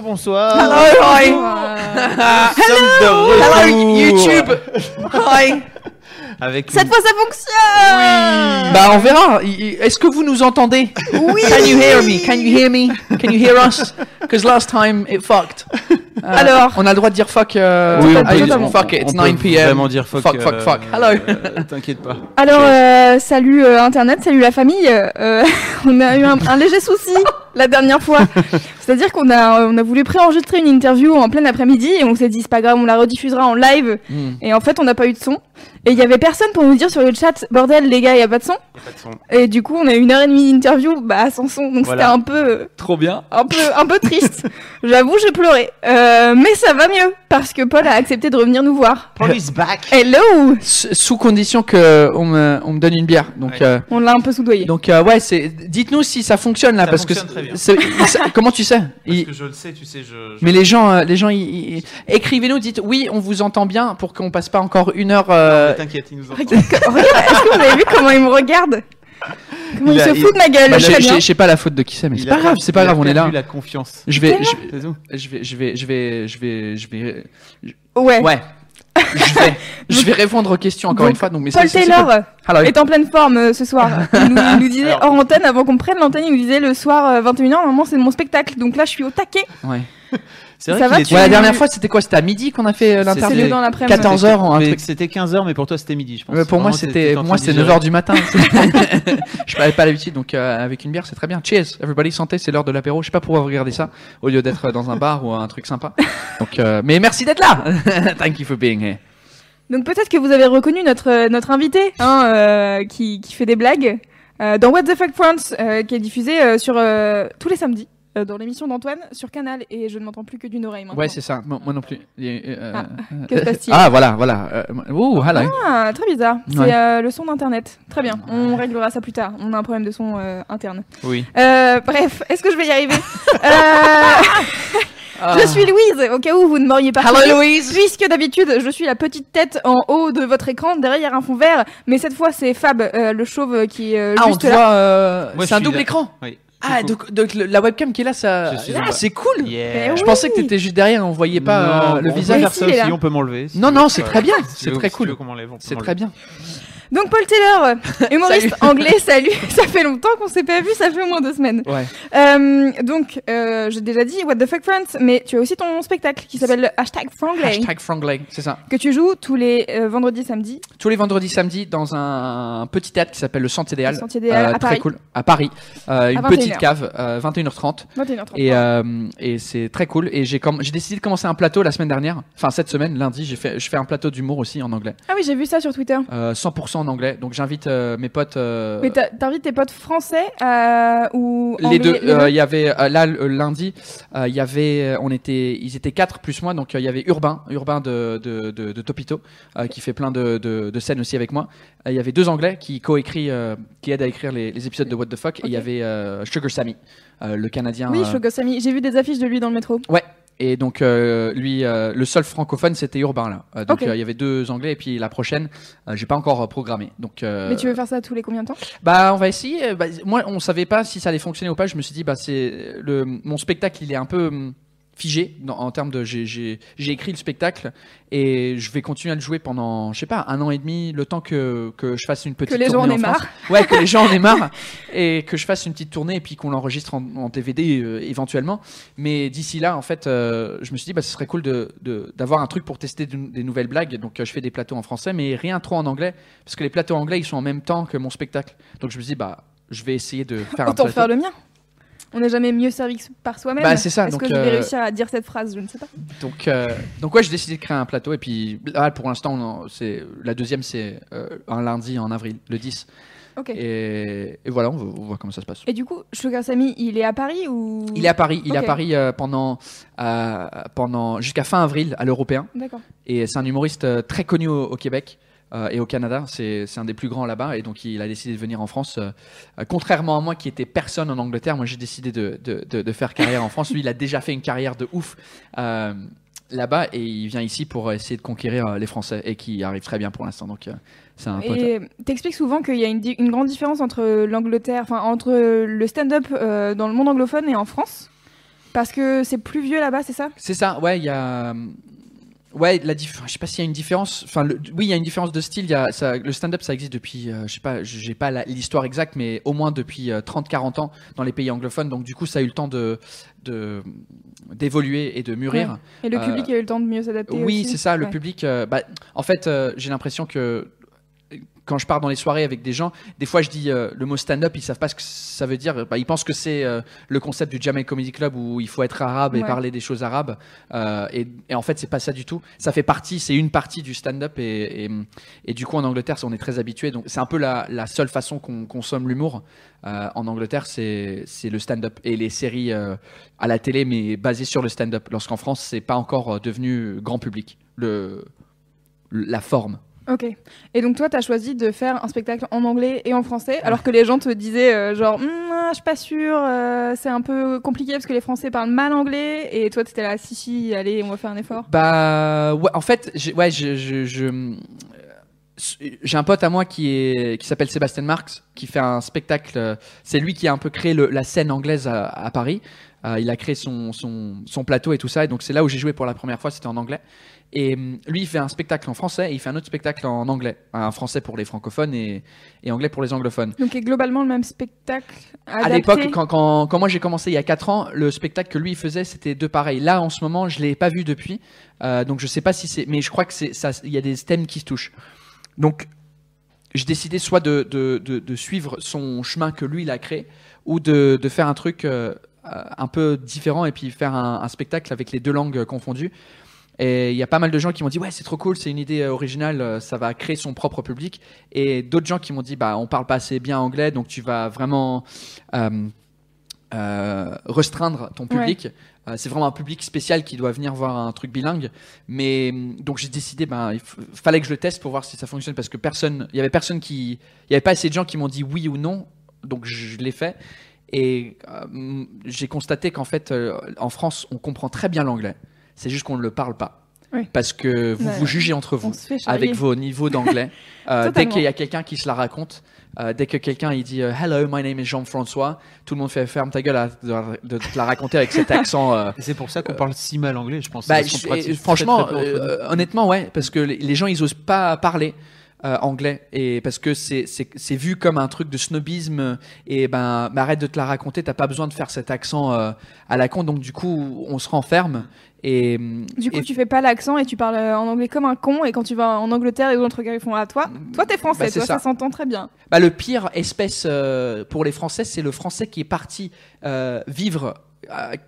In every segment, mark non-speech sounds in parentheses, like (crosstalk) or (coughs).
Bonsoir. Hello, hi. Hello, retour YouTube. (laughs) Hi. Avec Cette une- fois, ça fonctionne. Bah, on verra. Est-ce que vous nous entendez? Oui. Can you hear me? Can you hear me? Can you hear us? Because last time it fucked. Euh, Alors. on a le droit de dire fuck. euh, Oui, on peut, on- fuck it. It's on peut 9 p.m. Vraiment dire fuck. Fuck, fuck, euh, fuck. Hello. euh, T'inquiète pas. Alors, euh, salut euh, Internet, salut la famille. Euh, (laughs) on a eu un, un léger souci la dernière fois. C'est-à-dire qu'on a, on a voulu préenregistrer une interview en plein après-midi et on s'est dit, c'est pas grave, on la rediffusera en live. Hmm. Et en fait, on n'a pas eu de son. Et il y avait personne pour nous dire sur le chat, bordel, les gars, il a pas de son. Et du coup, on a eu une heure et demie d'interview, bah, sans son. Donc Voilà. c'était un peu, Trop bien. un peu, un peu triste. (laughs) J'avoue, j'ai pleuré. Euh, mais ça va mieux parce que Paul a accepté de revenir nous voir. Police back. Hello! S- Sous condition que on me, on me donne une bière. Donc, Ouais. euh, On l'a un peu soudoyé. donc euh, ouais, c'est. Dites-nous si ça fonctionne là, Ça parce fonctionne que très bien. comment tu sais? Il- Parce que je le sais, tu sais, je. je- Mais les gens, euh, les gens, ils- ils- écrivez-nous, dites oui, on vous entend bien pour qu'on passe pas encore une heure. euh, T'inquiète, il nous entend. Regarde, regarde, est-ce que vous avez vu comment il me regarde Comment il, Il a- se il- fout de ma gueule bah, j'ai j'ai pas la faute de qui c'est, mais c'est pas grave, c'est pas grave, on est là. la confiance. Je vais, je, je vais, je vais, je vais, je vais, je vais, Ouais. ouais. je vais, (laughs) je vais répondre aux questions encore Donc, une fois. Donc, mais Paul Taylor Hello. est en pleine forme euh, ce soir. Il nous, il nous disait (laughs) Alors- hors antenne, avant qu'on prenne l'antenne, il nous disait le soir euh, 21h, normalement c'est mon spectacle. Donc là je suis au taquet. Ouais. C'est vrai Ça qu'il va, était- tu- Ouais, la dernière fois, c'était quoi? C'était à midi qu'on a fait euh, l'interview? dans l'après-midi. 14 heures, un Mais truc. C'était 15h, mais pour toi c'était midi, je pense. Pour moi, c'était, moi, c'est de 9h digérer. du matin. (laughs) je n'avais pas l'habitude, donc euh, avec une bière, c'est très bien. Cheers, everybody, santé, c'est l'heure de l'apéro. Je sais pas pourquoi vous regardez ça au lieu d'être dans un bar ou un truc sympa. Donc, euh, mais merci d'être là. (laughs) Thank you for being here. Donc peut-être que vous avez reconnu notre, notre invité hein, euh, qui, qui fait des blagues euh, dans What the Fuck France, euh, qui est diffusé euh, sur euh, tous les samedis euh, dans l'émission d'Antoine sur Canal et je ne m'entends plus que d'une oreille maintenant. Ouais, c'est ça. Moi, moi non plus. Et, euh, Ah, euh, que se passe-t-il Ah, voilà, voilà. Euh, ouh, hello. Ah, très bizarre. C'est Ouais. euh, le son d'internet. Très bien. On réglera ça plus tard. On a un problème de son euh, interne. Oui. Euh, bref, est-ce que je vais y arriver (laughs) Euh, Ah. Je suis Louise, au cas où vous ne m'auriez pas Hello, Louise. Puisque d'habitude, je suis la petite tête en haut de votre écran, derrière un fond vert. Mais cette fois, c'est Fab, euh, le chauve, qui est euh, Ah, on juste là. euh, c'est un double là. écran. Oui. Ah, donc, donc le- la webcam qui est là, ça. Suis Ah, c'est cool. Yeah. Je oui. pensais que t'étais juste derrière, on voyait pas Non, euh, le on peut visage. faire Si, ça aussi, là. on peut m'enlever. si Non, non, c'est très bien, c'est très cool. C'est très bien. Donc Paul Taylor, (laughs) humoriste Salut. anglais, salut. (laughs) Ça fait longtemps qu'on s'est pas vu, ça fait au moins deux semaines. Ouais. Euh, donc, euh, j'ai déjà dit What the fuck friends, mais tu as aussi ton spectacle qui s'appelle le hashtag Franglais, Hashtag Franglais, c'est ça. que tu joues tous les euh, vendredis, samedis. Tous les vendredis, samedis, dans un petit théâtre qui s'appelle le Centre Idéal. Le Centre Idéal, à très Paris. cool. À Paris. Euh, une 21 petite cave, euh, 21h30. 21h30. Et, euh, et c'est très cool. Et j'ai j'ai décidé de commencer un plateau la semaine dernière. Enfin, cette semaine, lundi, j'ai fait, je fais un plateau d'humour aussi en anglais. Ah oui, j'ai vu ça sur Twitter. Euh, 100% en anglais. Donc j'invite euh, mes potes. euh, Mais t'invites tes potes français euh, ou les anglais, deux. Il y avait là le- lundi, il y avait, on était, ils étaient quatre plus moi. Donc il y avait Urbain, Urbain de de, de, de Topito, qui fait plein de, de, de scènes aussi avec moi. Il y avait deux Anglais qui coécrit, qui aident à écrire les, les épisodes de What the Fuck. Et il y avait Sugar Sammy, le Canadien. Oui, euh, Shogosami. J'ai vu des affiches de lui dans le métro. Et donc euh, lui, euh, le seul francophone, c'était Urbain là. Euh, donc euh, il y avait deux Anglais et puis la prochaine, euh, j'ai pas encore programmé. Donc euh, Mais tu veux faire ça tous les combien de temps? Bah on va essayer. Bah, moi on savait pas si ça allait fonctionner ou pas. Je me suis dit bah c'est le mon spectacle il est un peu hum, figé dans- en termes de j'ai- j'ai j'ai écrit le spectacle et je vais continuer à le jouer pendant je sais pas un an et demi le temps que, que je fasse une petite Que les gens en tournée aient France. marre. ouais que les gens en aient marre (laughs) et que je fasse une petite tournée et puis qu'on l'enregistre en, en DVD euh, éventuellement mais d'ici là en fait euh, je me suis dit bah ce serait cool de de- d'avoir un truc pour tester de- des nouvelles blagues donc euh, je fais des plateaux en français mais rien trop en anglais parce que les plateaux anglais ils sont en même temps que mon spectacle donc je me suis dit bah je vais essayer de faire un Autant plateau faire le mien. On n'est jamais mieux servi que par soi-même. Bah, c'est ça, Est-ce que je vais euh, réussir à dire cette phrase? Je ne sais pas. Donc, euh, donc ouais, j'ai décidé de créer un plateau. Et puis là, pour l'instant, c'est la deuxième, c'est euh, un lundi en avril, le 10. Ok. Et, Et, et voilà, on, voit comment ça se passe. du coup, Sugar Sammy, il est à Paris ou? Il est à Paris. Il est à. Paris euh, pendant, euh, pendant jusqu'à fin avril à l'Européen. D'accord. Et c'est un humoriste euh, très connu au, au Québec. Euh, et au Canada, c'est un des plus grands là-bas, et donc il a décidé de venir en France. euh, euh, contrairement à moi, qui était personne en Angleterre, moi j'ai décidé de, de, de, de faire carrière en France. Lui, il a déjà fait une carrière de ouf euh, là-bas, et il vient ici pour essayer de conquérir les Français, et qui arrive très bien pour l'instant. Donc euh, c'est un pote. Et t'expliques souvent qu'il y a une, grande différence entre l'Angleterre, enfin entre le stand-up euh, dans le monde anglophone et en France, parce que c'est plus vieux là-bas, c'est ça? C'est ça, ouais, il y a. Ouais, la je sais pas s'il y a une différence. Enfin, le- oui, il y a une différence de style. Il y a ça... Le stand-up, ça existe depuis, euh, je sais pas, j'ai pas la- l'histoire exacte, mais au moins depuis 30-40 ans dans les pays anglophones. Donc, du coup, ça a eu le temps de de- d'évoluer et de mûrir. Et le Euh, public a eu le temps de mieux s'adapter Oui, c'est ça. Le Ouais. public, euh, bah, en fait, euh, j'ai l'impression que quand je pars dans les soirées avec des gens, des fois je dis euh, le mot stand-up, ils savent pas ce que ça veut dire. Bah, ils pensent que c'est euh, le concept du Jamel Comedy Club où il faut être arabe et Ouais. parler des choses arabes. Euh, et, et en fait, c'est pas ça du tout. Ça fait partie, c'est une partie du stand-up et, et, et du coup en Angleterre, on est très habitué. Donc c'est un peu la, la seule façon qu'on consomme l'humour. En Angleterre, c'est le stand-up et les séries à la télé, mais basées sur le stand-up. Lorsqu'en France, c'est pas encore devenu grand public. Le la forme. Ok. Et donc toi, t'as choisi de faire un spectacle en anglais et en français, alors que les gens te disaient euh, genre, Hum, ah, je suis pas sûre, euh, c'est un peu compliqué parce que les Français parlent mal anglais, et toi, t'étais là, si si, allez, on va faire un effort. Bah ouais, en fait, j'ai- ouais, je, je, je- euh, j'ai un pote à moi qui est qui s'appelle Sébastien Marx, qui fait un spectacle. euh, C'est lui qui a un peu créé le- la scène anglaise à, à Paris. Euh, il a créé son, son, son plateau et tout ça, et donc c'est là où j'ai joué pour la première fois. C'était en anglais. Et hum, lui, il fait un spectacle en français et il fait un autre spectacle en anglais, un français pour les francophones et, et anglais pour les anglophones. Donc c'est globalement le même spectacle. À l'époque, quand, quand, quand moi j'ai commencé il y a 4 ans, le spectacle que lui il faisait, c'était deux pareils. Là, en ce moment, je l'ai pas vu depuis, Euh, donc je sais pas si c'est, mais je crois que c'est ça. Il y a des thèmes qui se touchent. Donc, j'ai décidé soit de, de, de, de suivre son chemin que lui il a créé, ou de, de faire un truc euh, euh, un peu différent et puis faire un, un spectacle avec les deux langues confondues. Et il y a pas mal de gens qui m'ont dit ouais c'est trop cool, c'est une idée euh, originale, euh, ça va créer son propre public. Et d'autres gens qui m'ont dit bah on parle pas assez bien anglais, donc tu vas vraiment euh, euh, restreindre ton public. Euh, c'est vraiment un public spécial qui doit venir voir un truc bilingue. Mais donc j'ai décidé, ben il fallait que je le teste pour voir si ça fonctionne parce que personne, il y avait personne qui, il y avait pas assez de gens qui m'ont dit oui ou non. Donc je l'ai fait et euh, j'ai constaté qu'en fait en France on comprend très bien l'anglais. C'est juste qu'on ne le parle pas. Oui. Parce que vous Ouais. vous jugez entre vous avec vos niveaux d'anglais. (laughs) Euh, dès qu'il y a quelqu'un qui se la raconte, euh, dès que quelqu'un il dit euh, Hello, my name is Jean-François, tout le monde fait ferme ta gueule à- de, de te la raconter avec cet (laughs) accent. euh, c'est pour ça qu'on parle si mal anglais, je pense. bah, je- et franchement, euh, honnêtement, ouais, parce que les, les gens ils osent pas parler. Euh, anglais et parce que c'est vu comme un truc de snobisme et ben arrête de te la raconter t'as pas besoin de faire cet accent euh, à la con donc du coup on se renferme et Du coup, et- tu fais pas l'accent et tu parles euh, en anglais comme un con. Et quand tu vas en Angleterre, les autres gars ils font Ah, toi, toi t'es français, Bah, toi ça, ça. s'entend très bien. Bah, le pire espèce euh, pour les Français, c'est le Français qui est parti euh, vivre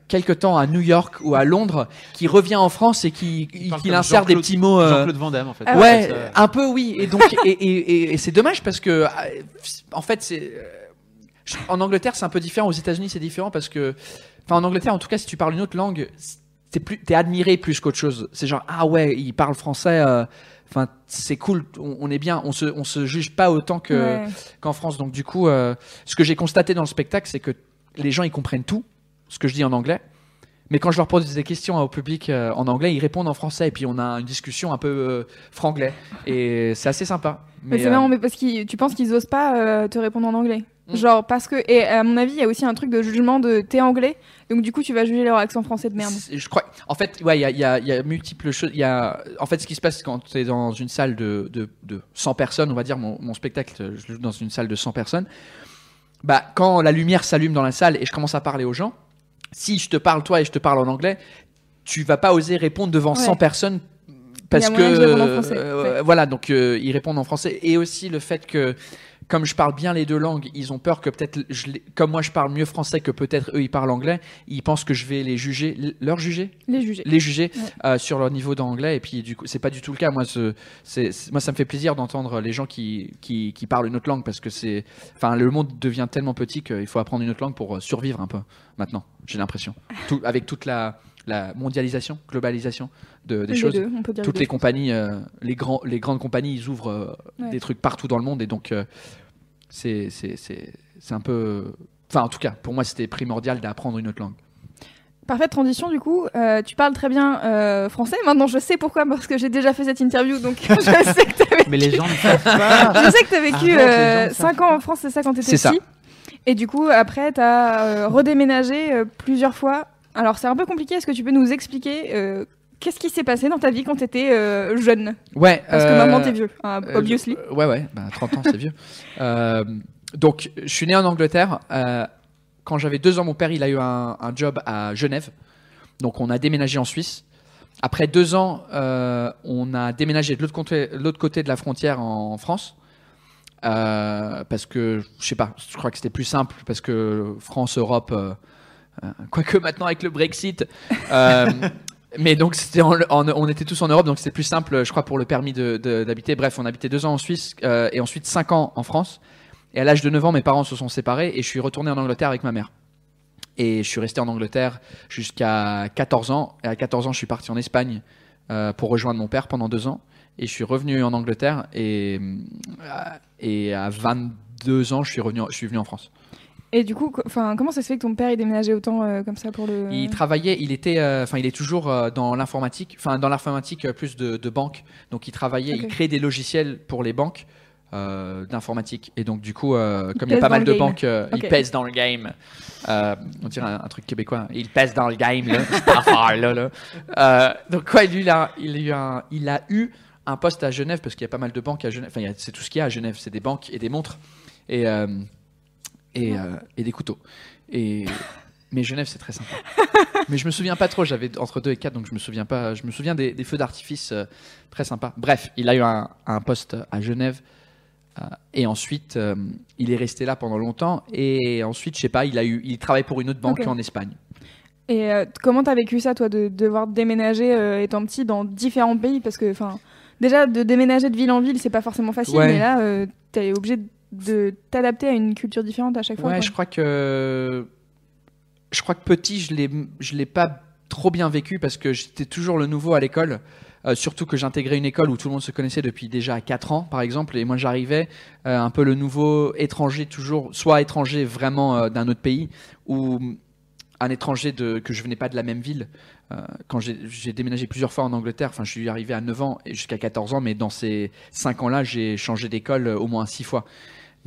quelque temps à New York ou à Londres, qui revient en France et qui, qui, insère des petits mots. euh, Jean-Claude Van Damme, en fait. Ah En ouais, fait, euh, un peu oui. Et donc, (laughs) et, et, et- et c'est dommage parce que, en fait, c'est euh, en Angleterre c'est un peu différent. Aux États-Unis c'est différent parce que, enfin en Angleterre en tout cas, si tu parles une autre langue, t'es plus, t'es admiré plus qu'autre chose. C'est genre ah ouais, il parle français. euh, Enfin, c'est cool, on, on est bien, on se, on se juge pas autant que, Ouais. qu'en France. Donc du coup, euh, ce que j'ai constaté dans le spectacle, c'est que les gens ils comprennent tout, ce que je dis en anglais. Mais quand je leur pose des questions au public euh, en anglais, ils répondent en français et puis on a une discussion un peu euh, franglais et c'est assez sympa. Mais, c'est euh, marrant, mais parce que tu penses qu'ils osent pas euh, te répondre en anglais? Mm. Genre, parce que. Et à mon avis, il y a aussi un truc de jugement de t'es anglais, donc du coup, tu vas juger leur accent français de merde. Je crois. En fait, ouais, il y a, y a- il y a multiples choses. Il y a, en fait, ce qui se passe quand tu es dans une salle de, de, de 100 personnes, on va dire, mon, mon spectacle, je le joue dans une salle de 100 personnes. Bah, quand la lumière s'allume dans la salle et je commence à parler aux gens, si je te parle toi et je te parle en anglais, tu vas pas oser répondre devant Ouais. 100 personnes parce que euh, ouais. voilà, donc euh, ils répondent en français et aussi le fait que comme je parle bien les deux langues, ils ont peur que peut-être, comme moi je parle mieux français que peut-être eux ils parlent anglais, ils pensent que je vais les juger, leur juger, Les juger. les juger Ouais. euh, sur leur niveau d'anglais et puis du coup c'est pas du tout le cas. Moi, c'est- moi ça me fait plaisir d'entendre les gens qui, qui, qui parlent une autre langue parce que c'est, enfin le monde devient tellement petit qu'il faut apprendre une autre langue pour euh, survivre un peu maintenant. J'ai l'impression, Tout- avec toute la, la mondialisation, globalisation de, des Les choses. deux, on peut dire Toutes les compagnies, euh, les, grands, les grandes compagnies, ils ouvrent euh, Ouais. des trucs partout dans le monde et donc euh, c'est, c'est, c'est, c'est un peu. Enfin, en tout cas, pour moi, c'était primordial d'apprendre une autre langue. Parfaite transition, du coup. Euh, tu parles très bien euh, français. Maintenant, je sais pourquoi, parce que j'ai déjà fait cette interview, donc (laughs) je sais que t'as vécu, Mais les gens ne savent pas. je sais que t'as vécu ne 5 savent ans en France, c'est ça, quand t'étais C'est ça. petit. Et du coup, après, t'as euh, redéménagé euh, plusieurs fois. Alors, c'est un peu compliqué. Est-ce que tu peux nous expliquer euh, qu'est-ce qui s'est passé dans ta vie quand t'étais euh, jeune? Ouais. Parce que euh, maintenant, t'es vieux, hein, Euh, obviously. euh, ouais, ouais, bah, 30 ans, c'est vieux. (laughs) Euh, donc, je suis né en Angleterre. euh, quand j'avais deux ans, mon père, il a eu un, un job à Genève. Donc, on a déménagé en Suisse. Après deux ans, euh, on a déménagé de l'autre côté, de la frontière en France. Euh, parce que, je sais pas, je crois que c'était plus simple parce que France, Europe, euh, euh, quoique maintenant avec le Brexit. euh, mais donc, c'était on était tous en Europe, donc c'était plus simple, je crois, pour le permis d'habiter. Bref, on habitait deux ans en Suisse euh, et ensuite cinq ans en France. Et à l'âge de 9 ans, mes parents se sont séparés et je suis retourné en Angleterre avec ma mère. Et je suis resté en Angleterre jusqu'à 14 ans. Et à 14 ans, je suis parti en Espagne euh, pour rejoindre mon père pendant deux ans. Et je suis revenu en Angleterre et, euh, et à 22 ans, je suis, revenu, je suis venu en France. Et du coup, enfin, comment ça se fait que ton père ait déménagé autant euh, comme ça pour le. Il travaillait, il était, euh, enfin, il est toujours euh, dans l'informatique, enfin, dans l'informatique plus de, de banque. Donc, il travaillait, il crée des logiciels pour les banques d'informatique. Et donc, du coup, comme il y a pas mal de game. banques, il pèse dans le game. On dirait un, un truc québécois. Il pèse dans le game, là. (laughs) cette affaire-là, là. Euh, donc, quoi, lui, il a, il a eu un, il a eu un poste à Genève parce qu'il y a pas mal de banques à Genève. Enfin, c'est tout ce qu'il y a à Genève, c'est des banques et des montres et et, euh, et des couteaux. Et (laughs) mais Genève, c'est très sympa. (laughs) Mais je me souviens pas trop, j'avais entre 2 et 4, donc je me souviens pas. Je me souviens des, des feux d'artifice euh, très sympas. Bref, il a eu un, un poste à Genève. euh, et ensuite, euh, il est resté là pendant longtemps. Et ensuite, je sais pas, il a eu, il travaille pour une autre banque Ok. en Espagne. Et euh, comment t'as vécu ça, toi, de devoir déménager euh, étant petit dans différents pays? Parce que, enfin, déjà, de déménager de ville en ville, c'est pas forcément facile, Ouais. mais là, euh, t'es obligé de t'adapter à une culture différente à chaque fois. Ouais, quoi. je crois que je crois que petit, je l'ai je l'ai pas trop bien vécu parce que j'étais toujours le nouveau à l'école. Euh, surtout que j'intégrais une école où tout le monde se connaissait depuis déjà 4 ans, par exemple, et moi j'arrivais euh, un peu le nouveau étranger, toujours, soit étranger vraiment euh, d'un autre pays, ou un étranger de, que je venais pas de la même ville. Quand j'ai déménagé plusieurs fois en Angleterre, enfin je suis arrivé à 9 ans et jusqu'à 14 ans, mais dans ces 5 ans-là, j'ai changé d'école au moins 6 fois.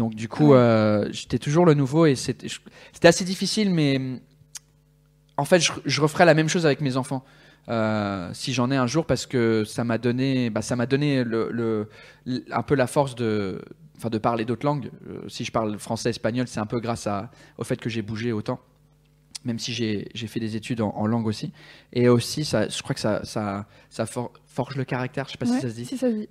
Donc du coup, Ouais. euh, j'étais toujours le nouveau et c'était assez difficile, mais en fait, je, je referais la même chose avec mes enfants. euh, si j'en ai un jour parce que ça m'a donné bah, ça m'a donné le, le- l- un peu la force de enfin de parler d'autres langues Euh, si je parle français espagnol c'est un peu grâce à, au fait que j'ai bougé autant même si j'ai j'ai fait des études en, en langue aussi et aussi ça je crois que ça ça, ça for- forge le caractère je sais pas Ouais, si ça se dit Si ça se dit.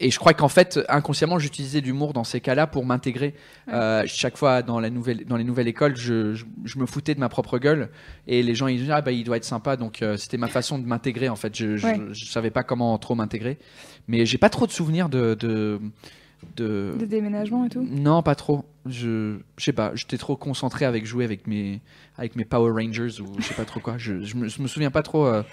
Et je crois qu'en fait, inconsciemment, j'utilisais l'humour dans ces cas-là pour m'intégrer. Euh, chaque fois dans, la nouvelle, dans les nouvelles écoles, je, je, je me foutais de ma propre gueule et les gens ils disaient ah bah il doit être sympa. Donc euh, c'était ma façon de m'intégrer en fait. Je, Ouais. je savais pas comment trop m'intégrer, mais j'ai pas trop de souvenirs de de, de- De déménagement et tout? non, pas trop. Je, je sais pas. J'étais trop concentré avec jouer avec mes, avec mes Power Rangers ou je sais pas trop quoi. Je, je, me, je me souviens pas trop euh,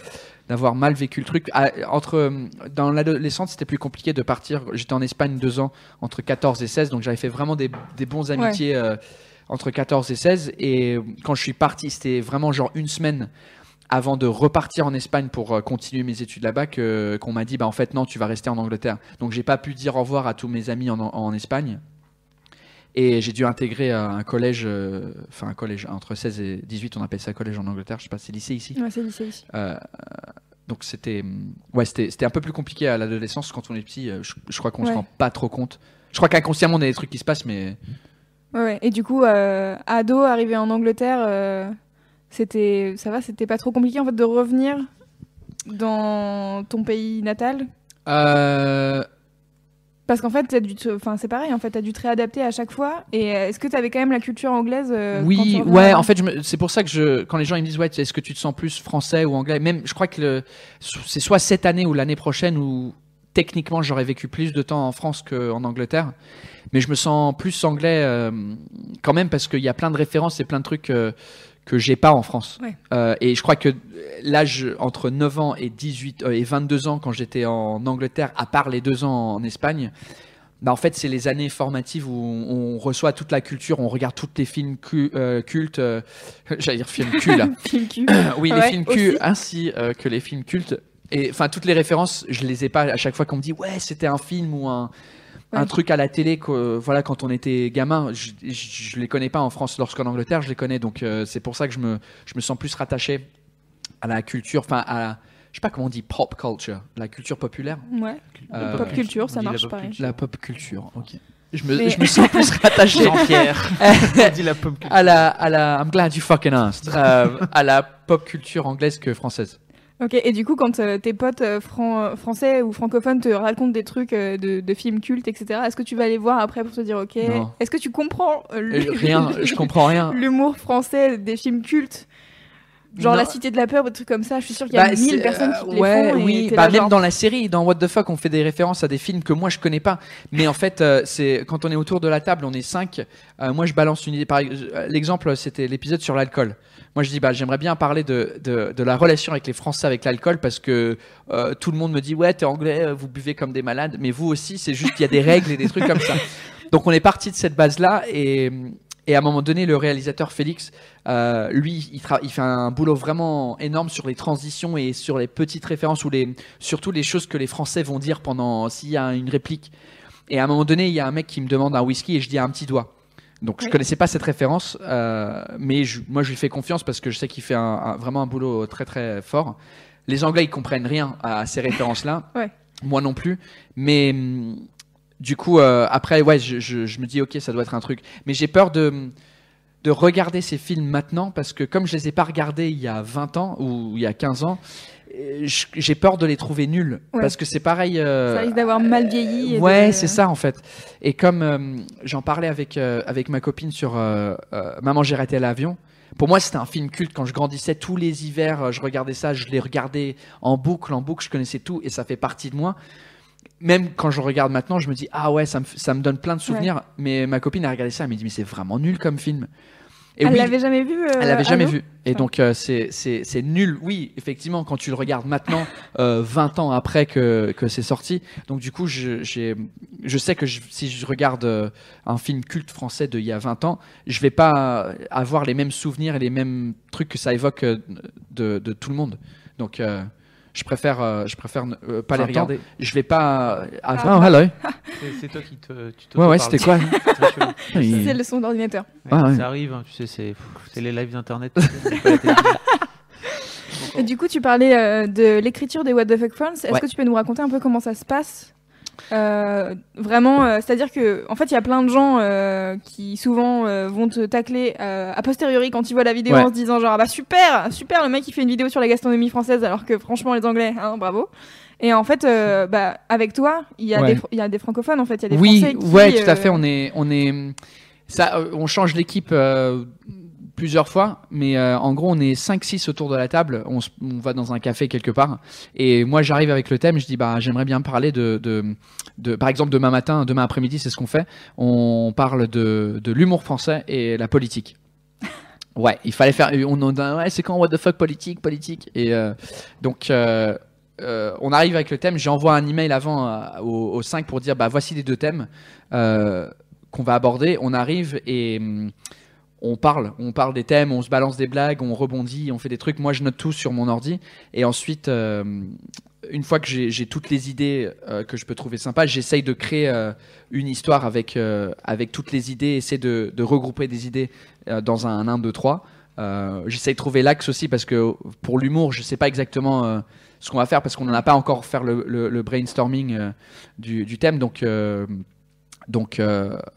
d'avoir mal vécu le truc. Ah, entre, euh, dans l'adolescence, c'était plus compliqué de partir. J'étais en Espagne deux ans, entre 14 et 16, donc j'avais fait vraiment des, des bons amitiés euh, entre 14 et 16. Et quand je suis parti, c'était vraiment genre une semaine avant de repartir en Espagne pour euh, continuer mes études là-bas qu'on m'a dit bah en fait non tu vas rester en Angleterre donc j'ai pas pu dire au revoir à tous mes amis en, en Espagne Et j'ai dû intégrer euh, un collège, euh, enfin un collège entre 16 et 18, on appelle ça collège en Angleterre, je sais pas, c'est lycée ici. Ouais, c'est lycée ici. Euh, donc c'était hum, ouais, c'était c'était un peu plus compliqué à l'adolescence quand on est petit. Je, je crois qu'on se Ouais. rend pas trop compte. Je crois qu'inconsciemment, on a des trucs qui se passent, mais Ouais, ouais. Et du coup, euh, ado, arrivé en Angleterre, c'était, ça va, c'était pas trop compliqué en fait de revenir dans ton pays natal? Euh, Parce qu'en fait, t'as dû te- enfin, c'est pareil, en fait, t'as dû te réadapter à chaque fois. Et euh, est-ce que t'avais quand même la culture anglaise euh, oui, ouais. En fait, me- c'est pour ça que je, quand les gens ils me disent ouais, est-ce que tu te sens plus français ou anglais? Même, je crois que le- c'est soit cette année ou l'année prochaine où techniquement j'aurais vécu plus de temps en France qu'en Angleterre, mais je me sens plus anglais euh, quand même parce qu'il y a plein de références et plein de trucs euh, que j'ai pas en France. Ouais. Euh, et je crois que l'âge entre 9 ans et 18 euh, et 22 ans quand j'étais en Angleterre, à part les deux ans en Espagne. Bah en fait, c'est les années formatives où on, on reçoit toute la culture, on regarde tous les films cu- euh, cultes, (laughs) j'allais dire films cul là, (laughs) Film cul. (coughs) oui, les films cul ainsi que les films cultes. Et enfin, toutes les références, je les ai pas à chaque fois qu'on me dit ouais, c'était un film ou un, un truc à la télé. que, voilà, quand on était gamin, je, je, je les connais pas en France, lorsqu'en Angleterre, je les connais. Donc euh, c'est pour ça que je me, je me sens plus rattaché à la culture, enfin à la, je sais pas comment on dit pop culture, la culture populaire, Ouais. Euh, Pop culture, ça marche culture. la pop culture. Ok. Je me, Mais- je me sens plus (laughs) rattaché Jean-Pierre. (laughs) on dit la pop culture. à la, à la, I'm glad you fucking asked, euh, à la pop culture anglaise que française. Ok, et du coup, quand euh, tes potes euh, fran- français ou francophones te racontent des trucs euh, de, de films cultes, etc., est-ce que tu vas les voir après pour te dire, ok, est-ce que tu comprends euh, Euh, Rien, (laughs) je comprends rien. l'humour français des films cultes? Genre Non. La Cité de la Peur ou des trucs comme ça, je suis sûre qu'il y a Bah, mille personnes euh, qui les ouais, font. et oui, bah, là, même genre, dans la série, dans What the Fuck, on fait des références à des films que moi je connais pas. Mais en fait, euh, c'est quand on est autour de la table, on est cinq. euh, moi, je balance une idée. Par ex- euh, l'exemple, c'était l'épisode sur l'alcool. Moi, je dis, bah, j'aimerais bien parler de, de, de la relation avec les Français avec l'alcool parce que euh, tout le monde me dit, ouais, t'es anglais, euh, vous buvez comme des malades, mais vous aussi, c'est juste qu'il y a des règles et des trucs comme ça. (laughs) Donc, on est parti de cette base-là et, et à un moment donné, le réalisateur Félix, euh, lui, il, tra- il fait un boulot vraiment énorme sur les transitions et sur les petites références ou les, surtout les choses que les Français vont dire pendant s'il y a une réplique. Et à un moment donné, il y a un mec qui me demande un whisky et je dis un petit doigt. Donc je Oui. connaissais pas cette référence, euh, mais je- moi je lui fais confiance parce que je sais qu'il fait un- un- vraiment un boulot très très fort. Les Anglais ils comprennent rien à ces références-là, (laughs) Ouais. moi non plus. Mais hum, du coup euh, après ouais, je, je- je me dis ok ça doit être un truc. Mais j'ai peur de de regarder ces films maintenant parce que comme je les ai pas regardés il y a 20 ans ou il y a 15 ans, euh, je- j'ai peur de les trouver nuls Ouais. parce que c'est pareil. euh, Ça risque d'avoir mal vieilli. et Ouais, de- c'est ça en fait. Et comme euh, j'en parlais avec, euh, avec ma copine sur euh, euh, Maman, j'ai raté l'avion. Pour moi, c'était un film culte. Quand je grandissais, tous les hivers, euh, je regardais ça, je les regardais en boucle, en boucle, je connaissais tout et ça fait partie de moi. Même quand je regarde maintenant, je me dis, ah ouais, ça me, ça me donne plein de souvenirs. Mais ma copine a regardé ça, elle m'a dit, mais c'est vraiment nul comme film. Et Elle oui, l'avait jamais vu euh, elle l'avait jamais vu. Et donc, euh, c'est- c'est c'est nul. Oui, effectivement, quand tu le regardes maintenant, euh, 20 ans après que, que c'est sorti. Donc, du coup, je, j'ai- je sais que je- si je regarde euh, un film culte français d'il y a 20 ans, je vais pas avoir les mêmes souvenirs et les mêmes trucs que ça évoque euh, de, de tout le monde. Donc, euh, je préfère, euh, je préfère ne- euh, pas les 20 ans. regarder. Je vais pas. Ah, Ah. oh, hello. C'est- C'est toi qui te. Tu Ouais, ouais, c'était quoi C'est très chelou. Il- C'est le son d'ordinateur. Ouais, Ah, ouais. Ça arrive, hein, tu sais, c'est c'est les lives d'internet. tu sais, c'est pas la télévision. Et du coup, tu parlais euh, de l'écriture des What the Fuck Friends. Est-ce Ouais. que tu peux nous raconter un peu comment ça se passe? Euh, Vraiment, euh, c'est-à-dire que, en fait, il y a plein de gens euh, qui souvent euh, vont te tacler euh, a posteriori quand ils voient la vidéo Ouais. en se disant genre ah bah super, super, le mec il fait une vidéo sur la gastronomie française alors que franchement les Anglais, hein, bravo. Et en fait, euh, bah avec toi, il y a Ouais. des il y a des francophones en fait, il y a des oui, Français qui ouais, tout à fait. On est, on est, ça, on change l'équipe euh, plusieurs fois, mais euh, en gros, on est 5-6 autour de la table. On, se- on va dans un café quelque part, et moi, j'arrive avec le thème. Je dis, bah, j'aimerais bien parler de, de, de- par exemple, demain matin, demain après-midi, c'est ce qu'on fait. On parle de, de l'humour français et la politique. (laughs) Ouais, il fallait faire. On, on- ouais, c'est quand what the fuck politique, politique. Et euh, donc. euh, euh, on arrive avec le thème, j'envoie un email avant aux, aux cinq pour dire bah voici les deux thèmes qu'on va aborder. On arrive et hum, on parle, on parle des thèmes, on se balance des blagues, on rebondit, on fait des trucs. Moi, je note tout sur mon ordi. Et ensuite, euh, une fois que j'ai toutes les idées euh, que je peux trouver sympas, j'essaye de créer euh, une histoire avec, avec toutes les idées, essayer de, de regrouper des idées dans un 1, 2, 3. Euh, j'essaye de trouver l'axe aussi parce que pour l'humour, je sais pas exactement ce qu'on va faire parce qu'on n'en a pas encore fait le, le- brainstorming du, thème. Donc, donc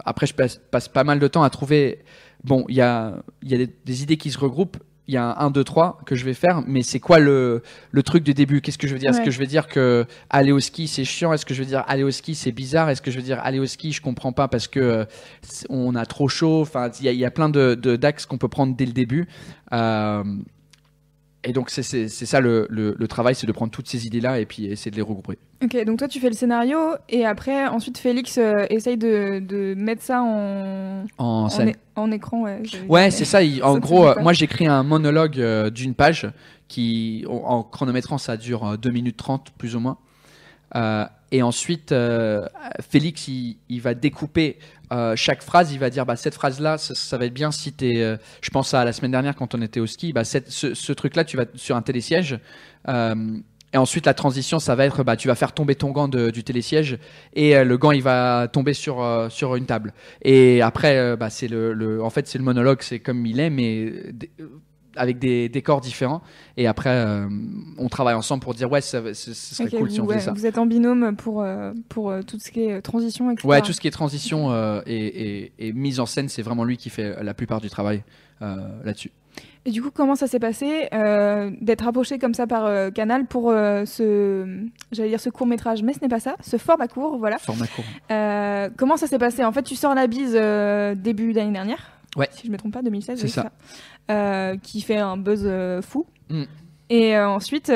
après, je passe pas mal de temps à trouver. Bon, il y a, il y a des, des idées qui se regroupent. Il y a un 1, 2, 3 que je vais faire, mais c'est quoi le, le truc du début? Qu'est-ce que je veux dire? Est-ce que je vais dire que aller au ski c'est chiant? Est-ce que je veux dire aller au ski c'est bizarre? Est-ce que je veux dire aller au ski je comprends pas parce que euh, on a trop chaud? Enfin, il y, a- il y a plein de de- d'axes qu'on peut prendre dès le début. Euh, et donc c'est ça le, le, le travail, c'est de prendre toutes ces idées là et puis essayer de les regrouper. Ok, donc toi tu fais le scénario et après ensuite Félix euh, essaye de, de mettre ça en, En scène. en écran. Ouais, Ouais, c'est ça. il- (laughs) en Ça, gros, euh, moi j'écris un monologue euh, d'une page qui, en, chronométrant, ça dure euh, 2 minutes 30 plus ou moins. Et ensuite, euh, Félix, il, va découper euh, chaque phrase. Il va dire, bah, cette phrase-là, ça, va être bien si t'es. euh, je pense à la semaine dernière quand on était au ski. Bah, ce, truc-là, tu vas sur un télésiège. et ensuite, la transition, ça va être, bah, tu vas faire tomber ton gant de- du télésiège et le gant, il va tomber sur sur une table. Et après, bah, c'est le, le- en fait, c'est le monologue, c'est comme il est, mais avec des décors différents. Et après, euh, on travaille ensemble pour dire, ouais, ça, ce, serait cool si on faisait ouais, ça. vous êtes en binôme pour, euh, pour euh, tout ce qui est transition, etc. Ouais, tout ce qui est transition et, et- et mise en scène, c'est vraiment lui qui fait la plupart du travail là-dessus. Et du coup, comment ça s'est passé d'être approché comme ça par Canal pour ce, j'allais dire ce court métrage, mais ce n'est pas ça, ce format court, voilà. Format court. Comment ça s'est passé? En fait, tu sors la bise début d'année dernière. Ouais. Si je me trompe pas, 2016. C'est ça. Euh, qui fait un buzz euh, fou. Mm. Et euh, ensuite, il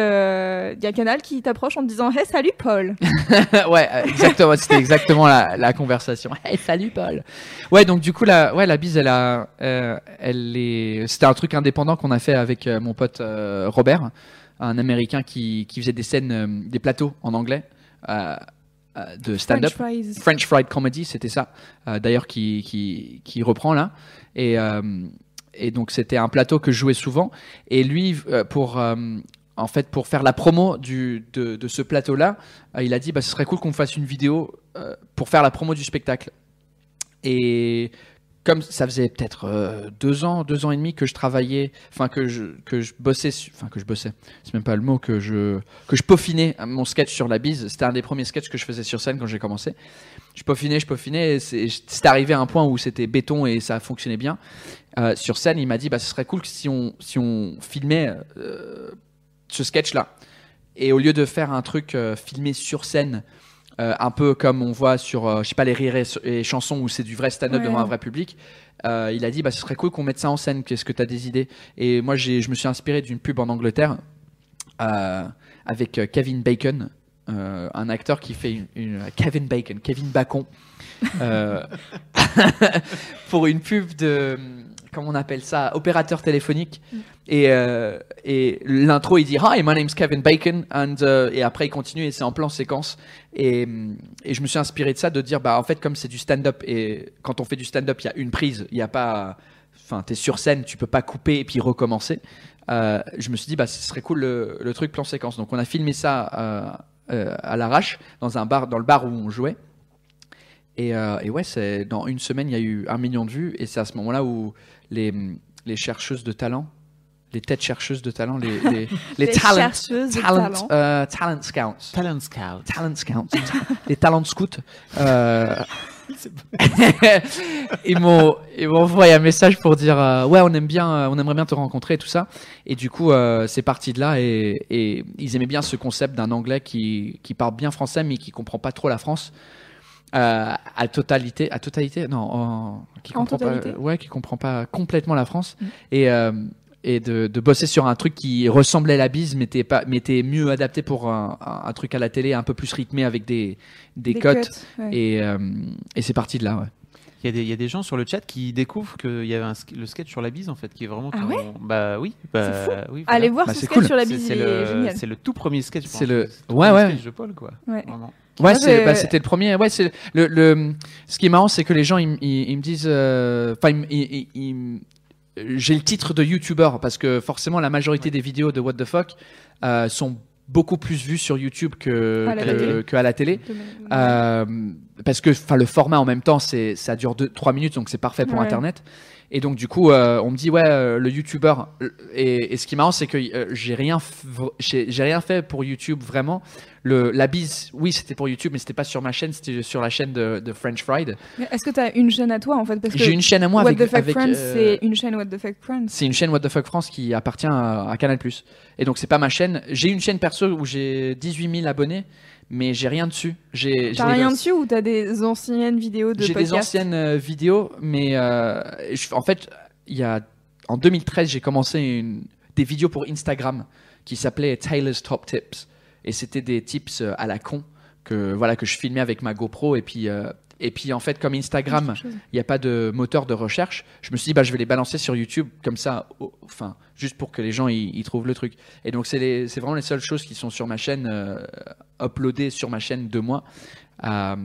y a Canal qui t'approche en te disant Hey, salut Paul (laughs) ouais, exactement. C'était exactement la, la conversation. (laughs) Hey, salut Paul. Ouais, donc du coup la, ouais, la bise, elle a, euh, elle est. C'était un truc indépendant qu'on a fait avec mon pote Robert, un Américain qui, qui faisait des scènes, des plateaux en anglais de stand-up. French. French Fried Comedy, c'était ça. D'ailleurs, qui, qui, qui reprend là. Et, et donc, c'était un plateau que je jouais souvent. Et lui, euh, pour, euh, en fait, pour faire la promo de, ce plateau-là, euh, il a dit bah, ce serait cool qu'on fasse une vidéo pour faire la promo du spectacle. Et comme ça faisait peut-être euh, deux ans, deux ans et demi que je travaillais, enfin que je que je bossais, enfin que je bossais, c'est même pas le mot que je que je peaufinais mon sketch sur la bise. C'était un des premiers sketchs que je faisais sur scène quand j'ai commencé. Je peaufinais, je peaufinais. C'est arrivé à un point où c'était béton et ça fonctionnait bien. Euh, sur scène, il m'a dit bah ce serait cool si on si on filmait euh, ce sketch là. Et au lieu de faire un truc filmé sur scène, euh, un peu comme on voit sur, euh, je sais pas, les rires et, et chansons où c'est du vrai stand-up Ouais. devant un vrai public, euh, il a dit, bah, ce serait cool qu'on mette ça en scène. Qu'est-ce que tu as des idées? Et moi, j'ai, je me suis inspiré d'une pub en Angleterre euh, avec euh, Kevin Bacon, euh, un acteur qui fait une, une- Kevin Bacon, Kevin Bacon, (laughs) euh, (laughs) pour une pub de comment on appelle ça, opérateur téléphonique. Et, euh, et l'intro, il dit Hi, my name's Kevin Bacon. And, euh, et après, il continue et c'est en plan séquence. Et, et je me suis inspiré de ça, de dire bah en fait, comme c'est du stand-up et quand on fait du stand-up, il y a une prise, il n'y a pas. Enfin, t'es sur scène, tu peux pas couper et puis recommencer. Euh, je me suis dit bah ce serait cool le, le truc plan séquence. Donc on a filmé ça euh, euh, à l'arrache dans un bar, dans le bar où on jouait. Et, euh, et ouais, c'est dans une semaine, il y a eu un million de vues. Et c'est à ce moment-là où les, les chercheuses de talent, les têtes chercheuses de talent, les, les, (laughs) les, Les talent, chercheuses de talent, talent. euh, talent scouts, Talent Scout. talent scouts, (laughs) les talent scouts, euh, (laughs) ils m'ont ils m'ont envoyé un message pour dire euh, ouais on aime bien euh, on aimerait bien te rencontrer et tout ça. Et du coup euh, c'est parti de là et, et ils aimaient bien ce concept d'un anglais qui qui parle bien français mais qui comprend pas trop la France. À totalité à totalité non en, qui En comprend totalité. pas ouais qui comprend pas complètement la France. Mm. et et de, de bosser sur un truc qui ressemblait à la bise mais était pas mais était mieux adapté pour un, un, un truc à la télé un peu plus rythmé avec des des, Des cotes cuts, ouais. et, euh, et c'est parti de là, ouais. Il y, a des, il y a des gens sur le chat qui découvrent qu'il y avait un, le sketch sur la bise en fait qui est vraiment. Ah ouais? Bah oui. Bah, fou. oui voilà. Allez voir Bah, ce sketch cool. sur la bise, C'est le, génial. c'est le tout premier sketch. C'est le- ouais, ouais. sketch de Paul quoi. Ouais. J'ai- bah, c'était le premier. Ouais, c'est le, le. Ce qui est marrant, c'est que les gens, ils, ils- ils me disent, euh, enfin, ils, me- ils- ils- ils me- j'ai le titre de YouTuber parce que forcément la majorité des vidéos de What the fuck euh, sont beaucoup plus vues sur YouTube que, À la que- télé. que à la télé. Euh, parce que enfin le format en même temps c'est ça dure 3 minutes donc c'est parfait pour Ouais. internet et donc du coup euh, on me dit ouais le youtubeur et, et ce qui est marrant c'est que j'ai rien j'ai rien fait pour YouTube vraiment le la bise oui c'était pour YouTube mais c'était pas sur ma chaîne c'était sur la chaîne de, de French Fried Est-ce que tu as une chaîne à toi en fait? Parce que j'ai une chaîne à moi What avec, the Fuck avec, Friends, euh, c'est une chaîne What the Fuck Friends. c'est une chaîne What the Fuck France qui appartient à, à Canal+. Et donc c'est pas ma chaîne. J'ai une chaîne perso où j'ai 18 000 abonnés, mais j'ai rien dessus. J'ai T'as rien dessus ou t'as des anciennes vidéos de J'ai des anciennes euh, vidéos, mais euh, je- en fait, il y a en 2013, j'ai commencé une, des vidéos pour Instagram qui s'appelaient Taylor's Top Tips, et c'était des tips euh, à la con que voilà que je filmais avec ma GoPro et puis euh, et puis en fait comme Instagram il n'y a pas de moteur de recherche. Je me suis dit, bah, je vais les balancer sur YouTube, comme ça, enfin, juste pour que les gens y, y trouvent le truc. Et donc, c'est vraiment les seules choses qui sont sur ma chaîne, euh, uploadées sur ma chaîne de moi. Euh,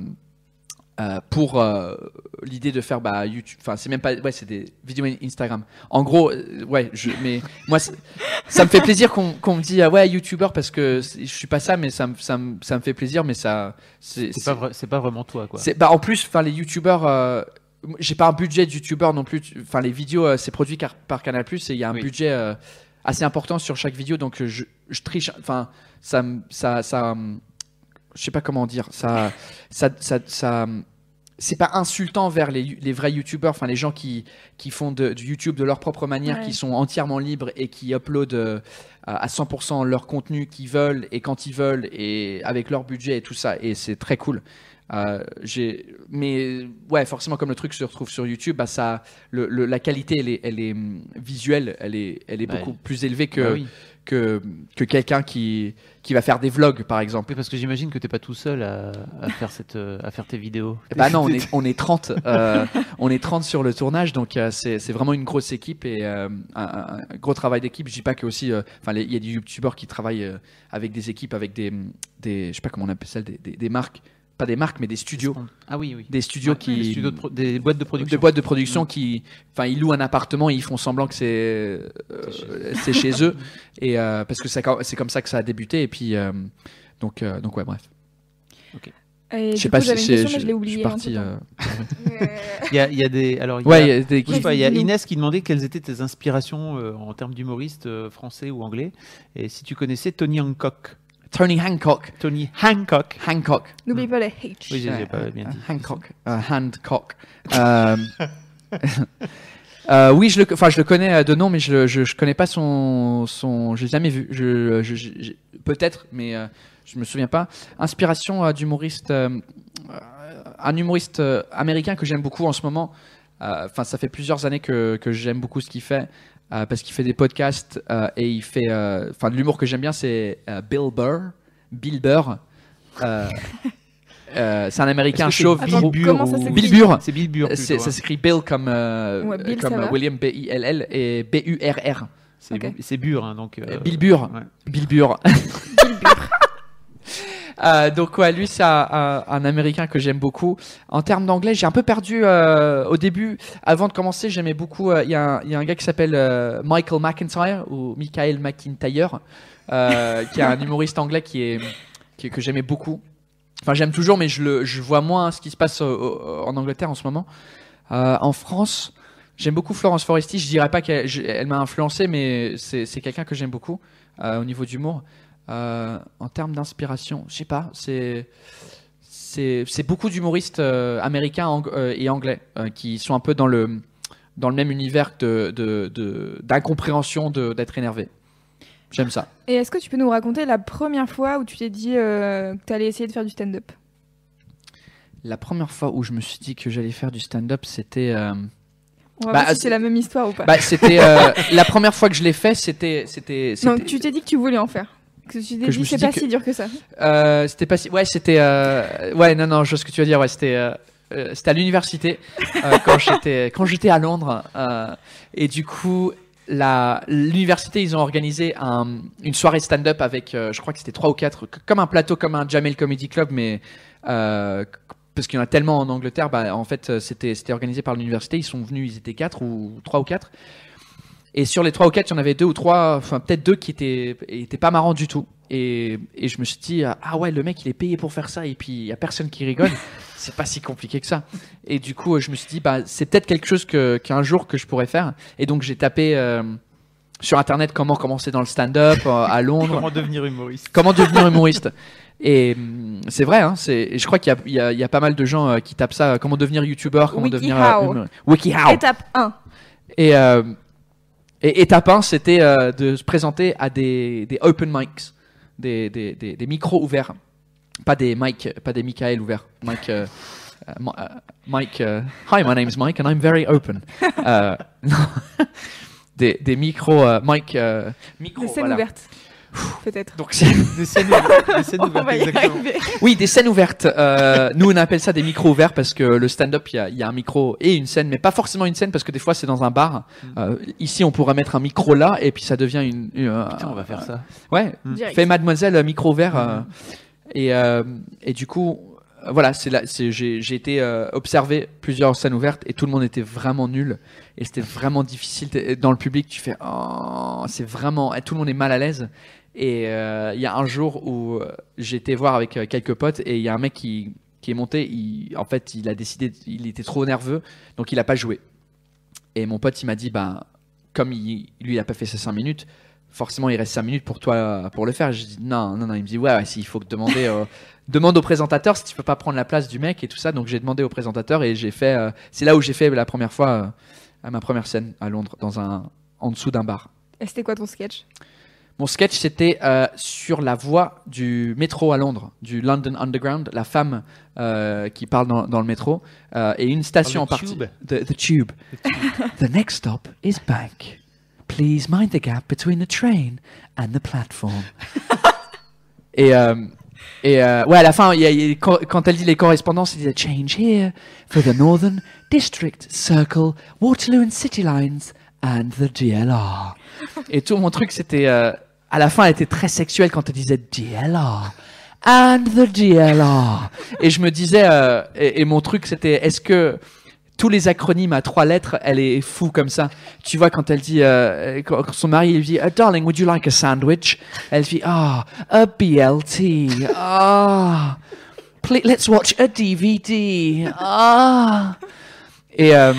euh, pour euh, l'idée de faire bah, YouTube, enfin c'est même pas, ouais c'est des vidéos Instagram. En gros, euh, ouais, je, mais moi ça me fait plaisir qu'on qu'on me dise ah ouais YouTuber parce que je suis pas ça, mais ça me ça me ça me fait plaisir, mais ça c'est pas, pas vraiment toi, quoi. bah en plus, enfin les youtubeurs, euh, j'ai pas un budget de youtubeur non plus. Enfin les vidéos, euh, c'est produit car- par Canal et il y a un Oui. budget euh, assez important sur chaque vidéo, donc je, je triche. Enfin ça, me- ça, ça, hum, je sais pas comment dire. Ça, ça, ça, ça, c'est pas insultant vers les, les vrais youtubeurs, enfin les gens qui, qui font de, du YouTube de leur propre manière, Ouais. qui sont entièrement libres et qui uploadent euh, à à 100% leur contenu qu'ils veulent et quand ils veulent et avec leur budget et tout ça. Et c'est très cool. Euh, j'ai, mais ouais, forcément, comme le truc se retrouve sur YouTube, bah ça, le, le- la qualité, elle est, elle est hum, visuelle, elle est, elle est Ouais. beaucoup plus élevée que, Bah oui. Que, que quelqu'un qui, qui va faire des vlogs, par exemple. Oui, parce que j'imagine que t'es pas tout seul à, à faire cette, euh, à faire tes vidéos. Bah non, on est, (laughs) on est 30, euh, on est 30 sur le tournage, donc euh, c'est c'est vraiment une grosse équipe et euh, un, gros travail d'équipe. Je dis pas que aussi, enfin, il y a des youtubeurs qui travaillent avec des équipes, avec des, des, je sais pas comment on appelle ça, des, des, des marques, pas des marques, mais des studios, Ah oui, oui. des studios Ouais, qui, des, studios de pro- des boîtes de production. des boîtes de production qui, enfin, ils louent un appartement, et ils font semblant que c'est euh, c'est chez eux, (laughs) et euh, parce que c'est comme ça que ça a débuté, et puis euh, donc euh, donc ouais, bref. Je sais pas si c'est, je, je l'ai je oublié. suis parti. entre-temps. euh, (laughs) Il y a, il y a des. Alors, il y a- Ouais, il y a des pas, il y a. Inès qui demandait quelles étaient tes inspirations euh, en termes d'humoriste euh, français ou anglais. Et si tu connaissais Tony Hancock. Tony Hancock. Tony Hancock. Hancock. N'oublie pas les H. Oui, j'ai j'ai pas bien dit. Hancock. Euh, Handcock. Euh, (laughs) euh, oui, je le, enfin, je le connais euh, de nom, mais je, je, je connais pas son, son, je l'ai jamais vu. Je, je- je- je- peut-être, mais euh, je me souviens pas. Inspiration euh, d'humoriste, euh, euh, un humoriste euh, américain que j'aime beaucoup en ce moment. Euh, Enfin, ça fait plusieurs années que, que j'aime beaucoup ce qu'il fait. Euh, parce qu'il fait des podcasts euh, et il fait, euh, enfin, de l'humour que j'aime bien, c'est euh, Bill Burr, Bill Burr. Euh, (laughs) euh, c'est un américain chauve. Attends, Bill Burr comment ça ou- s'écrit Bill Burr. C'est Bill Burr. Plutôt, Ça hein. s'écrit Bill comme, euh, Ouais, Bill, comme. William B-I-L-L et B-U-R-R. C'est Burr, hein, donc. euh, Bill Burr. ouais. Bill Burr. (laughs) Euh, donc ouais, lui c'est un, un- un Américain que j'aime beaucoup. En termes d'anglais, j'ai un peu perdu euh, au début. Avant de commencer, j'aimais beaucoup. euh, Il y, a un- il y a un gars qui s'appelle Michael McIntyre ou Michael McIntyre, (laughs) qui est un humoriste anglais qui est, qui- que j'aimais beaucoup. Enfin, j'aime toujours, mais je, le, je vois moins ce qui se passe en Angleterre en ce moment. En France, j'aime beaucoup Florence Foresti. Je dirais pas qu'elle m'a influencé, mais c'est quelqu'un que j'aime beaucoup au niveau d'humour. Euh, en termes d'inspiration, je sais pas, c'est beaucoup d'humoristes euh, américains ang- euh, et anglais qui sont un peu dans le dans le même univers de de- de- d'incompréhension de, d'être énervé. J'aime ça. Et est-ce que tu peux nous raconter la première fois où tu t'es dit euh, que tu allais essayer de faire du stand-up? La première fois où je me suis dit que j'allais faire du stand-up, c'était euh, On va Bah, voir si c'est- la même histoire ou pas. bah, c'était euh, (laughs) la première fois que je l'ai fait, c'était c'était non, c'était- tu t'es dit que tu voulais en faire. Que tu t'es dit c'est pas que- si dur que ça. Euh, c'était pas si... Ouais, c'était... euh, Ouais, non, non, je vois ce que tu veux dire. Ouais, c'était... euh, c'était à l'université quand j'étais (laughs) quand j'étais à Londres et du coup l'université ils ont organisé un, une soirée stand-up avec je crois que c'était trois ou quatre comme un plateau comme un Jamel Comedy Club mais parce qu'il y en a tellement en Angleterre bah, en fait c'était c'était organisé par l'université ils sont venus ils étaient quatre ou trois ou quatre Et sur les trois ou quatre, il y en avait deux ou trois, enfin peut-être deux qui étaient, étaient pas marrants du tout. Et, et je me suis dit, ah ouais, le mec il est payé pour faire ça et puis il y a personne qui rigole. (laughs) c'est pas si compliqué que ça. Et du coup, je me suis dit, bah c'est peut-être quelque chose que qu'un jour que je pourrais faire. Et donc j'ai tapé euh, sur internet comment commencer dans le stand-up euh, à (laughs) Londres. Comment devenir humoriste Comment devenir humoriste Et hum, c'est vrai, hein, c'est, et je crois qu'il y a, il y, a, il y a pas mal de gens euh, qui tapent ça. euh, Comment devenir youtubeur Comment devenir WikiHow. humor- WikiHow. Étape 1. Et, euh, et étape 1, c'était euh, de se présenter à des, des open mics, des, des, des, des micros ouverts. Pas des mics, pas des Michael ouverts. Mike, euh, euh, Mi- euh, Mike, euh, hi, my name is Mike and I'm very open. Euh, (laughs) non. des, des micros, euh, Mike, euh, scènes voilà. ouvertes. Peut-être. Donc, c'est- Des scènes ouvertes, des scènes (laughs) On ouvertes, exactement. Oui, des scènes ouvertes. Euh, nous, on appelle ça des micros ouverts parce que le stand-up, il y a, il y a un micro et une scène, mais pas forcément une scène parce que des fois, c'est dans un bar. Euh, ici, on pourrait mettre un micro là et puis ça devient une. une- euh, Putain, on va faire ça. Ouais, Direct. fait mademoiselle micro ouvert. euh, et, euh, et du coup, voilà, c'est là, c'est, j'ai, j'ai été euh, observer plusieurs scènes ouvertes et tout le monde était vraiment nul. Et c'était vraiment difficile. Dans le public, tu fais, oh, c'est vraiment, et tout le monde est mal à l'aise. Et euh, il y a un jour où euh, été voir avec euh, quelques potes et il y a un mec qui, qui est monté. En fait, il a décidé, il était trop nerveux, donc il a pas joué. Et mon pote, il m'a dit, bah, comme lui, il a pas fait ses 5 minutes, forcément, il reste 5 minutes pour toi pour le faire. J'ai dit, non, non, non. Il me dit, ouais, ouais, il faut demander, (laughs) demande au présentateur si tu peux pas prendre la place du mec et tout ça. Donc j'ai demandé au présentateur et j'ai fait, c'est là où j'ai fait la première fois, ma première scène à Londres, dans un, en dessous d'un bar. Et c'était quoi ton sketch? Mon sketch, c'était euh, sur la voie du métro à Londres, du London Underground, la femme euh, qui parle dans, dans le métro, euh, et une station Oh, en partie. The, the tube. (laughs) the next stop is Bank. Please mind the gap between the train and the platform. (laughs) et et ouais, à la fin, y a- il y a- quand, quand elle dit les correspondances, elle dit change here for the Northern District Circle, Waterloo and City Lines and the DLR. Et tout mon truc, c'était euh, à la fin, elle était très sexuelle quand elle disait DLR. And the DLR. Et je me disais, euh, et, et mon truc, c'était, est-ce que tous les acronymes à trois lettres, elle est fou comme ça? Tu vois, quand elle dit, euh, quand son mari lui dit, "Uh, darling, would you like a sandwich? Elle dit, ah, a BLT. Ah, Pl- let's watch a DVD. Ah. Et, euh,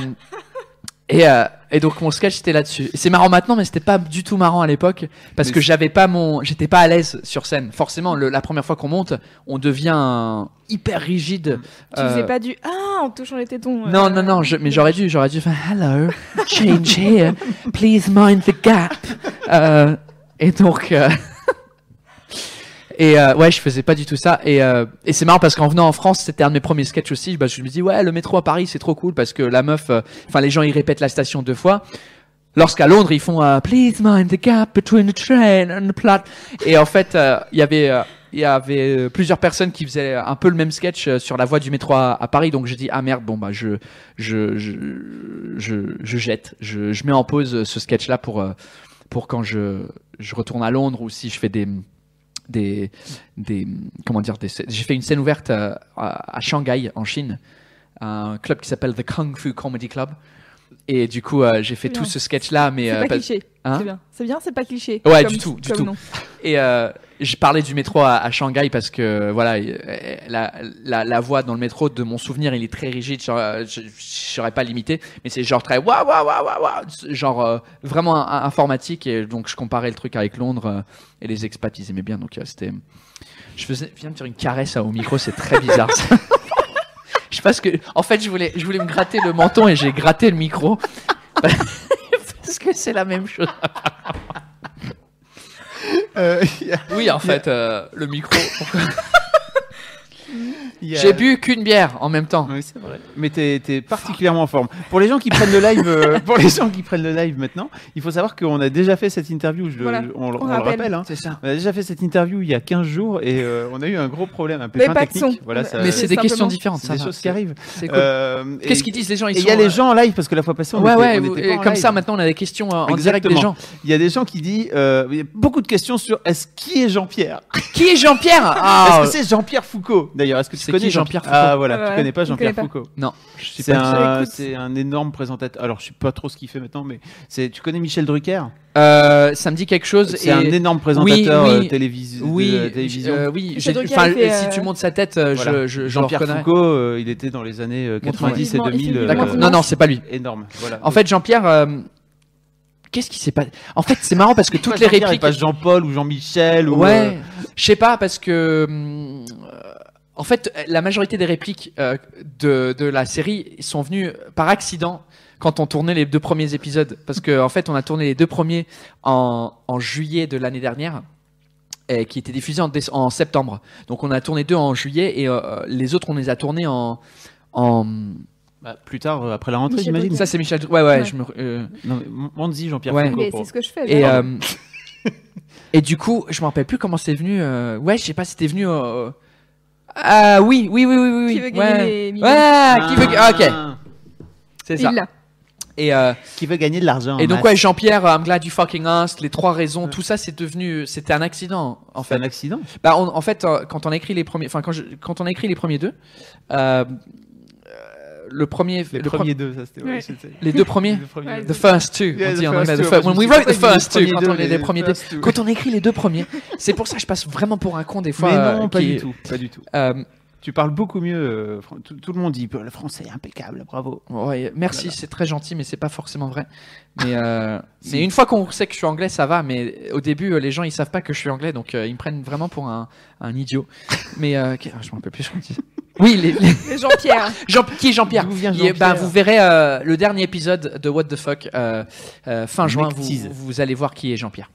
et, euh, et donc mon sketch c'était là-dessus. C'est marrant maintenant, mais c'était pas du tout marrant à l'époque parce Mais que j'avais pas mon, j'étais pas à l'aise sur scène. Forcément, le- la première fois qu'on monte, on devient hyper rigide. Tu Euh, faisais pas du ah en touchant les tétons. non, euh, non, non, je- mais j'aurais dû, j'aurais dû faire Hello, change here, please mind the gap. Euh, et donc, euh, et euh, ouais, je faisais pas du tout ça. Et, euh, et c'est marrant parce qu'en venant en France, c'était un de mes premiers sketchs aussi. Bah, je me dis ouais, le métro à Paris, c'est trop cool parce que la meuf, euh, enfin les gens ils répètent la station deux fois. Lorsqu'à Londres, ils font euh, Please mind the gap between the train and the plat. Et en fait, euh, il y avait il y avait plusieurs personnes qui faisaient un peu le même sketch sur la voie du métro à, Paris. Donc j'ai dit ah merde, bon bah je je je je, je jette, je, je mets en pause ce sketch là pour pour quand je je retourne à Londres ou si je fais des des comment dire j'ai fait une scène ouverte euh, à, à Shanghai en Chine un club qui s'appelle The Kung Fu Comedy Club et du coup euh, j'ai fait tout ce sketch là mais C'est euh, pas cliché. Hein c'est bien. C'est bien, c'est pas cliché. Ouais, comme- du tout, du tout. Et euh, j'ai parlé du métro à, à Shanghai parce que voilà, euh, la, la, la voie dans le métro de mon souvenir, il est très rigide. genre, Je ne saurais pas limiter, mais c'est genre très waouh waouh waouh waouh, genre vraiment un- un- informatique. Et donc je comparais le truc avec Londres et les expats, ils aimaient bien. Donc c'était, je faisais, je viens de faire une caresse à- au micro, c'est très bizarre. (laughs) je sais pas ce que, en fait, je voulais, je voulais me gratter le menton et j'ai gratté le micro (laughs) parce que c'est la même chose. Euh, il y a- Oui, en fait, euh, le micro. (laughs) (laughs) J'ai bu qu'une bière en même temps. Oui, c'est vrai. Mais t'es es particulièrement en forme. Pour les gens qui prennent le (laughs) live, euh, pour les gens qui prennent le live maintenant, il faut savoir qu'on a déjà fait cette interview. je- Voilà, on, on on le rappelle. hein. C'est ça. On a déjà fait cette interview il y a 15 jours et euh, on a eu un gros problème, un Mais pépin pas de technique. son. Voilà, ça- Mais c'est des questions différentes. c'est ça des va. choses qui arrivent. C'est cool. Euh, et- Qu'est-ce qu'ils disent les gens? Il y a les gens en live parce que la fois passée on Ouais, était, ouais. on était pas comme live. ça, maintenant, on a des questions en direct des gens. Il y a des gens qui disent, il y a beaucoup de questions sur est-ce qui est Jean-Pierre? Qui est Jean-Pierre? (laughs) Est-ce Ah, que c'est Jean-Pierre Foucault? D'ailleurs, est-ce que tu connais Jean-Pierre Foucault Ah voilà, Ouais, tu ouais, connais pas je Jean-Pierre. Foucault. Non, C'est un, Écoute. c'est un énorme présentateur. Alors, je sais pas trop ce qu'il fait maintenant, mais c'est. Tu connais Michel Drucker? Euh, ça me dit quelque chose. C'est et... un énorme présentateur oui. euh, télévis- de Oui, la télévision. euh, oui. Fait, si euh, tu montes sa tête, euh, Voilà. je, Jean-Pierre. Foucault, euh, il était dans les années euh, 90 et Montre-moi. 2000. Il fait- euh, D'accord. euh, Non, non, c'est pas lui. Énorme. Voilà. En fait, Jean-Pierre, euh, qu'est-ce qui s'est passé En fait, c'est marrant parce que (laughs) toutes les répliques. pas Jean-Paul ou Jean-Michel ou. Ouais, euh, je sais pas parce que hum, euh, en fait la majorité des répliques euh, de, de la série sont venues par accident quand on tournait les deux premiers épisodes parce que en fait on a tourné les deux premiers en, en juillet de l'année dernière et qui étaient diffusés en, septembre. Donc on a tourné deux en juillet et euh, les autres on les a tournés en en bah, plus tard, euh, après la rentrée, j'imagine. Ça c'est Michel ouais ouais, Ouais. je me euh, Non, Manzi, Jean-Pierre Ouais. Mais c'est ce que je fais. Et, euh, du coup, je me rappelle plus comment c'est venu. euh, Ouais, je sais pas si c'était venu. Euh, Ah oui, oui, oui, oui, oui. oui. Qui veut gagner ouais. les millions Ouais, qui veut. Ah, ok, Ah, c'est ça. Il l'a. Et, euh, Qui veut gagner de l'argent. et en donc masse. ouais, Jean-Pierre, I'm glad you fucking asked. Les trois raisons, tout ça, c'est devenu, c'était un accident en C'est fait. un accident. Bah, on- en fait, euh, quand on a écrit les premiers, enfin quand, je- quand on a écrit les premiers deux, euh, le premier, Les le pre- premiers deux, ça c'était. Ouais. les deux premiers. Les deux premiers Ouais, deux. The first two, Yeah, on dit en anglais. The bah, first, je when we wrote pas the first two, quand on est les les premiers deux. first two. Quand on écrit les deux premiers, c'est pour ça que je passe vraiment pour un con des fois. Mais euh, non, pas qui- du tout. Pas du tout. Euh, Tu parles beaucoup mieux. euh, tout, tout le monde dit le français est impeccable, bravo. ouais, merci, c'est très gentil, mais c'est pas forcément vrai. (laughs) Mais, euh, une fois qu'on sait que je suis anglais, ça va. Mais au début, euh, les gens ils savent pas que je suis anglais, donc euh, ils me prennent vraiment pour un, un idiot. (laughs) mais euh, ok, je m'en rappelle plus dit. Oui, les, les- Mais Jean-Pierre. (laughs) Jean, qui est Jean-Pierre D'où vient Jean-Pierre ben, Vous verrez euh, le dernier épisode de What the Fuck euh, euh, fin juin. Vous, tease. vous allez voir qui est Jean-Pierre.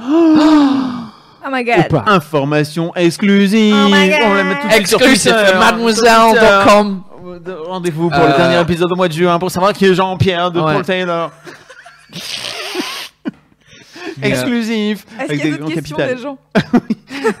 Oh my god. Information exclusive. Oh my God. On la met tout de suite sur Exclusive Twitter. mademoiselle.com. Rendez-vous pour Euh, le dernier épisode au mois de juin pour savoir qui est Jean-Pierre de Ouais. Paul Taylor. (laughs) Exclusif. Est-ce avec qu'il y a des d'autres grands questions capitales. des gens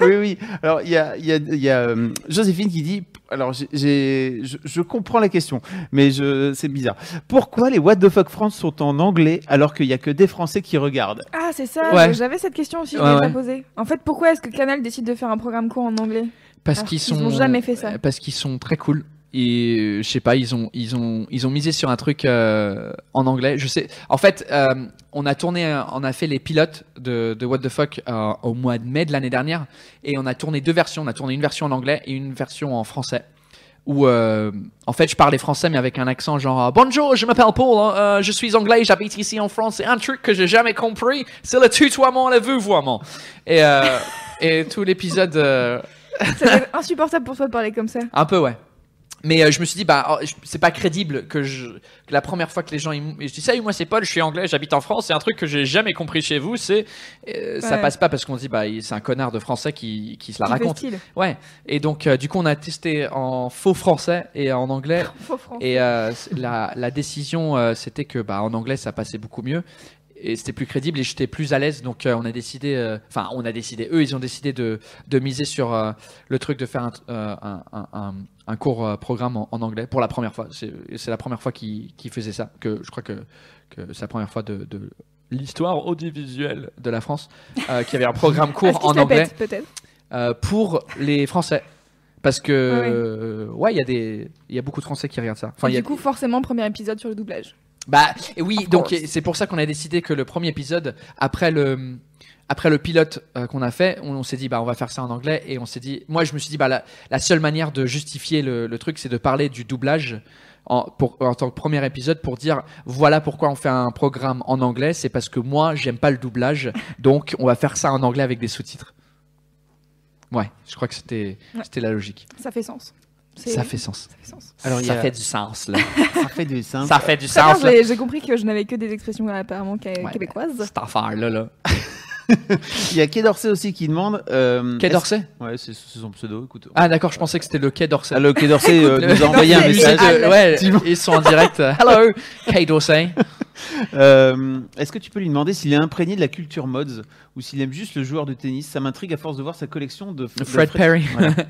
(laughs) oui, oui. Alors, il y a, il y a, il y a euh, Joséphine qui dit. Alors, j'ai- j'ai, je, je comprends la question, mais je, c'est bizarre. Pourquoi les What the Fuck France sont en anglais alors qu'il y a que des Français qui regardent? Ah, c'est ça. Ouais. J'avais cette question aussi, je Ouais, l'ai pas ouais. posée. En fait, pourquoi est-ce que Canal décide de faire un programme court en anglais? Parce qu'ils sont ont jamais fait ça. euh, Parce qu'ils sont très cool. Et euh, je sais pas, ils ont ils ont ils ont misé sur un truc euh, en anglais. Je sais. En fait, euh, on a tourné, euh, on a fait les pilotes de, de What the Fuck euh, au mois de mai de l'année dernière, et on a tourné deux versions. On a tourné une version en anglais et une version en français. Où euh, en fait je parlais français mais avec un accent genre bonjour je m'appelle Paul hein, euh, je suis anglais j'habite ici en France et un truc que j'ai jamais compris c'est le tutoiement le vouvoiement et euh, et tout l'épisode euh, Ça doit être insupportable pour toi de parler comme ça. un peu, ouais. Mais euh, je me suis dit, bah, oh, c'est pas crédible que, je, que la première fois que les gens. ils Je dis, salut, moi c'est Paul, je suis anglais, j'habite en France. C'est un truc que j'ai jamais compris chez vous. C'est. euh, Ça passe pas parce qu'on se dit, bah, c'est un connard de français qui, qui se la Qui raconte. Ouais. Et donc, euh, du coup, on a testé en faux français et en anglais. (laughs) Faux français. Et euh, la, la décision, c'était que bah, en anglais, ça passait beaucoup mieux. Et c'était plus crédible et j'étais plus à l'aise. Donc, euh, on a décidé, euh, enfin, on a décidé, eux, ils ont décidé de, de miser sur euh, le truc de faire un, euh, un, un- court programme en, en anglais pour la première fois. C'est c'est la première fois qu'ils qu'ils faisaient ça. Que je crois que, que c'est la première fois de, de l'histoire audiovisuelle de la France euh, qu'il y avait un programme (laughs) court en anglais euh, pour les Français. Parce que, ouais. euh, ouais, il y a des, il y a beaucoup de Français qui regardent ça. Enfin, il y a Du coup, forcément, premier épisode sur le doublage. Bah oui, donc c'est pour ça qu'on a décidé que le premier épisode, après le après le pilote euh, qu'on a fait, on, on s'est dit bah on va faire ça en anglais et on s'est dit, moi je me suis dit bah la, la seule manière de justifier le, le truc, c'est de parler du doublage. En, pour, en tant que premier épisode pour dire voilà pourquoi on fait un programme en anglais c'est parce que moi j'aime pas le doublage donc on va faire ça en anglais avec des sous-titres ouais je crois que c'était Ouais. c'était la logique Ça fait sens. Ça fait sens ça fait sens. Alors, ça a- fait du sens là (laughs) ça fait du sens. ça fait du Très bien, sens là. j'ai compris que je n'avais que des expressions euh, apparemment qué- Ouais. québécoises. cette affaire là là (laughs) Il y a Quai d'Orsay aussi qui demande. Euh, Quai d'Orsay? Ouais, c'est son pseudo. Écoute. Ah d'accord, je pensais que c'était le quai d'Orsay. Ah, le Quai d'Orsay euh, (laughs) nous a envoyé un message. Euh, ouais, ils sont en direct. Hello, quai d'Orsay. (laughs) Euh, Est-ce que tu peux lui demander s'il est imprégné de la culture mods ou s'il aime juste le joueur de tennis? Ça m'intrigue à force de voir sa collection de, de Fred Perry. Voilà. (laughs)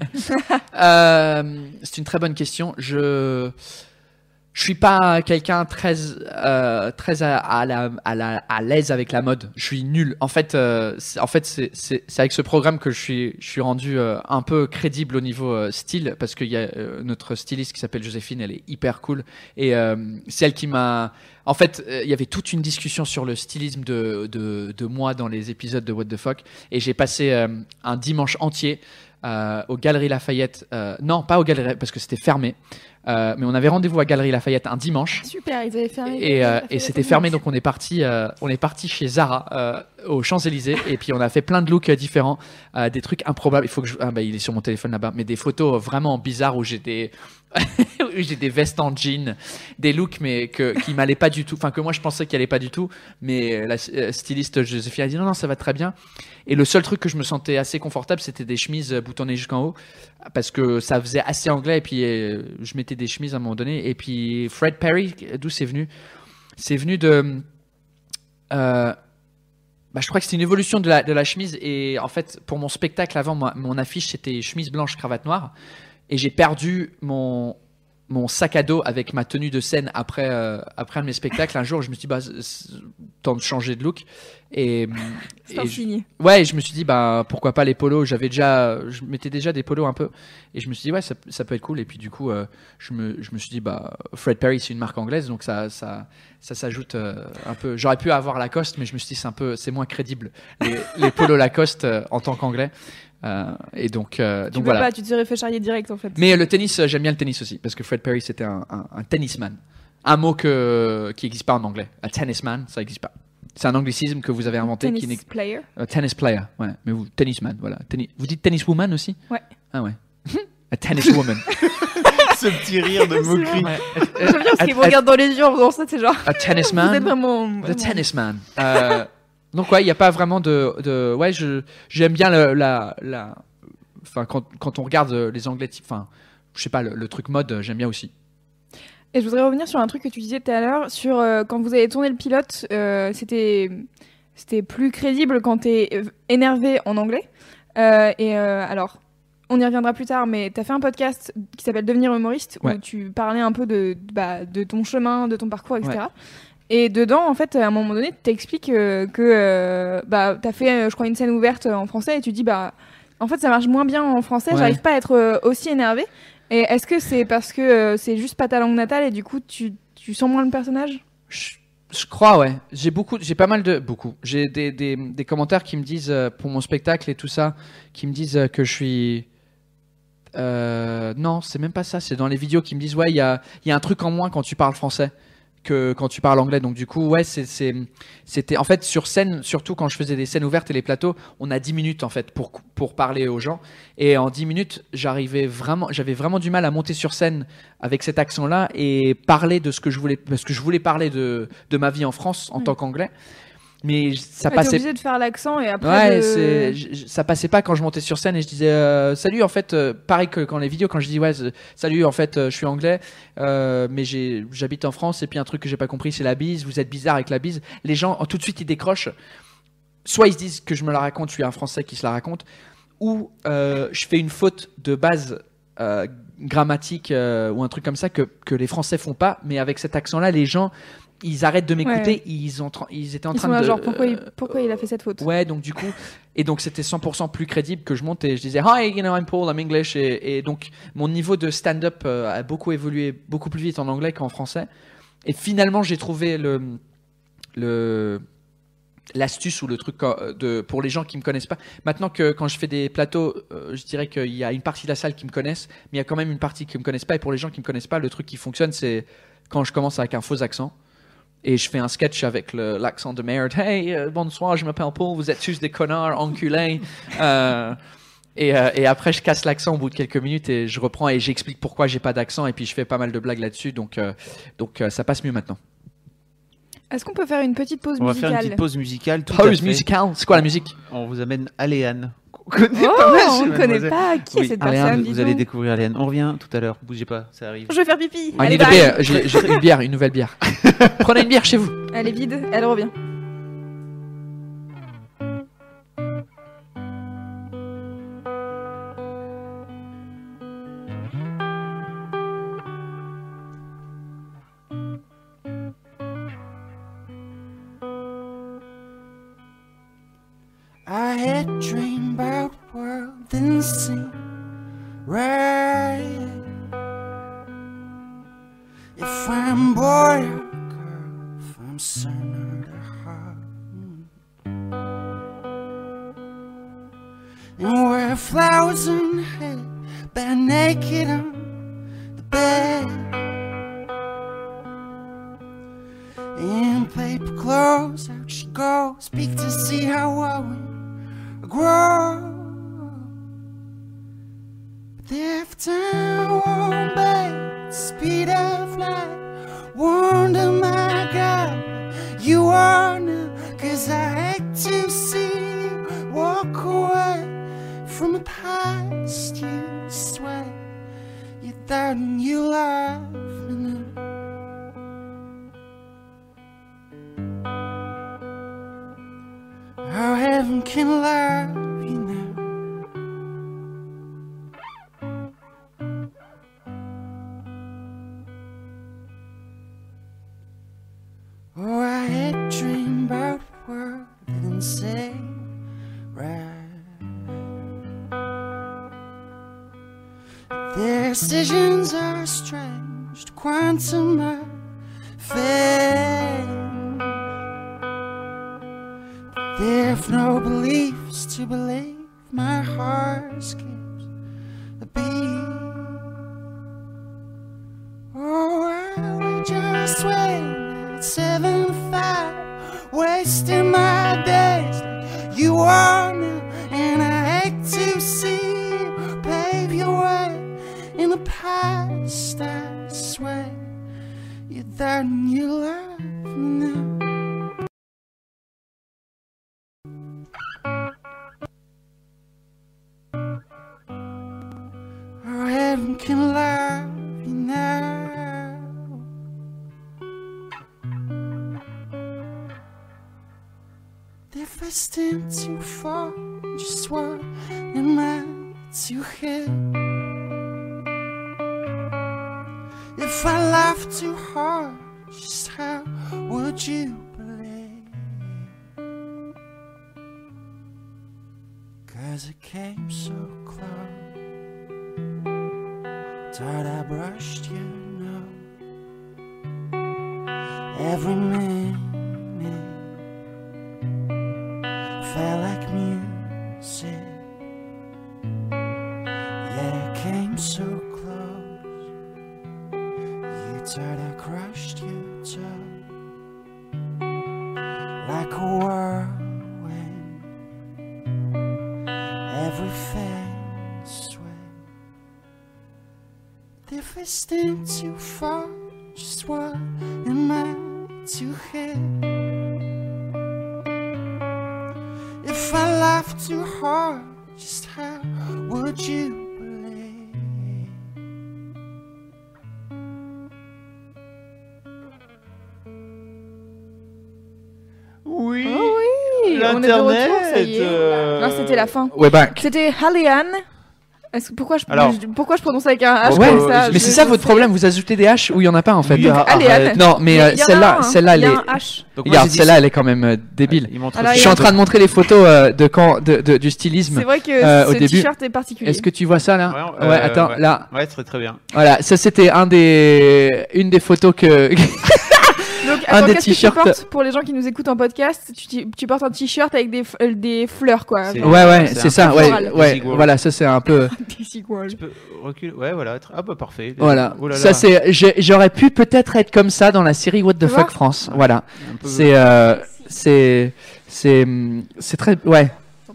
Euh, c'est une très bonne question. Je je suis pas quelqu'un très euh, très à, à la à la à l'aise avec la mode. Je suis nul. En fait, euh, c'est- en fait, c'est c'est c'est avec ce programme que je suis je suis rendu euh, un peu crédible au niveau euh, style parce qu'il y a euh, notre styliste qui s'appelle Joséphine. Elle est hyper cool et euh, c'est elle qui m'a. En fait, euh, il y avait toute une discussion sur le stylisme de moi dans les épisodes de What the fuck. Et j'ai passé euh, un dimanche entier euh, aux Galeries Lafayette. euh, non, pas aux Galeries parce que c'était fermé. Euh, mais on avait rendez-vous à Galerie Lafayette un dimanche. Super, ils avaient fermé. Et, euh, et c'était fermé, donc on est parti, on est parti chez Zara aux Champs Élysées, et puis on a fait plein de looks différents, des trucs improbables. Il faut que je... ah bah il est sur mon téléphone là-bas, mais des photos vraiment bizarres où j'ai des (laughs) j'ai des vestes en jean, des looks mais que qui m'allaient pas du tout, enfin que moi je pensais qu'ils allaient pas du tout, mais la styliste Joséphine a dit non non ça va très bien. Et le seul truc que je me sentais assez confortable, c'était des chemises euh, boutonnées jusqu'en haut, parce que ça faisait assez anglais. Et puis euh, je mettais des chemises à un moment donné. Et puis Fred Perry, d'où c'est venu? C'est venu de. euh, bah, je crois que c'est une évolution de la, chemise. Et en fait, pour mon spectacle avant, mon affiche c'était chemise blanche, cravate noire. Et j'ai perdu mon, mon sac à dos avec ma tenue de scène après, euh, après un de mes spectacles. Un jour, je me suis dit, bah, temps de changer de look. Et, et je-. Ouais, je me suis dit, bah, pourquoi pas les polos J'avais déjà, je mettais déjà des polos un peu. Et je me suis dit, ouais, ça, ça peut être cool. Et puis, du coup, euh, je, me, je me suis dit, bah, Fred Perry, c'est une marque anglaise, donc ça, ça, ça s'ajoute euh, un peu. J'aurais pu avoir Lacoste, mais je me suis dit, c'est un peu, c'est moins crédible, les, les polos Lacoste euh, en tant qu'anglais. Euh, et donc, euh, Tu donc voilà. pas, tu te serais fait charrier direct en fait. Mais le tennis, euh, j'aime bien le tennis aussi, parce que Fred Perry, c'était un, un, un tennisman. Un mot que, qui n'existe pas en anglais. Un tennisman, ça n'existe pas. C'est un anglicisme que vous avez inventé Tennis player. un tennis player, ouais. Mais vous, tennisman, voilà. Tenni- Vous dites tennis woman aussi? Ouais. Ah ouais. (laughs) A tennis woman. (laughs) Ce petit rire de moquerie. (laughs) J'aime bien parce A- qu'ils a- regardent dans les yeux en faisant ça, c'est genre. A tennis Vous êtes man. vraiment. The tennisman. Euh, donc ouais, il n'y a pas vraiment de, de ouais, je j'aime bien le, la la enfin quand, quand on regarde euh, les anglais type enfin je sais pas le, le truc mode, euh, j'aime bien aussi. Et je voudrais revenir sur un truc que tu disais tout à l'heure, sur euh, quand vous avez tourné le pilote, euh, c'était c'était plus crédible quand t'es énervé en anglais. Euh, et alors, on y reviendra plus tard, mais t'as fait un podcast qui s'appelle Devenir humoriste, Ouais. où tu parlais un peu de, bah, de ton chemin, de ton parcours, etc. Et dedans, en fait, à un moment donné, t'expliques euh, que euh, bah, t'as fait, euh, je crois, une scène ouverte en français, et tu dis, bah, en fait, ça marche moins bien en français, Ouais. j'arrive pas à être euh, aussi énervé. Et est-ce que c'est parce que euh, c'est juste pas ta langue natale et du coup tu, tu sens moins le personnage? Je, je crois, ouais. J'ai beaucoup, j'ai pas mal de, beaucoup. J'ai des, des, des commentaires qui me disent euh, pour mon spectacle et tout ça, qui me disent euh, que je suis. Euh, non, c'est même pas ça. C'est dans les vidéos qui me disent ouais, il y a, il y a un truc en moins quand tu parles français que quand tu parles anglais. Donc du coup, ouais, c'était en fait sur scène, surtout quand je faisais des scènes ouvertes et les plateaux, on a 10 minutes en fait pour pour parler aux gens. Et en 10 minutes, j'arrivais vraiment, j'avais vraiment du mal à monter sur scène avec cet accent-là et parler de ce que je voulais, parce que je voulais parler de, de ma vie en France en Mm. tant qu'anglais. Mais ça Ouais, passait obligé de faire l'accent et après. Ouais, de- ça passait pas quand je montais sur scène et je disais euh, salut en fait, euh, pareil que quand les vidéos, quand je dis ouais, salut en fait, euh, je suis anglais, mais j'habite en France et puis un truc que j'ai pas compris c'est la bise, vous êtes bizarre avec la bise. Les gens, tout de suite ils décrochent. Soit ils se disent que je me la raconte, je suis un Français qui se la raconte, ou je fais une faute de base grammatique ou un truc comme ça que, que les Français font pas, mais avec cet accent-là, les gens ils arrêtent de m'écouter, Ouais. ils, ont, tra- ils étaient en Ils train sont là, de genre pourquoi il, euh, pourquoi il a fait cette faute? Ouais, donc du coup, et donc c'était 100% plus crédible que je monte et je disais Hi, you know, I'm Paul, I'm English. Et, et donc mon niveau de stand-up euh, a beaucoup évolué, beaucoup plus vite en anglais qu'en français. Et finalement, j'ai trouvé le, le, l'astuce ou le truc euh, de, pour les gens qui me connaissent pas. Maintenant que quand je fais des plateaux, euh, je dirais qu'il y a une partie de la salle qui me connaissent, mais il y a quand même une partie qui me connaissent pas. Et pour les gens qui me connaissent pas, le truc qui fonctionne, c'est quand je commence avec un faux accent. Et je fais un sketch avec le- l'accent de merde. Hey, euh, bonsoir, je m'appelle Paul, vous êtes tous des connards, enculés. (laughs) Euh, et, euh, et après, je casse l'accent au bout de quelques minutes et je reprends et j'explique pourquoi j'ai pas d'accent. Et puis, je fais pas mal de blagues là-dessus. Donc, euh, donc euh, ça passe mieux maintenant. Est-ce qu'on peut faire une petite pause On va musicale faire une petite pause musicale. tout Pause musicale, c'est quoi la musique? On vous amène Aléane. Connaît Oh, pas on ne connaît Mademoiselle. pas qui est Oui, cette Allez, personne. Vous, allez découvrir Aléane. On revient tout à l'heure. Bougez pas, ça arrive. Je vais faire pipi. Ah, Allez, une j'ai j'ai une bière, une nouvelle bière. (laughs) Prenez une bière chez vous. Elle est vide, elle revient. Can love est. euh, Non, c'était la fin. Back. C'était Hallian. Que pourquoi je, Alors- je- pourquoi je prononce avec un H comme bah, ça Mais c'est ça votre sais. problème, vous ajoutez des H où il y en a pas en fait. Oui, ah. Non, mais euh, celle-là, celle-là, elle est. celle-là, elle est quand même euh, débile. Alors, Je suis en train de montrer les photos euh, de quand, de, de- du stylisme. C'est vrai que Euh, au ce début, t-shirt est particulier. Est-ce que tu vois ça là Ouais, Ouais, euh, attends, ouais. là, Ouais, très très bien. voilà, ça c'était un des, une des photos que. Donc, un des t-shirts- pour les gens qui nous écoutent en podcast tu, portes un t-shirt avec des, euh, des fleurs, quoi. Ouais, ouais, c'est ça, ouais, ouais, voilà, ça c'est un peu. (laughs) Tu peux reculer. Ouais, voilà. Ah bah parfait. Voilà, Oh là là. ça c'est, j'ai- j'aurais pu peut-être être comme ça dans la série What the Tu Fuck France. Voilà, c'est, euh, c'est, c'est, c'est très, ouais.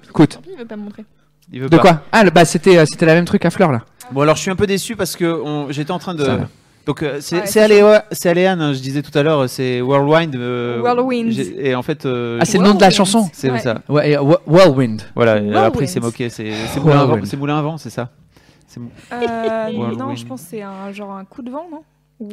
Écoute. il veut pas me montrer. Il veut De pas. quoi? Ah, bah c'était, euh, c'était la même truc à fleurs là. Bon alors je suis un peu déçu parce que on- j'étais en train de. Donc euh, c'est Ouais, c'est c'est Aléa- c'est Aléane, hein, je disais tout à l'heure, c'est Whirlwind. euh, Whirlwind. j'ai- Et en fait. euh, Ah, c'est le nom de la Whirlwind. chanson. c'est Ouais. ça. Ouais, et, Wh- Whirlwind. Voilà. et Whirlwind. Après il s'est moqué. C'est c'est Moulin à vent. Whirlwind. C'est Moulin à vent, c'est ça. C'est mou- Euh, non, Whirlwind. je pense que c'est un, genre un coup de vent, non?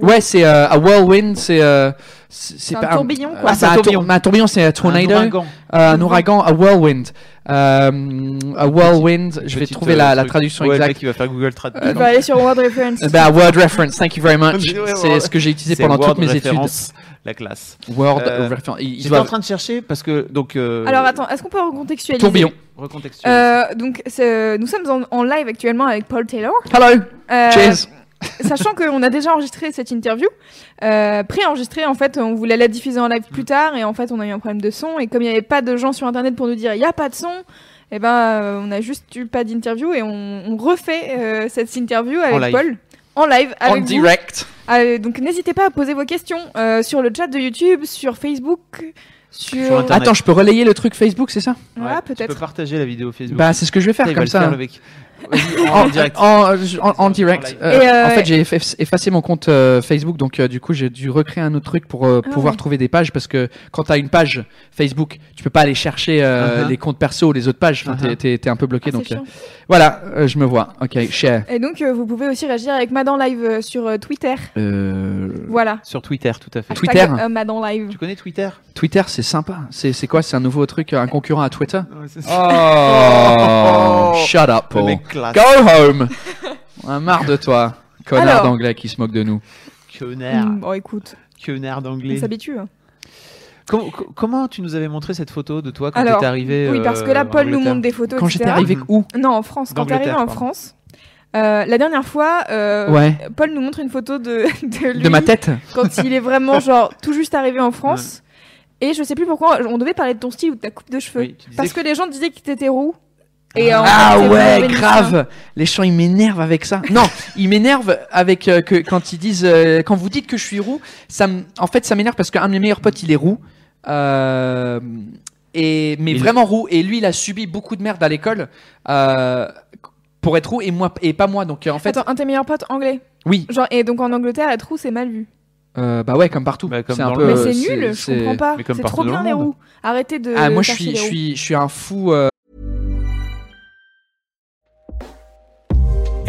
Ouais, c'est euh, a whirlwind, c'est euh, c'est un tourbillon, Ah, quoi. c'est un, tourbillon. tour- un tourbillon, c'est un tornado, Un ouragan. Euh, un ouragan, a whirlwind. Euh, a whirlwind, je vais trouver euh, la, la traduction Ouais, le mec exacte. qui va faire Google Trad. Euh, Il va aller sur Word Reference. Euh, bah, word reference, thank you very (laughs) much. C'est ce que j'ai utilisé pendant Word toutes mes études. La classe. Word Euh, reference. J'étais en train de chercher parce que donc. euh, Alors attends, est-ce qu'on peut recontextualiser? Tourbillon. Recontextualiser. Euh, donc, nous sommes en, en live actuellement avec Paul Taylor. Hello. Euh, Cheers. Sachant qu'on a déjà enregistré cette interview, euh, pré-enregistrée, en fait, on voulait la diffuser en live plus tard, et en fait, on a eu un problème de son, et comme il n'y avait pas de gens sur Internet pour nous dire il n'y a pas de son, et ben, euh, on a juste eu pas d'interview, et on, on refait euh, cette interview avec. Paul. En live, avec En vous. direct. Euh, donc n'hésitez pas à poser vos questions euh, sur le chat de YouTube, sur Facebook, sur... Attends, je peux relayer le truc Facebook, c'est ça? Ouais, Tu peut-être. peux partager la vidéo Facebook. Bah, c'est ce que je vais faire comme faire, ça. En, direct. En, en- en direct. Euh, euh, en fait, j'ai eff- effacé mon compte euh, Facebook, donc euh, du coup, j'ai dû recréer un autre truc pour euh, Ah pouvoir ouais. trouver des pages parce que quand tu as une page Facebook, tu peux pas aller chercher euh, Uh-huh. les comptes perso ou les autres pages. Enfin, Uh-huh. t'es- un peu bloqué. Ah, donc euh, voilà, euh, je me vois. Ok, share. Et donc euh, vous pouvez aussi réagir avec Madan Live euh, sur euh, Twitter. Euh, Voilà. Sur Twitter, tout à fait. Twitter. Euh, Madan Live. Tu connais Twitter? Twitter, c'est sympa. C'est quoi? C'est un nouveau truc, un concurrent à Twitter? Ouais. Oh, (laughs) shut up, Le Paul. Classe. Go home. On a marre de toi, connard Alors. d'anglais qui se moque de nous. Connard. Mm, bon écoute, Connard on d'anglais. s'habitue. hein. Com- co- comment tu nous avais montré cette photo de toi quand Alors, t'étais arrivé oui, parce que euh, là en Paul nous montre des photos. Quand etc. j'étais arrivé Mhm. où? Non, en France. Quand t'es arrivé D'Angleterre, en pardon. France. euh, la dernière fois, euh, Ouais. Paul nous montre une photo de, (laughs) de lui De ma tête quand il est vraiment (laughs) genre tout juste arrivé en France. Et je sais plus pourquoi, on devait parler de ton style ou de ta coupe de cheveux. Parce que- que les gens disaient que t'étais roux. Et, Ah fait, ouais, grave. Les gens ils m'énervent avec ça. Non, (laughs) ils m'énervent avec euh, que quand ils disent euh, quand vous dites que je suis roux, ça en fait ça m'énerve parce qu'un de mes meilleurs potes il est roux. Euh, et mais Il- vraiment roux et lui il a subi beaucoup de merde à l'école euh, pour être roux et moi et pas moi donc en fait Attends, un de tes meilleurs potes anglais. oui Genre, et donc en Angleterre, être roux, c'est mal vu. euh, bah ouais comme partout Bah, c'est un dans peu le- Mais c'est nul, je comprends pas. C'est trop bien le les roux. Arrêtez de. ah moi je suis je suis je suis un fou euh,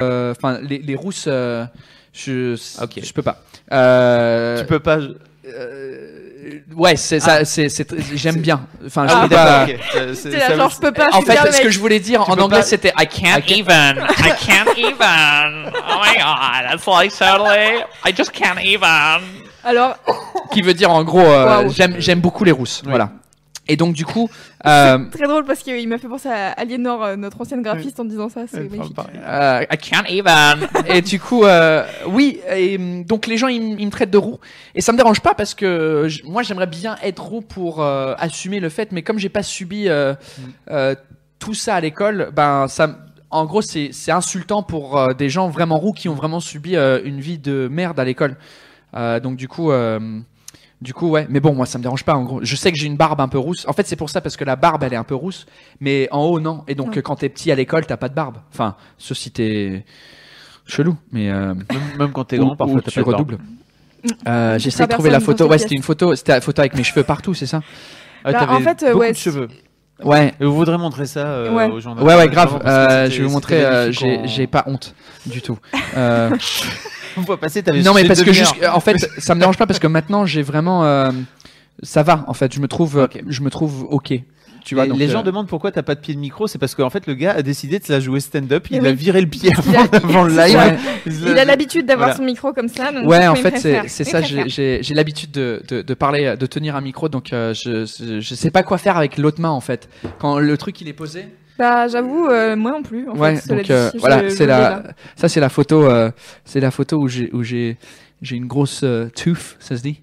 Enfin les, les rousses euh, je Ok. je peux pas euh, Tu peux pas. je- Euh, ouais, c'est ça, c'est, c'est, j'aime bien. Enfin, je Ah oui, pas-. Euh, ça- genre, je peux pas. En fait, ce que je voulais dire en peux anglais, pas- c'était I can't even. I (laughs) can't even. Oh my god, it's like totally. I just can't even. Alors, qui veut dire en gros, euh, Waouh. j'aime, j'aime beaucoup les rousses. Voilà. Et donc du coup, (laughs) euh, très drôle parce qu'il m'a fait penser à Aliénor, euh, notre ancienne graphiste, en disant ça. C'est magnifique. euh, I can't even. et du coup, euh, oui, et donc les gens ils, me traitent de roux et ça me dérange pas parce que moi j'aimerais bien être roux pour euh, assumer le fait, mais comme j'ai pas subi euh, euh, tout ça à l'école, ben ça, en gros c'est c'est insultant pour euh, des gens vraiment roux qui ont vraiment subi euh, une vie de merde à l'école. Euh, donc du coup. Du coup, ouais, mais bon, moi ça me dérange pas en gros. Je sais que j'ai une barbe un peu rousse. En fait, c'est pour ça parce que la barbe elle est un peu rousse, mais en haut non. Et donc, Ouais. quand t'es petit à l'école, t'as pas de barbe. Enfin, sauf si t'es chelou, mais euh, Même, même quand t'es grand, parfois t'as tu pas de barbe. redoubles. Euh, J'essaie de trouver un la photo. Ouais, c'était une photo. C'était la photo avec mes cheveux partout, c'est ça? Ah, Bah, t'avais en fait, euh, beaucoup ouais, de cheveux. Ouais. Et vous voudrez montrer ça euh, Ouais. aux gens Ouais, ouais, grave. Euh, je vais vous montrer. euh, J'ai en- j'ai pas honte du tout. (laughs) (laughs) On va passer, t'avais non, mais parce que juste, en fait, (laughs) ça me dérange pas parce que maintenant j'ai vraiment. euh, ça va, en fait. Je me trouve, Ok. je me trouve ok. Tu vois. les, donc, les euh, gens demandent pourquoi t'as pas de pied de micro, c'est parce qu'en fait le gars a décidé de se la jouer stand-up, il a viré le pied Il a- avant, (laughs) le live. Ouais. Il a l'habitude d'avoir Voilà. son micro comme ça. Donc Ouais, en fait, c'est ça. J'ai- l'habitude de, de, de parler, de tenir un micro, donc euh, je, je je sais pas quoi faire avec l'autre main en fait. Quand le truc il est posé. Bah, j'avoue, euh, moi non plus. En ouais, fait, donc euh, voilà, c'est la, ça c'est la photo, euh, c'est la photo où j'ai où j'ai j'ai une grosse euh, touffe, ça se dit?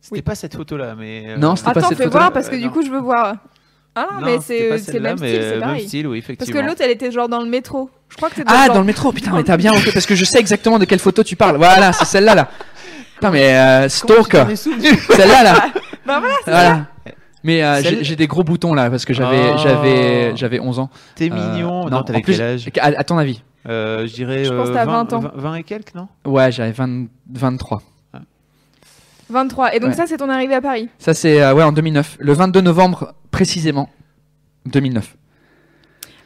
C'était pas cette photo là, mais. euh, Non, c'était pas Attends, cette fais photo. voir parce que Euh, du non. coup, je veux voir. Ah non, Non, mais c'est le même style, c'est Même pareil. style, oui, Parce que effectivement. l'autre, elle était genre dans le métro. Je crois que Ah, genre- dans le métro, putain, mais t'as bien parce que je sais exactement de quelle photo tu parles. Voilà, c'est celle-là là. Putain, mais euh, stalker. (laughs) Celle-là là. Bah voilà, c'est Voilà. Mais euh, Celle- j'ai des gros boutons là parce que j'avais Oh. j'avais j'avais 11 ans. T'es Euh, mignon. non, Non, en t'avais quel âge À, à ton avis Euh, Je dirais Je pense euh, que t'as 20 20 ans. 20 20 et quelques, non? Ouais, j'avais 20 23. 23. Et donc Ouais. ça, c'est ton arrivée à Paris? Ça c'est euh, ouais en 2009, le 22 novembre précisément 2009.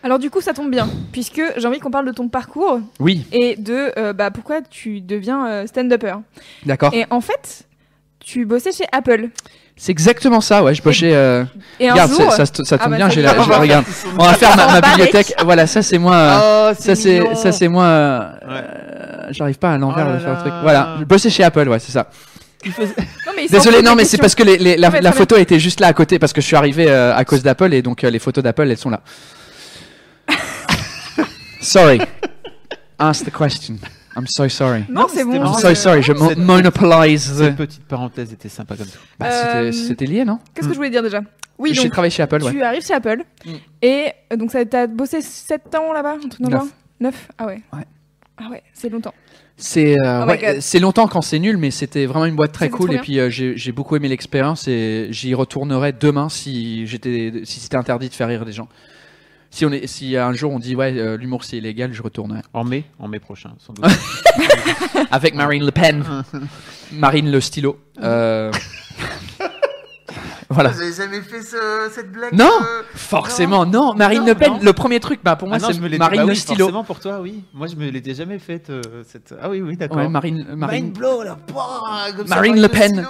Alors du coup, ça tombe bien, puisque j'ai envie qu'on parle de ton parcours Oui, et de euh, bah, pourquoi tu deviens euh, stand-upper. d'accord. Et en fait, tu bossais chez Apple. C'est exactement ça, ouais, je bossais euh, Et Regarde, jour... ça, ça Ah tombe bah, bien, j'ai la (laughs) on je- va regarde. On va faire ma, bibliothèque. Voilà, ça c'est moi euh, Oh, ça c'est ça c'est moi euh, Ouais. euh, j'arrive pas à l'envers Oh de faire le truc. là. Voilà, je bossais chez Apple, ouais, c'est ça. Non, mais Désolé, non, mais c'est parce que les, les- la, la photo était juste là à côté parce que je suis arrivé euh, à cause d'Apple et donc euh, les photos d'Apple elles sont là. (laughs) sorry. Ask the question. I'm so sorry. Non, c'est bon. I'm je- so sorry, je mo- Cette- monopolize. Cette petite parenthèse était sympa comme tout. Bah, c'était- Euh, C'était lié, non? Qu'est-ce que je voulais dire déjà? Oui, J'ai travaillé chez Apple, ouais. tu arrives chez Apple Mm. et euh, donc t'as bossé 7 ans là-bas, un truc dans le Neuf. genre? 9 Ah ouais. Ouais. Ah ouais, c'est longtemps. C'est euh, Oh ouais, c'est longtemps quand c'est nul, mais c'était vraiment une boîte très cool. Et puis euh, j'ai beaucoup aimé l'expérience et j'y retournerai demain si j'étais si c'était interdit de faire rire des gens. Si on est si un jour on dit ouais euh, l'humour c'est illégal, je retournerai. En mai, en mai prochain, sans doute. (laughs) Avec Marine Le Pen, (laughs) Marine le stylo. Euh, (laughs) voilà. Vous avez jamais fait ce- cette blague Non, Forcément non? Marine Non, Le Pen, non? le premier truc, bah pour moi Ah c'est je me l'étais- Marine bah le oui, stylo. Forcément pour toi, oui. Moi, je me l'étais jamais faite. euh, cette... Ah oui, oui, d'accord. Ouais, Marine Marine Marine Blow, là. pouah, comme ça, Marine Le Pen. stylo.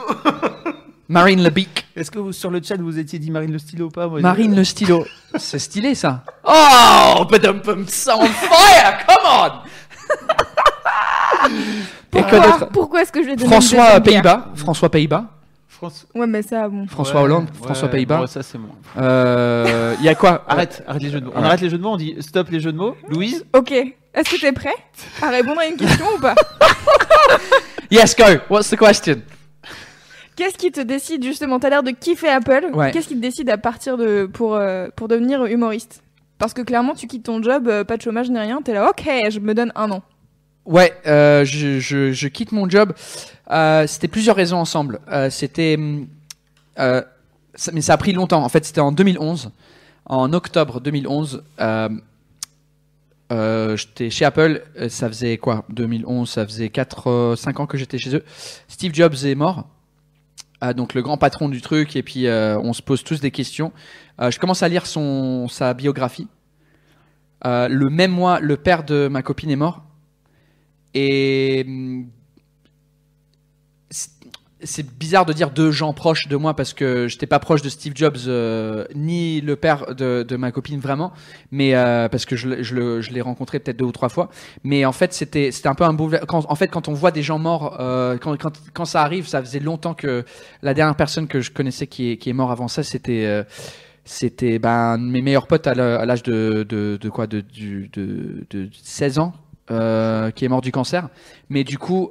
Marine Le Bic. Est-ce que vous, sur le chat, vous étiez dit Marine le stylo ou pas Moi, Marine le stylo. (laughs) C'est stylé ça. Oh, badum pum, ça on fire, come on. (laughs) Pourquoi, est-ce que je vais donner François Pays-Bas. François Pays-Bas. France... Ouais, mais ça, bon. François Ouais, Hollande. ouais, François Pays-Bas. bon, ça, c'est bon. Euh, Il y a quoi (laughs) Arrête, arrête les jeux de mots. On Ouais. arrête les jeux de mots, on dit stop les jeux de mots. Louise Ok. Est-ce que t'es prêt à répondre à une question ou pas? Yes, go. What's the question? Qu'est-ce qui te décide justement? T'as l'air de kiffer Apple. Ouais. Qu'est-ce qui te décide à partir de pour euh, pour devenir humoriste? Parce que clairement, tu quittes ton job, euh, pas de chômage ni rien. T'es là, ok, je me donne un an. Ouais, euh, je, je, je quitte mon job. C'était plusieurs raisons ensemble. C'était, hum, ça- mais ça a pris longtemps. En fait, c'était en 2011, en octobre 2011. Euh, euh, j'étais chez Apple. Ça faisait quoi? 2011, ça faisait 4, 5 ans que j'étais chez eux. Steve Jobs est mort. Ah, donc le grand patron du truc et puis euh, on se pose tous des questions. Euh, je commence à lire son sa biographie. Euh, le même mois, le père de ma copine est mort. Et hum, c'est bizarre de dire deux gens proches de moi parce que j'étais pas proche de Steve Jobs euh, ni le père de, de ma copine vraiment, mais euh, parce que je, je l'ai rencontré peut-être deux ou trois fois. Mais en fait, c'était c'était un peu un boulever- quand En fait, quand on voit des gens morts, euh, quand, quand, quand ça arrive, ça faisait longtemps que la dernière personne que je connaissais qui est, qui est mort avant ça, c'était euh, c'était ben, mes meilleurs potes à l'âge de, de, de quoi? De, de, de 16 ans euh, qui est mort du cancer. Mais du coup,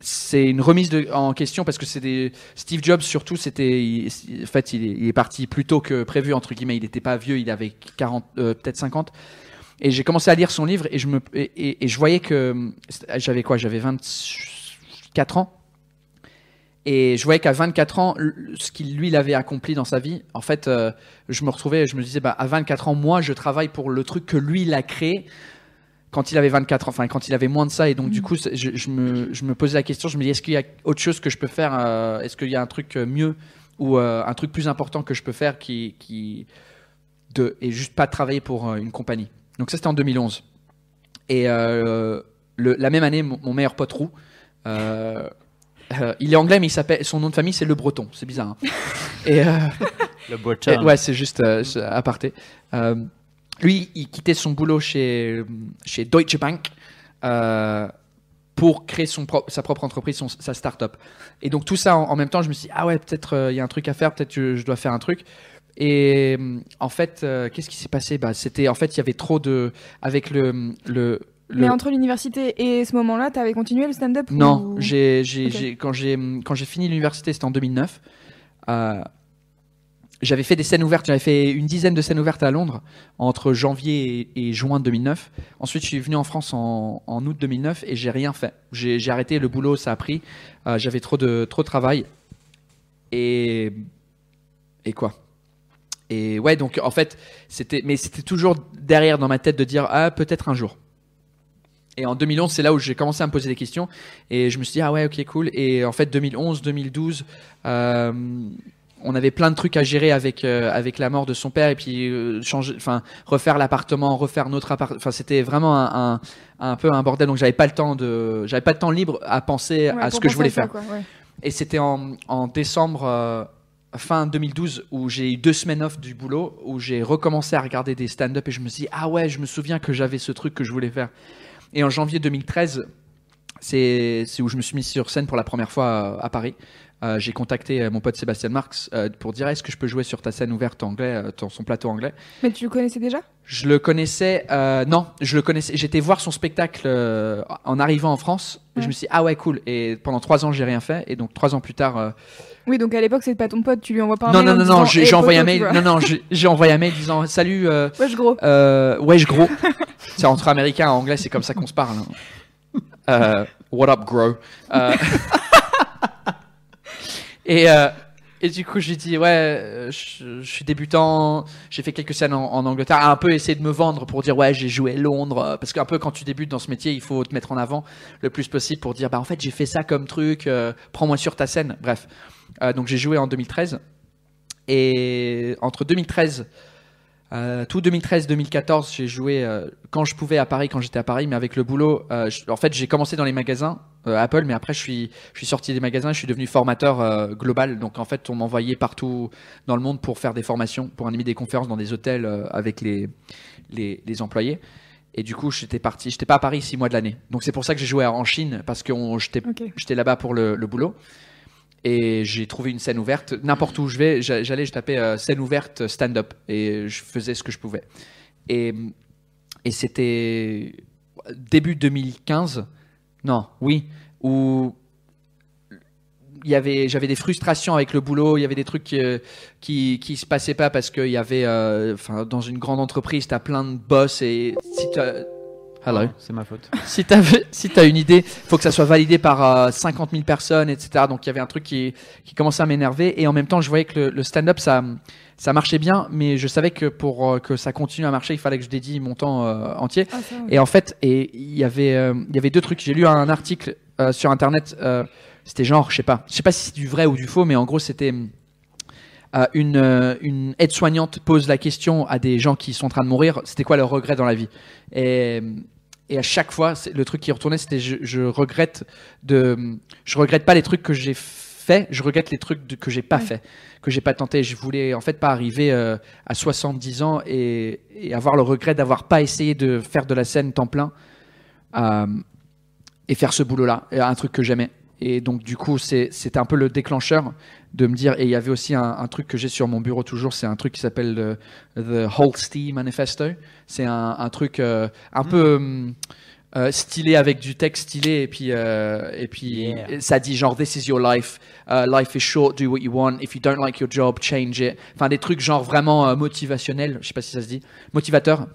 c'est une remise en question parce que c'est des Steve Jobs surtout c'était en fait il est, parti plus tôt que prévu entre guillemets. Il n'était pas vieux il avait 40 euh, peut-être 50 et j'ai commencé à lire son livre et je me et, je voyais que j'avais quoi? J'avais 24 ans. Et je voyais qu'à 24 ans, ce qu'il lui il avait accompli dans sa vie, en fait, euh, je me retrouvais, je me disais, bah, à 24 ans, moi, je travaille pour le truc que lui, il a créé quand il avait 24 ans, enfin, quand il avait moins de ça. Et donc, du coup, c'est- je, je me, je me posais la question, je me dis, est-ce qu'il y a autre chose que je peux faire euh, Est-ce qu'il y a un truc euh, mieux ou euh, un truc plus important que je peux faire qui, qui de, et juste pas travailler pour euh, une compagnie? Donc, ça, c'était en 2011. Et le- la même année, mon, mon meilleur pote Roux, il est anglais, mais il s'appelle, son nom de famille, c'est Le Breton. C'est bizarre. hein. (laughs) et, Le et- ouais, c'est juste aparté. Lui, il quittait son boulot chez, chez Deutsche Bank euh, pour créer son pro- sa propre entreprise, son- sa start-up. Et donc, tout ça en, en même temps, je me suis dit, ah ouais, peut-être euh, il y a un truc à faire, peut-être que je dois faire un truc. Et euh, en fait, euh, qu'est-ce qui s'est passé? Bah, C'était en fait, il y avait trop de. Avec le. le Mais entre l'université et ce moment-là, t'avais continué le stand-up non, ou- j'ai quand j'ai fini l'université, c'était en 2009. J'avais fait des scènes ouvertes, j'avais fait une dizaine de scènes ouvertes à Londres entre janvier et, juin 2009. Ensuite, je suis venu en France en, août 2009 et j'ai rien fait. J'ai arrêté le boulot, ça a pris. Euh, j'avais trop de trop travail. Et et quoi? Et ouais, donc en fait, c'était mais c'était toujours derrière dans ma tête de dire ah peut-être un jour. Et en 2011, c'est là où j'ai commencé à me poser des questions et je me suis dit ah ouais ok cool. Et en fait 2011, 2012. Euh, on avait plein de trucs à gérer avec euh, avec la mort de son père et puis euh, changer enfin refaire l'appartement refaire notre appart enfin c'était vraiment un, un, un peu un bordel. Donc j'avais pas le temps de j'avais pas de temps libre à penser Ouais, à ce que je voulais faire. quoi, ouais. et c'était en, en décembre euh, fin 2012 où j'ai eu deux semaines off du boulot où j'ai recommencé à regarder des stand-up et je me suis dit ah ouais je me souviens que j'avais ce truc que je voulais faire. Et en janvier 2013 c'est où je me suis mis sur scène pour la première fois à Paris euh, j'ai contacté euh, mon pote Sébastien Marx euh, pour dire est-ce que je peux jouer sur ta scène ouverte anglais, dans son plateau anglais? Mais tu le connaissais déjà? Je le connaissais, euh, non, je le connaissais. J'étais voir son spectacle en arrivant en France. et Je Ouais. me suis dit ah ouais cool. Et pendant trois ans j'ai rien fait. Et donc trois ans plus tard, Oui, donc à l'époque, c'est pas ton pote, tu lui envoies pas un non mail. non non disant, non, j'ai envoyé un mail. Non non, (laughs) j'ai envoyé un mail disant salut. Wesh, gros. wesh gros. c'est entre américains en anglais, c'est comme ça qu'on se parle. hein. What up gros? (laughs) Et euh, et du coup, j'ai dit ouais, euh, je, suis débutant. J'ai fait quelques scènes en, Angleterre, un peu essayé de me vendre pour dire ouais, j'ai joué Londres, euh, parce qu'un peu quand tu débutes dans ce métier, il faut te mettre en avant le plus possible pour dire bah en fait j'ai fait ça comme truc, euh, prends-moi sur ta scène. Bref, Euh, donc j'ai joué en 2013 et entre 2013 euh, tout 2013-2014, j'ai joué euh, quand je pouvais à Paris, quand j'étais à Paris, mais avec le boulot. euh, en fait, j'ai commencé dans les magasins Apple, mais après, je suis, je suis sorti des magasins, je suis devenu formateur euh, global. Donc, en fait, on m'envoyait partout dans le monde pour faire des formations, pour animer des conférences dans des hôtels euh, avec les, les, les employés. Et du coup, j'étais parti, j'étais pas à Paris six mois de l'année. Donc, c'est pour ça que j'ai joué en Chine, parce que j'étais là-bas pour le, le boulot. Et j'ai trouvé une scène ouverte. N'importe où je vais, j'a- j'allais, je tapais euh, scène ouverte stand-up. Et je faisais ce que je pouvais. Et, et c'était début 2015. Non, oui. Où il y avait, j'avais des frustrations avec le boulot. Il y avait des trucs euh, qui, qui se passaient pas parce qu'il y avait, euh, dans une grande entreprise, t'as plein de boss et si Hello Non, C'est ma faute. (laughs) si tu si as une idée, faut que ça soit validé par euh, 50 000 personnes, etc. Donc il y avait un truc qui, qui commençait à m'énerver. Et en même temps, je voyais que le, le stand-up, ça, ça marchait bien, mais je savais que pour euh, que ça continue à marcher, il fallait que je dédie mon temps euh, entier. Ah. Et en fait, et il y avait, euh, il y avait deux trucs. J'ai lu un article euh, sur internet. euh, c'était genre, je sais pas, je sais pas si c'est du vrai ou du faux, mais en gros, c'était euh, une, euh, une aide-soignante pose la question à des gens qui sont en train de mourir. C'était quoi leur regret dans la vie? Et et à chaque fois, le truc qui retournait, c'était je, je regrette de, je regrette pas les trucs que j'ai fait, je regrette les trucs de- que j'ai pas Ouais. fait, que j'ai pas tenté. Je voulais en fait pas arriver euh, à 70 ans et, et avoir le regret d'avoir pas essayé de faire de la scène temps plein euh, et faire ce boulot-là, un truc que j'aimais. Et donc du coup, c'est- c'était un peu le déclencheur de me dire. Et il y avait aussi un, un truc que j'ai sur mon bureau toujours, c'est un truc qui s'appelle le The Holstee Manifesto. C'est un, un truc euh, un peu hum, euh, stylé avec du texte stylé et puis euh, et puis Yeah. ça dit genre This is your life, Uh, life is short, do what you want. If you don't like your job, change it. Enfin des trucs genre vraiment euh, motivationnels. Je sais pas si ça se dit, motivateur.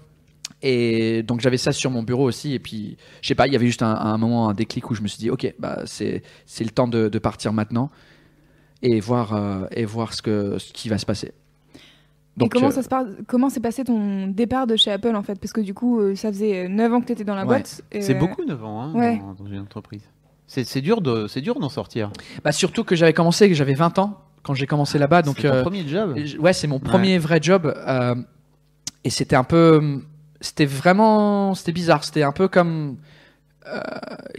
Et donc j'avais ça sur mon bureau aussi. Et puis, je sais pas, il y avait juste un, un moment, un déclic où je me suis dit, ok, bah c'est c'est le temps de, de partir maintenant et voir euh, et voir ce que ce qui va se passer. Et comment euh, ça se passe Comment s'est passé ton départ de chez Apple en fait? Parce que du coup, euh, ça faisait 9 ans que tu étais dans la Ouais. boîte. et, C'est beaucoup 9 ans hein, ouais. dans, dans une entreprise. C'est c'est dur de, c'est dur d'en sortir. bah surtout que j'avais commencé, que j'avais 20 ans quand j'ai commencé là-bas, donc c'est ton euh, premier job. Ouais, c'est mon premier vrai job. euh, et c'était un peu. C'était vraiment. C'était bizarre. C'était un peu comme. euh,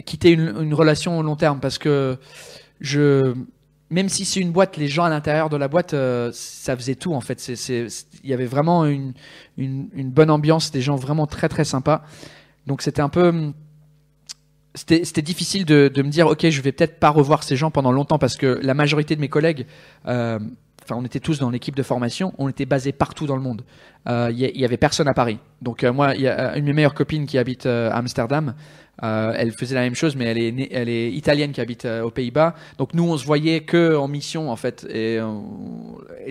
quitter une, relation long terme parce que je. Même si c'est une boîte, les gens à l'intérieur de la boîte, euh, ça faisait tout en fait. Il y avait vraiment une, une, bonne ambiance, des gens vraiment très très sympas. Donc c'était un peu. C'était difficile de, de me dire, ok, je vais peut-être pas revoir ces gens pendant longtemps parce que la majorité de mes collègues euh, enfin, on était tous dans l'équipe de formation, on était basés partout dans le monde. Euh, Il il y avait personne à Paris. Donc euh, moi, il y a une de mes meilleures copines qui habite euh, à Amsterdam. Euh, elle faisait la même chose, mais elle est, elle est italienne qui habite euh, aux Pays-Bas. Donc nous, on se voyait que en mission en fait, et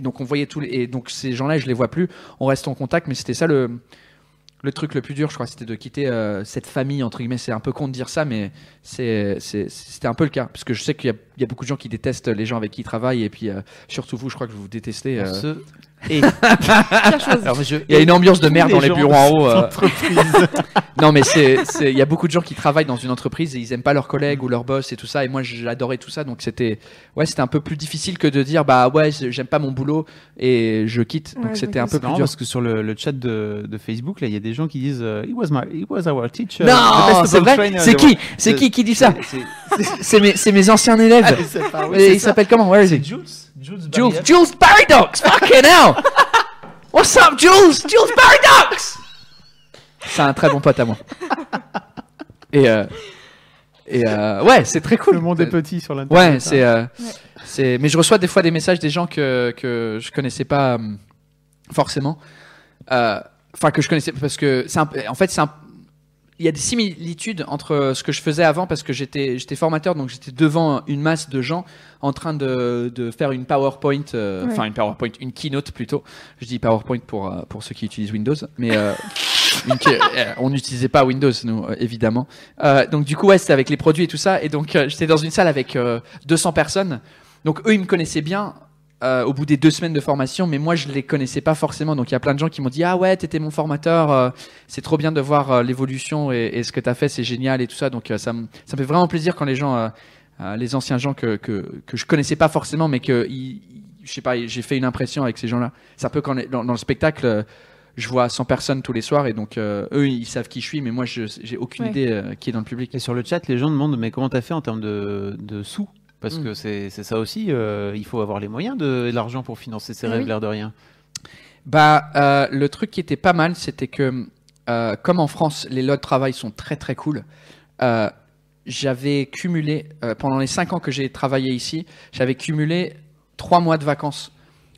donc on voyait tous les, et donc ces gens-là, je les vois plus. On reste en contact, mais c'était ça le le truc le plus dur, je crois, c'était de quitter euh, cette famille entre guillemets. C'est un peu con de dire ça, mais c'était un peu le cas parce que je sais qu'il y, a- il y a beaucoup de gens qui détestent les gens avec qui ils travaillent et puis euh, surtout vous, je crois que vous vous détestez. euh. (laughs) Alors, je- Il y a une ambiance de merde dans les bureaux en haut. (laughs) euh. (laughs) Non, mais c'est, il y a beaucoup de gens qui travaillent dans une entreprise et ils aiment pas leurs collègues ou leurs boss et tout ça. Et moi, j'adorais tout ça, donc c'était, ouais, c'était un peu plus difficile que de dire, bah ouais, j'aime pas mon boulot et je quitte. Donc Ouais, c'était un peu plus dur. parce que sur le, le chat de, de Facebook, là, il y a des gens qui disent euh, He was my, he was our teacher. Non, c'est vrai. C'est qui, c'est qui qui dit ça? C'est- mes, c'est mes anciens élèves. Ah, pas- Et c'est il ça. s'appelle comment? Where is C'est he? Jules Jules Jules. Fucking hell. What's up, Jules? Jules Paradox. C'est un très bon pote à moi. Et euh, et euh, ouais, c'est très cool. Le monde est petit sur l'internet. Ouais, c'est, euh, c'est. Mais je reçois des fois des messages des gens que que je connaissais pas hum, forcément. Euh, Enfin que je connaissais parce que c'est un- en fait c'est un y a des similitudes entre ce que je faisais avant parce que j'étais j'étais formateur donc j'étais devant une masse de gens en train de, de faire une PowerPoint euh, Ouais. enfin une PowerPoint une keynote plutôt. Je dis PowerPoint pour euh, pour ceux qui utilisent Windows mais euh, (laughs) une on n'utilisait pas Windows nous évidemment. Euh, donc du coup ouais c'était avec les produits et tout ça. Et donc j'étais dans une salle avec euh, 200 personnes. Donc eux ils me connaissaient bien euh, au bout des deux semaines de formation, mais moi je les connaissais pas forcément. Donc il y a plein de gens qui m'ont dit ah ouais t'étais mon formateur, euh, c'est trop bien de voir euh, l'évolution et, et ce que t'as fait, c'est génial et tout ça. Donc euh, ça me ça me fait vraiment plaisir quand les gens, euh, euh, les anciens gens que, que que je connaissais pas forcément, mais que ils- je sais pas, j'ai fait une impression avec ces gens-là. C'est un peu quand dans, dans le spectacle. je vois 100 personnes tous les soirs et donc euh, eux ils savent qui je suis mais moi je j'ai aucune Ouais. idée euh, qui est dans le public. Et sur le chat, les gens demandent mais comment t'as fait en termes de, de sous? Parce Mm. que c'est ça aussi, euh, il faut avoir les moyens de, l'argent pour financer ses Eh rêves, oui. l'air de rien. Bah, euh, le truc qui était pas mal, c'était que, euh, comme en France, les lots de travail sont très très cool. j'avais cumulé, pendant les 5 ans que j'ai travaillé ici, j'avais cumulé 3 mois de vacances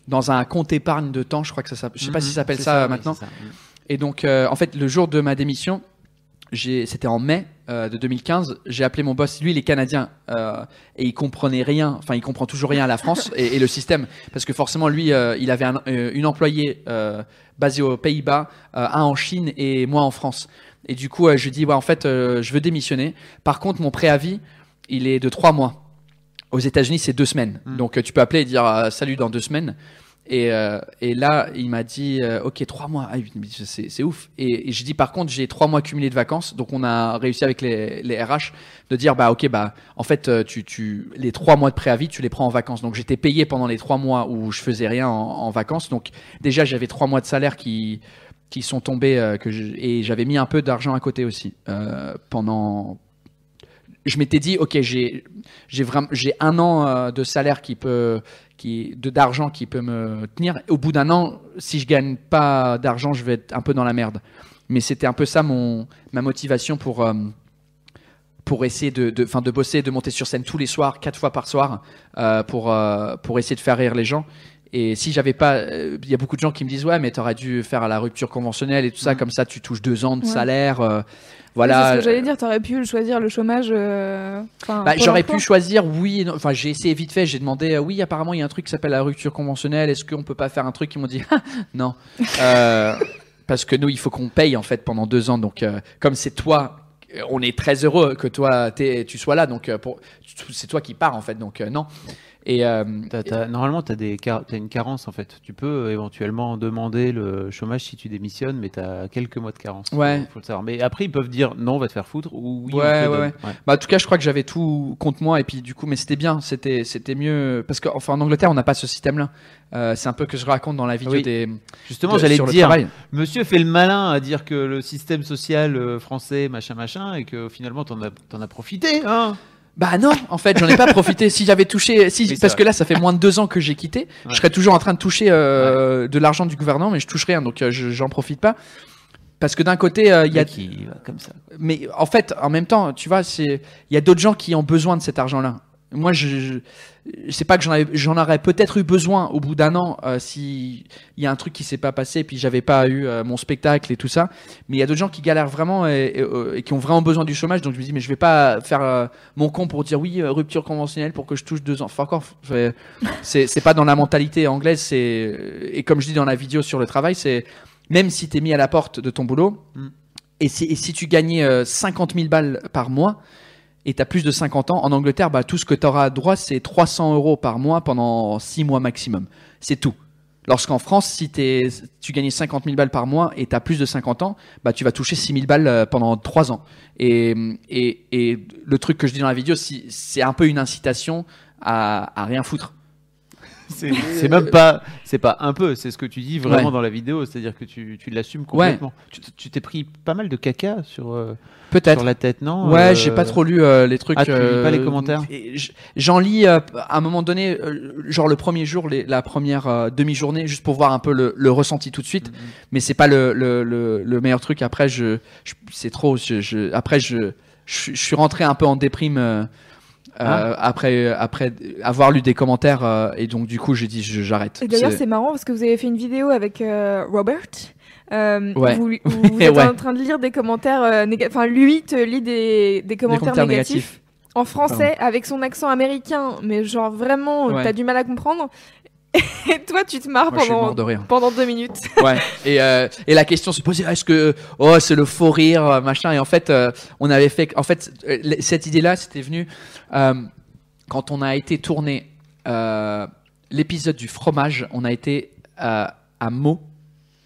dans un compte épargne de temps, je crois que ça s'appelle, je sais pas si ça s'appelle C'est ça, maintenant. ça. Et donc, en fait, le jour de ma démission, c'était en mai euh, de 2015, j'ai appelé mon boss, lui il est canadien, euh, et il comprenait rien, enfin il comprend toujours rien à la France et, et le système, parce que forcément lui, euh, il avait un- une employée basée aux Pays-Bas, un en Chine et moi en France. Et du coup, je lui dis, ouais, en fait, je veux démissionner. Par contre, mon préavis, il est de trois mois. Aux États-Unis, c'est deux semaines. Mm. Donc, tu peux appeler et dire salut dans deux semaines. Et, euh, et là, il m'a dit, euh, ok, trois mois, ah, c'est ouf. Et, et je dis, par contre, j'ai trois mois cumulés de vacances. Donc, on a réussi avec les, RH de dire, bah, ok, bah, en fait, euh, tu, les trois mois de préavis, tu les prends en vacances. Donc, j'étais payé pendant les trois mois où je faisais rien en, vacances. Donc, déjà, j'avais trois mois de salaire qui, qui sont tombés et j'avais mis un peu d'argent à côté aussi pendant. Je m'étais dit, ok, j'ai j'ai vraiment j'ai un an de salaire qui peut qui de d'argent qui peut me tenir. Au bout d'un an, si je gagne pas d'argent, je vais être un peu dans la merde. Mais c'était un peu ça mon ma motivation pour euh, pour essayer de de, fin, de bosser, de monter sur scène tous les soirs, quatre fois par soir, euh, pour euh, pour essayer de faire rire les gens. Et si j'avais pas, il y a beaucoup de gens qui me disent ouais, mais t'aurais dû faire la rupture conventionnelle et tout ça, Mhm. comme ça tu touches deux ans de Ouais. salaire. Euh, C'est voilà. ce que j'allais dire, t'aurais pu choisir le chômage. euh, Bah, j'aurais pu choisir oui. Enfin, j'ai essayé vite fait. J'ai demandé euh, oui, apparemment il y a un truc qui s'appelle la rupture conventionnelle. Est-ce qu'on peut pas faire un truc Ils m'ont dit Ah, non. (laughs) Euh, parce que nous, il faut qu'on paye en fait pendant deux ans. Donc, euh, comme c'est toi, euh, on est très heureux que toi tu sois là. Donc, euh, pour- c'est toi qui pars en fait. Donc, euh, non. Et euh, normalement, tu as, une carence en fait. Tu peux euh, éventuellement demander le chômage si tu démissionnes, mais tu as quelques mois de carence. Ouais. Faut, faut le savoir. Mais après, ils peuvent dire non, on va te faire foutre ou oui, on Ouais, te ouais, donne. ouais. Bah, en tout cas, je crois que j'avais tout contre moi et puis du coup, mais c'était bien, c'était c'était mieux parce qu'enfin en Angleterre, on n'a pas ce système-là. Euh, c'est un peu que je raconte dans la vidéo Oui. des. Justement, de- j'allais le dire, monsieur fait le malin à dire que le système social français, machin, machin, et que finalement, t'en as, t'en as profité. Hein Bah non, en fait, j'en ai pas profité. Si j'avais touché, si Oui, parce vrai. que là, ça fait moins de deux ans que j'ai quitté, Ouais. je serais toujours en train de toucher euh, de l'argent du gouvernement, mais je touche rien, donc euh, je- j'en profite pas. Parce que d'un côté, euh, il y a, qui va comme ça. mais en fait, en même temps, tu vois, c'est, il y a d'autres gens qui ont besoin de cet argent-là. Moi, je, je c'est pas que j'en aurais peut-être eu besoin au bout d'un an euh, si il y a un truc qui s'est pas passé et puis j'avais pas eu euh, mon spectacle et tout ça. Mais il y a d'autres gens qui galèrent vraiment et, et, euh, et qui ont vraiment besoin du chômage. Donc je me dis mais je vais pas faire euh, mon con pour dire oui rupture conventionnelle pour que je touche deux ans. Enfin encore, c'est pas dans la mentalité anglaise. C'est et comme je dis dans la vidéo sur le travail, c'est même si t'es mis à la porte de ton boulot Mm. et, si, et si tu gagnais euh, 50 000 balles par mois et tu as plus de 50 ans, en Angleterre, bah, tout ce que tu auras droit, c'est 300 euros par mois pendant 6 mois maximum. C'est tout. Lorsqu'en France, si t'es- tu gagnais 50 000 balles par mois et tu as plus de 50 ans, bah, tu vas toucher 6 000 balles euh, pendant 3 ans. Et, et, et le truc que je dis dans la vidéo, c'est un peu une incitation à, à rien foutre. (laughs) C'est même pas, c'est pas un peu, c'est ce que tu dis vraiment Ouais. dans la vidéo, c'est-à-dire que tu, tu l'assumes complètement. T- Tu t'es pris pas mal de caca sur, euh, Peut-être. sur la tête, non Ouais, Euh, j'ai pas trop lu euh, les trucs. Ah, tu lis pas les euh, commentaires? J'en lis euh, à un moment donné, euh, genre le premier jour, les- la première euh, demi-journée, juste pour voir un peu le, le ressenti tout de suite. Mhm. Mais c'est pas le, le, le, le meilleur truc. Après, je, je- c'est trop. Je, je- après, je, je, je suis rentré un peu en déprime. Euh, Ah. après, après avoir lu des commentaires euh, et donc du coup j'ai dit j'arrête. Et d'ailleurs, C'est- marrant parce que vous avez fait une vidéo avec euh, Robert. Euh, Ouais. Vous, (laughs) vous- êtes Ouais. en train de lire des commentaires euh, négatifs. Enfin, lui te lit des, des commentaires, commentaires négatifs. négatifs. En français, avec son accent américain, mais genre vraiment, Ouais. t'as du mal à comprendre. Et toi, tu te marres Moi, pendant, de rire. pendant deux minutes. Ouais. Et, euh, et la question se posait est-ce que oh c'est le faux rire machin et en fait euh, on avait fait en fait euh, cette idée là c'était venu euh, quand on a été tourné l'épisode du fromage on a été à Meaux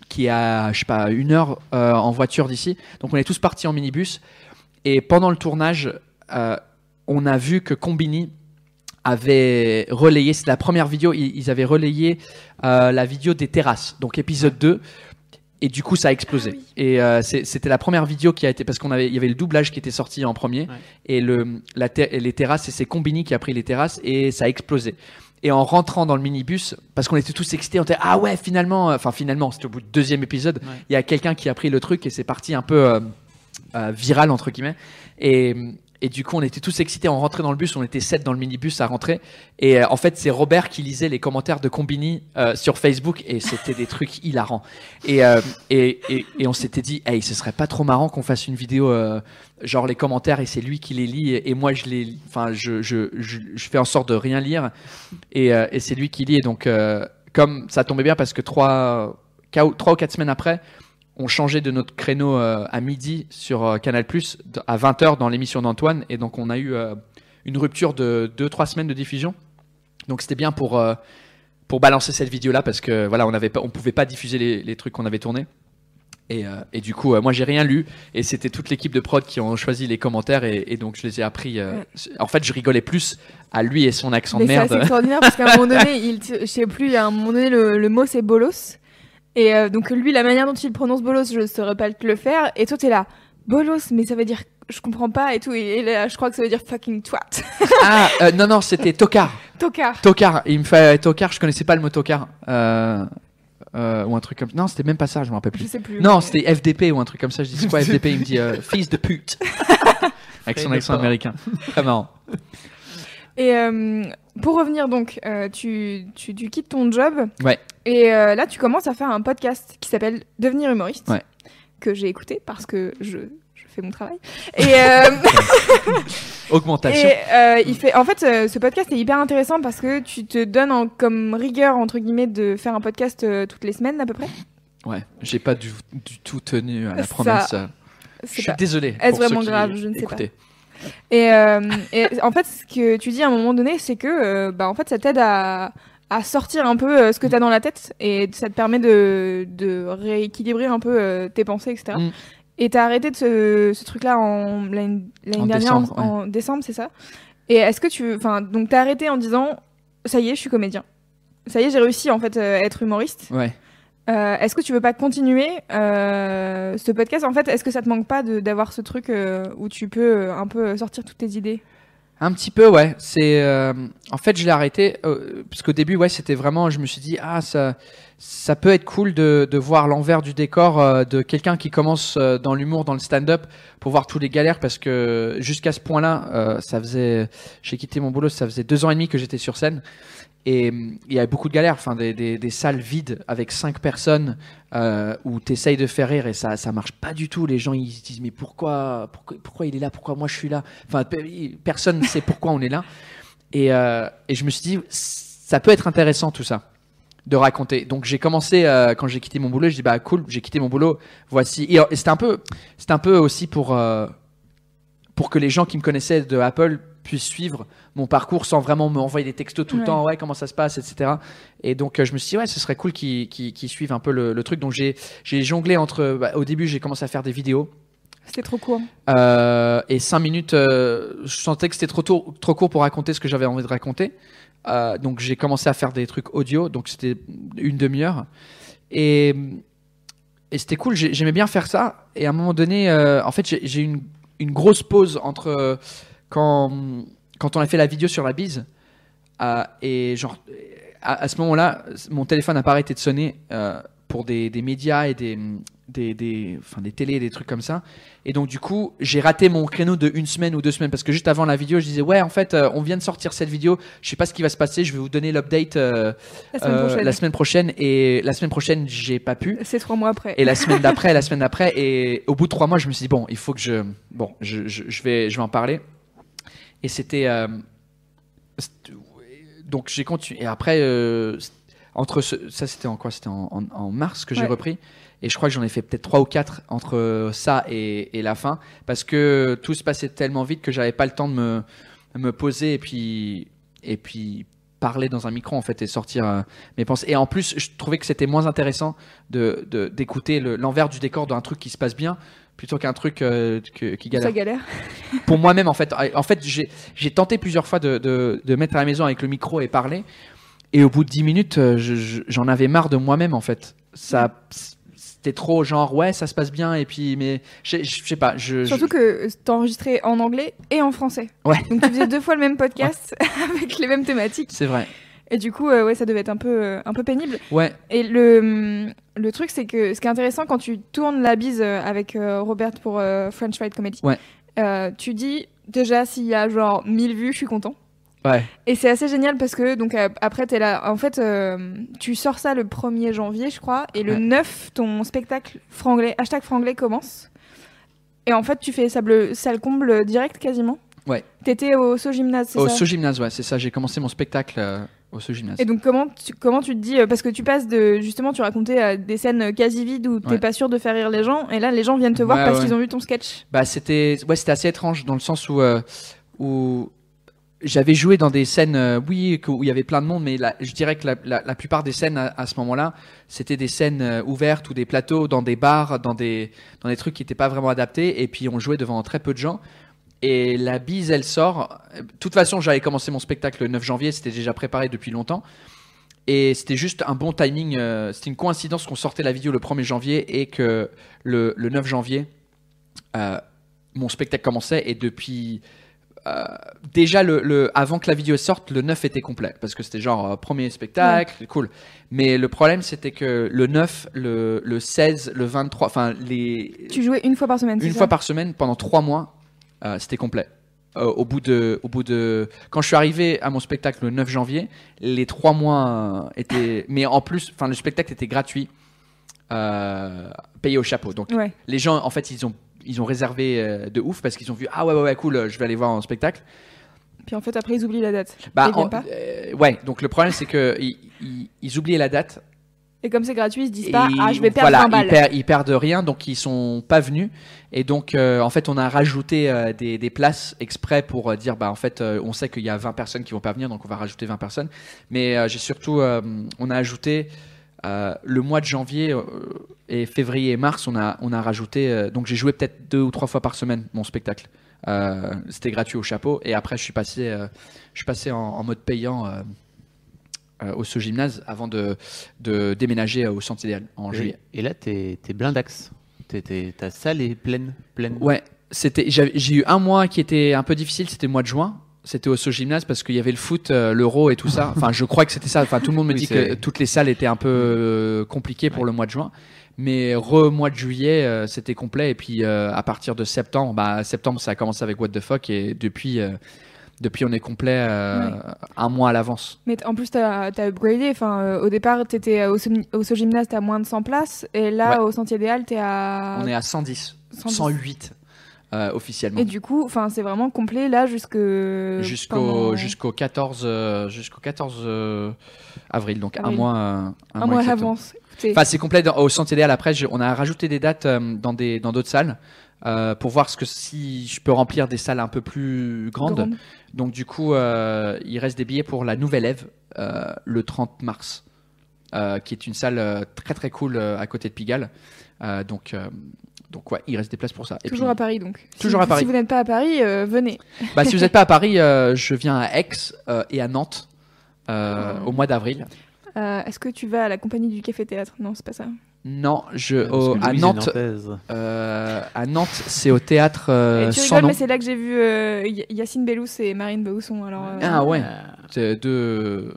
qui est à je sais pas une heure en voiture d'ici donc on est tous partis en minibus et pendant le tournage on a vu que Combini avait relayé, c'est la première vidéo, ils, avaient relayé euh, la vidéo des terrasses, donc épisode 2. Et du coup, ça a explosé. Ah oui. Et euh, c'était la première vidéo qui a été parce qu'on avait, il y avait le doublage qui était sorti en premier Ouais. et le, la ter- les terrasses et c'est Combini qui a pris les terrasses et ça a explosé. Et en rentrant dans le minibus, parce qu'on était tous excités, on était ah ouais finalement, euh, enfin finalement, c'était au bout du deuxième épisode, il Ouais. y a quelqu'un qui a pris le truc et c'est parti un peu euh, euh, viral entre guillemets. Et, et du coup, on était tous excités. On rentrait dans le bus, on était sept dans le minibus à rentrer. Et euh, en fait, c'est Robert qui lisait les commentaires de Combini euh, sur Facebook et c'était des trucs hilarants. Et, euh, et, et, et on s'était dit, hey, ce serait pas trop marrant qu'on fasse une vidéo euh, genre les commentaires et c'est lui qui les lit et, moi je les, enfin, je, je, je, je fais en sorte de rien lire et, euh, et c'est lui qui lit. Et donc, euh, comme ça tombait bien parce que trois, trois ou quatre semaines après, on changeait de notre créneau euh, à midi sur euh, Canal Plus à 20h dans l'émission d'Antoine et donc on a eu euh, une rupture de 2-3 semaines de diffusion. Donc c'était bien pour, pour balancer cette vidéo là parce que voilà, on avait pas, on pouvait pas diffuser les, les trucs qu'on avait tournés. Et, euh, et du coup, euh, moi j'ai rien lu et c'était toute l'équipe de prod qui ont choisi les commentaires et, et donc je les ai appris. euh, En fait, je rigolais plus à lui et son accent Mais de c'est merde. extraordinaire parce qu'à un moment (laughs) donné, il, je sais plus, à un moment donné, le, le mot c'est bolos. Et euh, donc lui, la manière dont il prononce bolos, je saurais pas te le faire. Et toi, t'es là, bolos, mais ça veut dire, je comprends pas et tout. Et, et là, je crois que ça veut dire fucking twat. (laughs) Ah euh, non non, c'était Tocard. Tocard. Tocard, il me fait Tocard, je connaissais pas le mot Tocard. Euh, euh, ou un truc comme Non, c'était même pas ça, je me rappelle Je plus. sais plus. Non, c'était FDP ou un truc comme ça. Je dis c'est quoi (laughs) FDP Il me dit euh, fils de pute. (laughs) Avec son accent américain. Très marrant. Et euh, pour revenir donc, euh, tu, tu, tu quittes ton job. Ouais. Et euh, là, tu commences à faire un podcast qui s'appelle Devenir humoriste. Ouais. Que j'ai écouté parce que je, je fais mon travail. Et, (laughs) Augmentation. et il fait, en fait, ce podcast est hyper intéressant parce que tu te donnes en- comme rigueur, entre guillemets, de faire un podcast toutes les semaines à peu près. Ouais, j'ai pas du, du tout tenu à la Ça- promesse. euh. Je suis pas- désolé. Est-ce vraiment grave? Je ne sais pas. Et, euh, et en fait, ce que tu dis à un moment donné, c'est que euh, bah, en fait, ça t'aide à, à sortir un peu euh, ce que tu as dans la tête et ça te permet de, de rééquilibrer un peu euh, tes pensées, etc. Mm. Et t'as arrêté de ce, ce truc-là en l'année dernière, en- décembre, en, décembre, c'est ça Et est-ce que tu. Enfin, donc t'as arrêté en disant ça y est, je suis comédien. Ça y est, j'ai réussi en fait à être humoriste. Ouais. Euh, est-ce que tu veux pas continuer euh, ce podcast? En fait, est-ce que ça te manque pas d'avoir ce truc euh, où tu peux un peu sortir toutes tes idées? Un petit peu, ouais. C'est en fait, je l'ai arrêté parce qu'au début, ouais, c'était vraiment. Je me suis dit, ah, ça, ça peut être cool de, de voir l'envers du décor de quelqu'un qui commence dans l'humour, dans le stand-up, pour voir tous les galères parce que jusqu'à ce point-là, ça faisait. J'ai quitté mon boulot, ça faisait deux ans et demi que j'étais sur scène. Et hum, il y avait beaucoup de galères, enfin des, des, salles vides avec cinq personnes euh, où tu essayes de faire rire et ça ça marche pas du tout. Les gens ils se disent mais pourquoi pourquoi pourquoi il est là, pourquoi moi je suis là? Enfin pe- personne ne sait pourquoi on est là. Et, euh, et je me suis dit ça peut être intéressant tout ça de raconter. Donc j'ai commencé euh, quand j'ai quitté mon boulot, je dis bah cool, j'ai quitté mon boulot, voici. Et, c'était un peu c'était un peu aussi pour pour que les gens qui me connaissaient de Apple puissent suivre mon parcours sans vraiment m'envoyer des textos tout le Ouais. temps, ouais, comment ça se passe, etc. Et donc, euh, je me suis dit, ouais, ce serait cool qu'ils qu'ils suivent un peu le, le truc. Donc, j'ai jonglé entre. bah, au début, j'ai commencé à faire des vidéos. C'était trop court. Euh, et 5 minutes, euh, je sentais que c'était trop, tôt- trop court pour raconter ce que j'avais envie de raconter. Euh, donc, j'ai commencé à faire des trucs audio. Donc, c'était une demi-heure. Et, et c'était cool. j'ai- J'aimais bien faire ça. Et à un moment donné, en fait, j'ai eu une, une grosse pause entre quand, quand on a fait la vidéo sur la bise. euh, et genre, à, à ce moment-là, mon téléphone n'a pas arrêté de sonner euh, pour des, des médias et des, des, des, enfin, des télés, des trucs comme ça. Et donc, du coup, j'ai raté mon créneau de une semaine ou deux semaines parce que juste avant la vidéo, je disais, ouais, en fait, euh, on vient de sortir cette vidéo. Je sais pas ce qui va se passer. Je vais vous donner l'update La semaine prochaine. la semaine prochaine. Et la semaine prochaine, j'ai pas pu. C'est trois mois après. Et la semaine d'après, la semaine d'après, et au bout de trois mois, je me suis dit bon, il faut que je, bon, je, je, je vais, je vais en parler. Et c'était, euh, donc j'ai continué. Et après, euh, entre ce, ça, c'était en quoi? C'était en, en- en mars que j'ai Ouais. repris. Et je crois que j'en ai fait peut-être trois ou quatre entre ça et, et la fin, parce que tout se passait tellement vite que j'avais pas le temps de me, me poser et puis, et puis parler dans un micro en fait et sortir euh, mes pensées. Et en plus, je trouvais que c'était moins intéressant de d'écouter le- l'envers du décor d'un truc qui se passe bien plutôt qu'un truc euh, que- qui galère Ça galère. (laughs) pour moi-même en fait. En fait, j'ai tenté plusieurs fois de, de, de mettre à la maison avec le micro et parler. Et au bout de 10 minutes, euh, je- je- j'en avais marre de moi-même en fait. Ça, c'était trop genre ouais, ça se passe bien et puis mais je sais pas. Surtout que t'as enregistré en anglais et en français. Ouais. Donc tu faisais deux fois le même (laughs) podcast (laughs) avec les mêmes thématiques. c'est vrai. Et du coup, euh, ouais, ça devait être un peu, euh, un peu pénible. Ouais, Et le, hum, le truc, c'est que ce qui est intéressant quand tu tournes la bise euh, avec euh, Robert pour French Fight Comedy, Ouais. tu dis déjà s'il y a genre 1000 vues, je suis content. ouais, Et c'est assez génial parce que donc après t'es là. En fait, euh, tu sors ça le 1er janvier, je crois, et le Ouais. 9, ton spectacle franglais, hashtag franglais commence. Et en fait, tu fais sable, salle comble direct quasiment. Ouais. T'étais au So Gymnase, c'est au ça? So Gymnase, ouais, c'est ça. J'ai commencé mon spectacle euh, au So Gymnase. Et donc comment tu, comment tu te dis euh, parce que tu passes de justement tu racontais euh, des scènes quasi vides où t'es Ouais. pas sûr de faire rire les gens et là les gens viennent te voir Ouais, parce ouais. qu'ils ont vu ton sketch. Bah c'était ouais c'était assez étrange dans le sens où euh, où j'avais joué dans des scènes euh, oui où il y avait plein de monde mais la- je dirais que la, la, la plupart des scènes à, à ce moment-là c'était des scènes euh, ouvertes ou des plateaux dans des bars dans des dans des trucs qui n'étaient pas vraiment adaptés et puis on jouait devant très peu de gens et la bise elle sort. De toute façon j'avais commencé mon spectacle le 9 janvier c'était déjà préparé depuis longtemps. Et c'était juste un bon timing euh, c'était une coïncidence qu'on sortait la vidéo le 1er janvier et que le, le 9 janvier euh, mon spectacle commençait et depuis euh, déjà le, le- avant que la vidéo sorte le 9 était complet. Parce que c'était genre euh, premier spectacle cool. Mais le problème c'était que le 9 le, le 16 le 23 enfin les Tu jouais une fois par semaine. une fois par semaine pendant trois mois c'était complet Euh, au bout de au bout de quand je suis arrivé à mon spectacle le 9 janvier les trois mois euh, étaient mais en plus le spectacle était gratuit euh, payé au chapeau donc Ouais. les gens en fait ils ont ils ont réservé euh, de ouf parce qu'ils ont vu ah ouais ouais ouais cool euh, je vais aller voir un spectacle Puis en fait après ils oublient la date. bah Ils en- pas. euh, ouais donc le problème c'est que ils, ils- ils oubliaient la date Et comme c'est gratuit, ils se disent et pas ah je vais perdre voilà, 20 balles. Ils, perdent, ils perdent rien, donc ils sont pas venus. Et donc, euh, en fait, on a rajouté euh, des, des places exprès pour euh, dire, bah, en fait, on sait qu'il y a 20 personnes qui vont pas venir, donc on va rajouter 20 personnes. Mais j'ai surtout, on a ajouté le mois de janvier et février et mars, on a, on a rajouté. donc j'ai joué peut-être deux ou trois fois par semaine mon spectacle. C'était gratuit au chapeau. Et après, je suis passé, je suis passé en, en mode payant. Euh, au ce gymnase avant de, de déménager euh, au centre idéal en juillet. Et, là, t'es es blindax. T'es- t'es- Ta salle est pleine. pleine. Ouais, J'ai eu un mois qui était un peu difficile, c'était le mois de juin. C'était au So Gymnase parce qu'il y avait le foot, euh, l'euro et tout ça. (laughs) Enfin, je crois que c'était ça. Enfin, tout le monde me Oui, dit que toutes les salles étaient un peu compliquées pour le mois de juin. Mais re mois de juillet, euh, c'était complet. Et puis à partir de septembre, bah septembre, ça a commencé avec What the fuck et depuis, euh, depuis on est complet euh, un mois à l'avance. Mais en plus, t'as as upgradé. Enfin, euh, au départ, t'étais au, Som- au So Gymnase, t'es à moins de 100 places. Et là, Ouais. au Sentier des Halles, t'es à. On est à 110, 110. 108 euh, officiellement. Et du coup, c'est vraiment complet là jusque. jusqu'au pendant- jusqu'au 14 euh, jusqu'au 14 euh, avril donc un mois euh, un mois à l'avance. Enfin, c'est complet dans- au Centre idéal. Après, je- on a rajouté des dates euh, dans des dans d'autres salles euh, pour voir ce que si je peux remplir des salles un peu plus grandes. grande. Donc du coup, euh, il reste des billets pour la Nouvelle Ève euh, le 30 mars, qui est une salle très très cool à côté de Pigalle. Donc donc ouais, il reste des places pour ça. Et Toujours puis, à Paris donc. Si- Toujours à Paris. Si vous n'êtes pas à Paris, venez. bah, si vous n'êtes pas à (laughs) Paris, je viens à Aix et à Nantes Oh. au mois d'avril. Est-ce que tu vas à la compagnie du Café Théâtre? Non, c'est pas ça. Non, je au- que à Nantes. Euh, à Nantes, c'est au théâtre euh, Et tu sans rigoles, nom. mais c'est là que j'ai vu euh, Yacine Bellous et Marine Bausson. Alors, euh, Ah ouais, c'est deux.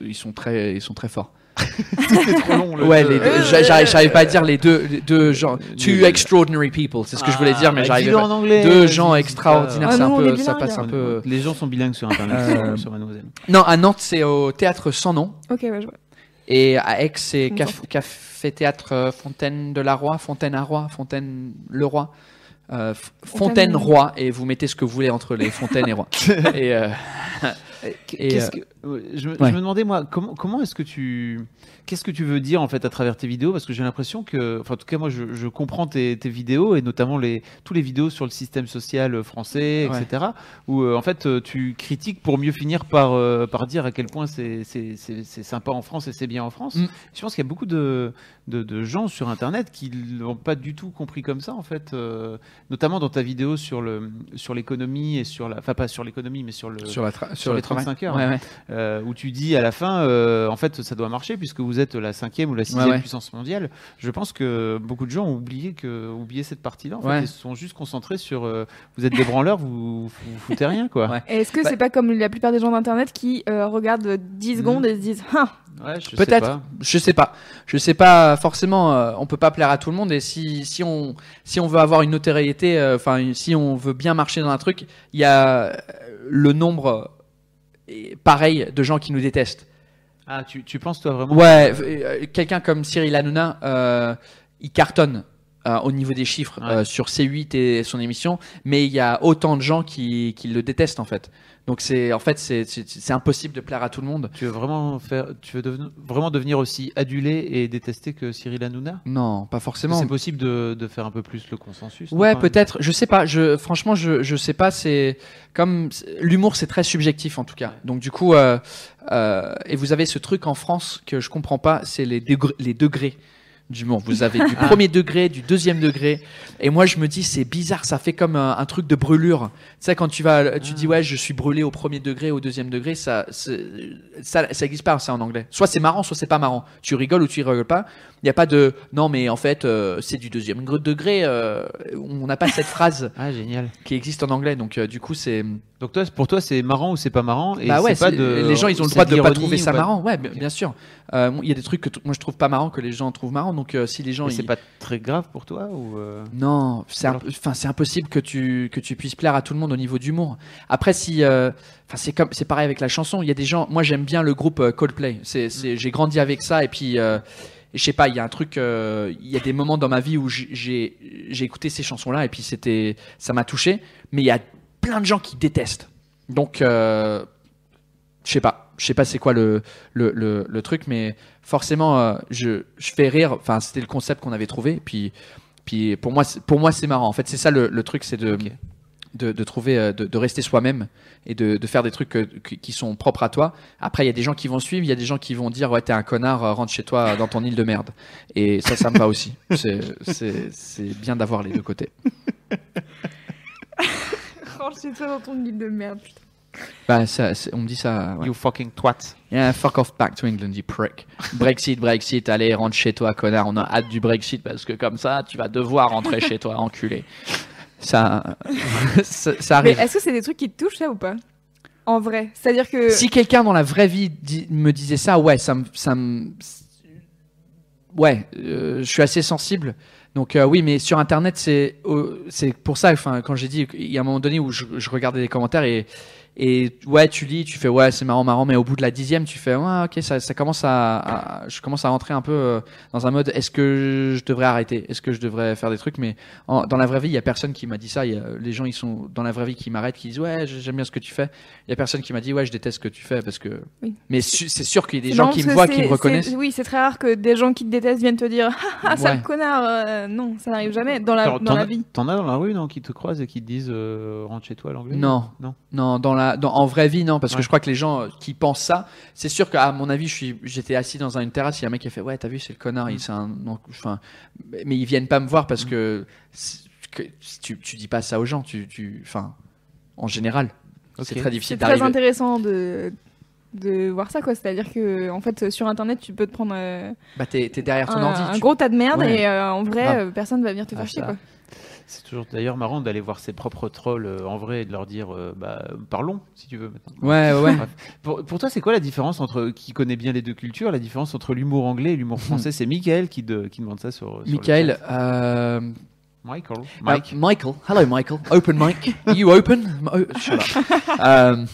Ils sont très, ils sont très forts. (laughs) C'est trop long. le Ouais, J'arrive, pas à dire les deux, les deux gens. Two extraordinary people, c'est ce que je voulais dire, mais Ah, j'arrive en anglais. Deux gens extraordinaires, Ah, un peu, ça passe un peu. Les gens sont bilingues sur internet, Euh, sur-. Non, à Nantes, c'est au théâtre sans nom, Ok, ouais, je vois. Et à Aix, c'est caf- café théâtre euh, Fontaine de la Roi, Fontaine à Roi, Fontaine le Roi. Euh, Fontaine Roi et vous mettez ce que vous voulez entre les Fontaine et Roi. (laughs) et euh, Et, que- je, me- ouais. je me demandais moi comment comment est-ce que tu qu'est-ce que tu veux dire en fait à travers tes vidéos? Parce que j'ai l'impression que enfin en tout cas moi je, je comprends tes, tes vidéos et notamment les tous les vidéos sur le système social français Ouais. etc où euh, en fait euh, tu critiques pour mieux finir par euh, par dire à quel point c'est sympa en France et c'est bien en France Mm. je pense qu'il y a beaucoup de, de de gens sur internet qui l'ont pas du tout compris comme ça en fait euh, notamment dans ta vidéo sur le sur l'économie et sur la enfin pas sur l'économie mais sur le sur, la sur les le travail. 35 heures. Ouais. Euh, où tu dis à la fin, euh, en fait, ça doit marcher puisque vous êtes la cinquième ou la sixième Ouais, ouais. puissance mondiale. Je pense que beaucoup de gens ont oublié que oublié cette partie-là. En fait, Ouais. ils se sont juste concentrés sur euh, vous êtes des branleurs, vous, vous foutez rien, quoi. Est-ce que Bah- c'est pas comme la plupart des gens d'internet qui euh, regardent 10 secondes et se disent Ah, Ouais, je sais Peut-être, pas. je sais pas. Je sais pas forcément. euh, on peut pas plaire à tout le monde et si si on si on veut avoir une notoriété, euh, enfin si on veut bien marcher dans un truc, il y a le nombre pareil de gens qui nous détestent. Ah, tu, tu penses toi vraiment Ouais, euh, quelqu'un comme Cyril Hanouna, euh, il cartonne. euh, au niveau des chiffres Ouais. sur C8 et son émission, mais il y a autant de gens qui, qui le détestent en fait. Donc c'est en fait c'est impossible de plaire à tout le monde. Tu veux vraiment faire, tu veux deven- vraiment devenir aussi adulé et détesté que Cyril Hanouna? Non, pas forcément. C'est possible de, de faire un peu plus le consensus. Ouais, peut-être. Je sais pas. Je, franchement, je, je sais pas. C'est comme l'humour, c'est très subjectif en tout cas. Donc du coup, euh, euh, et vous avez ce truc en France que je comprends pas, c'est les, les degrés d'humour. Vous avez du (laughs) premier degré, du deuxième degré. Et moi, je me dis, c'est bizarre. Ça fait comme un, un truc de brûlure. Tu sais, quand tu vas, tu dis ouais, je suis brûlé au premier degré, au deuxième degré, ça, ça, ça existe pas ça en anglais. Soit c'est marrant, soit c'est pas marrant. Tu rigoles ou tu rigoles pas. Il n'y a pas de non, mais en fait, euh, c'est du deuxième degré. euh, on n'a pas cette phrase (laughs) Ah, génial. qui existe en anglais. Donc, euh, du coup, c'est. Donc toi, pour toi, c'est marrant ou c'est pas marrant? Et Bah ouais, pas de. les gens, ils ont le droit de pas l'ironie trouver ou ça pas- marrant. Ouais, bien sûr. Euh, Il y a des trucs que moi je trouve pas marrant que les gens trouvent marrant. Donc, euh, si les gens. Mais c'est ils- pas très grave pour toi ou euh, Non, c'est Alors- c'est impossible que tu que tu puisses plaire à tout le monde au niveau d'humour. Après si enfin c'est comme c'est pareil avec la chanson, il y a des gens moi j'aime bien le groupe Coldplay. C'est c'est j'ai grandi avec ça et puis je sais pas, il y a un truc euh, il y a des moments dans ma vie où j'ai écouté ces chansons là et puis c'était ça m'a touché, mais il y a plein de gens qui détestent. Donc euh, je sais pas, je sais pas c'est quoi le, le, le, le truc, mais forcément, euh, je, je fais rire. Enfin, c'était le concept qu'on avait trouvé. Puis, puis pour moi, c'est- pour moi, c'est marrant. En fait, c'est ça le, le truc, c'est de, de, de trouver, euh, de, de rester soi-même et de, de faire des trucs euh, qui qui sont propres à toi. Après, il y a des gens qui vont suivre, il y a des gens qui vont dire ouais, t'es un connard, rentre chez toi dans ton île de merde. Et ça, ça me va aussi. C'est, bien d'avoir les deux côtés. (laughs) Range chez toi dans ton île de merde. putain. Bah, ça, on me dit ça. ouais. You fucking twat. Yeah, fuck off back to England, you prick. Brexit, Brexit, allez, rentre chez toi, connard. On a hâte du Brexit parce que comme ça, tu vas devoir rentrer chez toi, enculé. Ça, (laughs) ça, ça Mais arrive. est-ce que c'est des trucs qui te touchent, ça ou pas? En vrai. C'est-à-dire que Si quelqu'un dans la vraie vie me disait ça, ouais, ça me, ça me, ouais, euh, je suis assez sensible. Donc euh, oui, mais sur Internet, c'est, euh, c'est pour ça. Enfin, quand j'ai dit, il y a un moment donné où je, je regardais les commentaires et et ouais, tu lis, tu fais ouais, c'est marrant, marrant, mais au bout de la dixième, tu fais ouais, ok, ça, ça commence à, à- je commence à rentrer un peu euh, dans un mode, est-ce que je devrais arrêter, est-ce que je devrais faire des trucs, mais en- dans la vraie vie, il y a personne qui m'a dit ça. Il y a, les gens, ils sont dans la vraie vie qui m'arrêtent, qui disent ouais, j'aime bien ce que tu fais. Il y a personne qui m'a dit ouais, je déteste ce que tu fais parce que. Oui. Mais su- c'est sûr qu'il y a des gens qui me voient, que qui me reconnaissent. Oui, c'est très rare que des gens qui te détestent viennent te dire (laughs) ah sale Ouais. connard. euh, non, ça n'arrive jamais dans la dans la vie. T'en as dans la rue, non, qui te croisent et qui te disent euh, rentre chez toi à l'anglais? Non. Non. Non, dans la, dans, en vraie vie, non, parce que je crois que les gens euh, qui pensent ça, c'est sûr qu'à mon avis, je suis, j'étais assis dans une terrasse, il y a un mec qui a fait, ouais, t'as vu, c'est le connard, Mm. il, c'est un, enfin, mais ils viennent pas me voir parce que, c'est- que tu, tu dis pas ça aux gens, tu, tu, enfin, en général, c'est très difficile C'est très intéressant de de voir ça quoi. C'est-à-dire que en fait sur internet tu peux te prendre euh, Bah, t'es, t'es derrière ton un, ordi. un tu- gros tas de merde Ouais. et euh, en vrai Ah. euh, personne va venir te Ah, faire chier ça. quoi. C'est toujours d'ailleurs marrant d'aller voir ses propres trolls euh, en vrai et de leur dire euh, bah, parlons si tu veux maintenant. Ouais, ouais. Pour, pour toi, c'est quoi la différence entre qui connaît bien les deux cultures, la différence entre l'humour anglais et l'humour français? C'est Michael qui, de- qui demande ça sur. Michael, euh, Michael, Mike. Michael. Hello, Michael. Open mic. You open? Oh. Euh,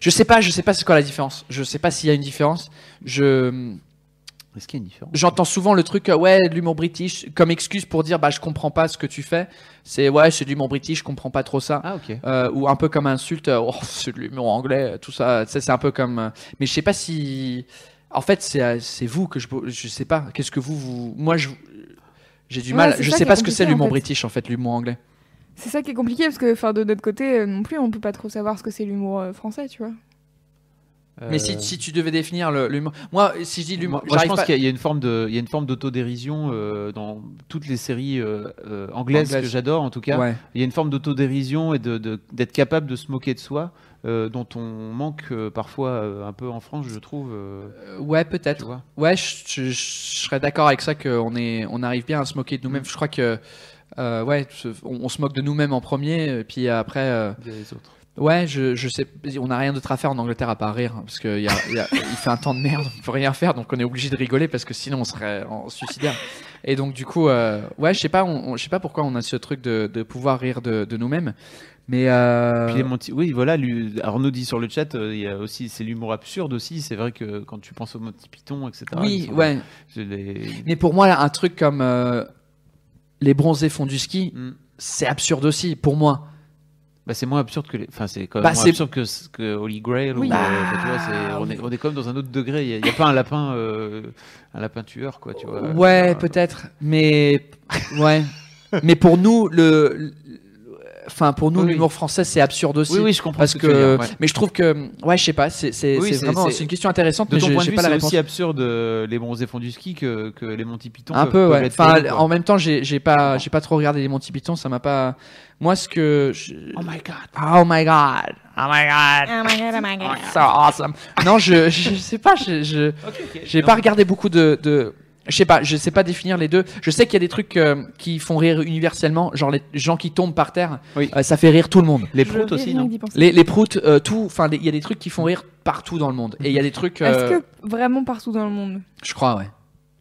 je sais pas, je sais pas c'est quoi la différence. Je sais pas s'il y a une différence. Je, Est-ce qu'il y a une différence j'entends souvent le truc, euh, ouais, de l'humour british, comme excuse pour dire, bah, je comprends pas ce que tu fais. C'est, ouais, c'est de l'humour british, je comprends pas trop ça. Ah ok. Euh, ou un peu comme insulte, euh, (laughs) oh, c'est de l'humour anglais, tout ça. Ça, c'est un peu comme. euh, Mais je sais pas si. En fait, c'est c'est vous que je. Je sais pas. Qu'est-ce que vous. vous... Moi, je. J'ai du Ouais, mal. c'est Je ça sais qui pas ce que c'est compliqué, en l'humour fait. british, en fait, l'humour anglais. C'est ça qui est compliqué parce que enfin de notre côté euh, non plus on peut pas trop savoir ce que c'est l'humour euh, français tu vois. Mais si, si tu devais définir l'humour. Moi, si je dis l'humour. Moi, moi, je pense pas- qu'il y a- une forme de, il y a une forme d'autodérision euh, dans toutes les séries euh, euh, anglaises que j'adore en tout cas. Ouais. Il y a une forme d'autodérision et de- de- d'être capable de se moquer de soi, dont on manque parfois un peu en France, je trouve. ouais, peut-être. Ouais, je, je- je serais d'accord avec ça qu'on est, on arrive bien à se moquer de nous-mêmes. Je crois que, ouais, on, on se moque de nous-mêmes en premier, et puis après, Des autres. Ouais, je, je sais, on n'a rien d'autre à faire en Angleterre à part rire, hein, parce qu'il y a, y a- il fait un temps de merde, on peut rien faire, donc on est obligé de rigoler parce que sinon on serait en suicidaire. Et donc du coup, euh, ouais, je sais pas, on, on- je sais pas pourquoi on a ce truc de, de pouvoir rire de, de nous-mêmes, mais euh, Puis les Monty- Oui, voilà, lui- Arnaud dit sur le chat, euh, il y a aussi, c'est l'humour absurde aussi. C'est vrai que quand tu penses aux Monty Python, etc. oui, ouais. les- Mais pour moi, un truc comme euh, les bronzés font du ski, Mm. c'est absurde aussi pour moi. Bah, c'est moins absurde que les. Enfin, c'est quand même Bah, moins absurde que, que Holy Grail. Oui. ou, euh, enfin, tu vois, Bah, on, est, on est quand même dans un autre degré. Il n'y a, pas un lapin, euh, un lapin tueur, quoi. Tu vois. ouais, Euh, peut-être, mais ouais. mais pour nous, le, enfin pour nous, Oui, oui. l'humour français, c'est absurde aussi. Oui, oui, je comprends. Parce ce que, dire, ouais. mais je trouve que, ouais, je sais pas, c'est c'est- Oui, vraiment, c'est- une question intéressante, De mais ton point de vue, c'est aussi absurde euh, les bronzés font du ski que, que les Monty Python. Un peu, ouais. Enfin, en même temps, j'ai j'ai pas, j'ai pas trop regardé les Monty Python, ça m'a pas. Moi, ce que. je- Oh my god. Oh my god. Oh my god. Oh my god, oh my god. So awesome. Non, je, je sais pas, je, je- j'ai pas regardé beaucoup de, de, je sais pas, je sais pas définir les deux. Je sais qu'il y a des trucs euh, qui font rire universellement, genre les gens qui tombent par terre, Oui. euh, ça fait rire tout le monde. Les proutes aussi, non. Les, les proutes, euh, tout, enfin, il y a des trucs qui font rire partout dans le monde. Et il y a des trucs, euh, Est-ce que vraiment partout dans le monde? je crois, ouais.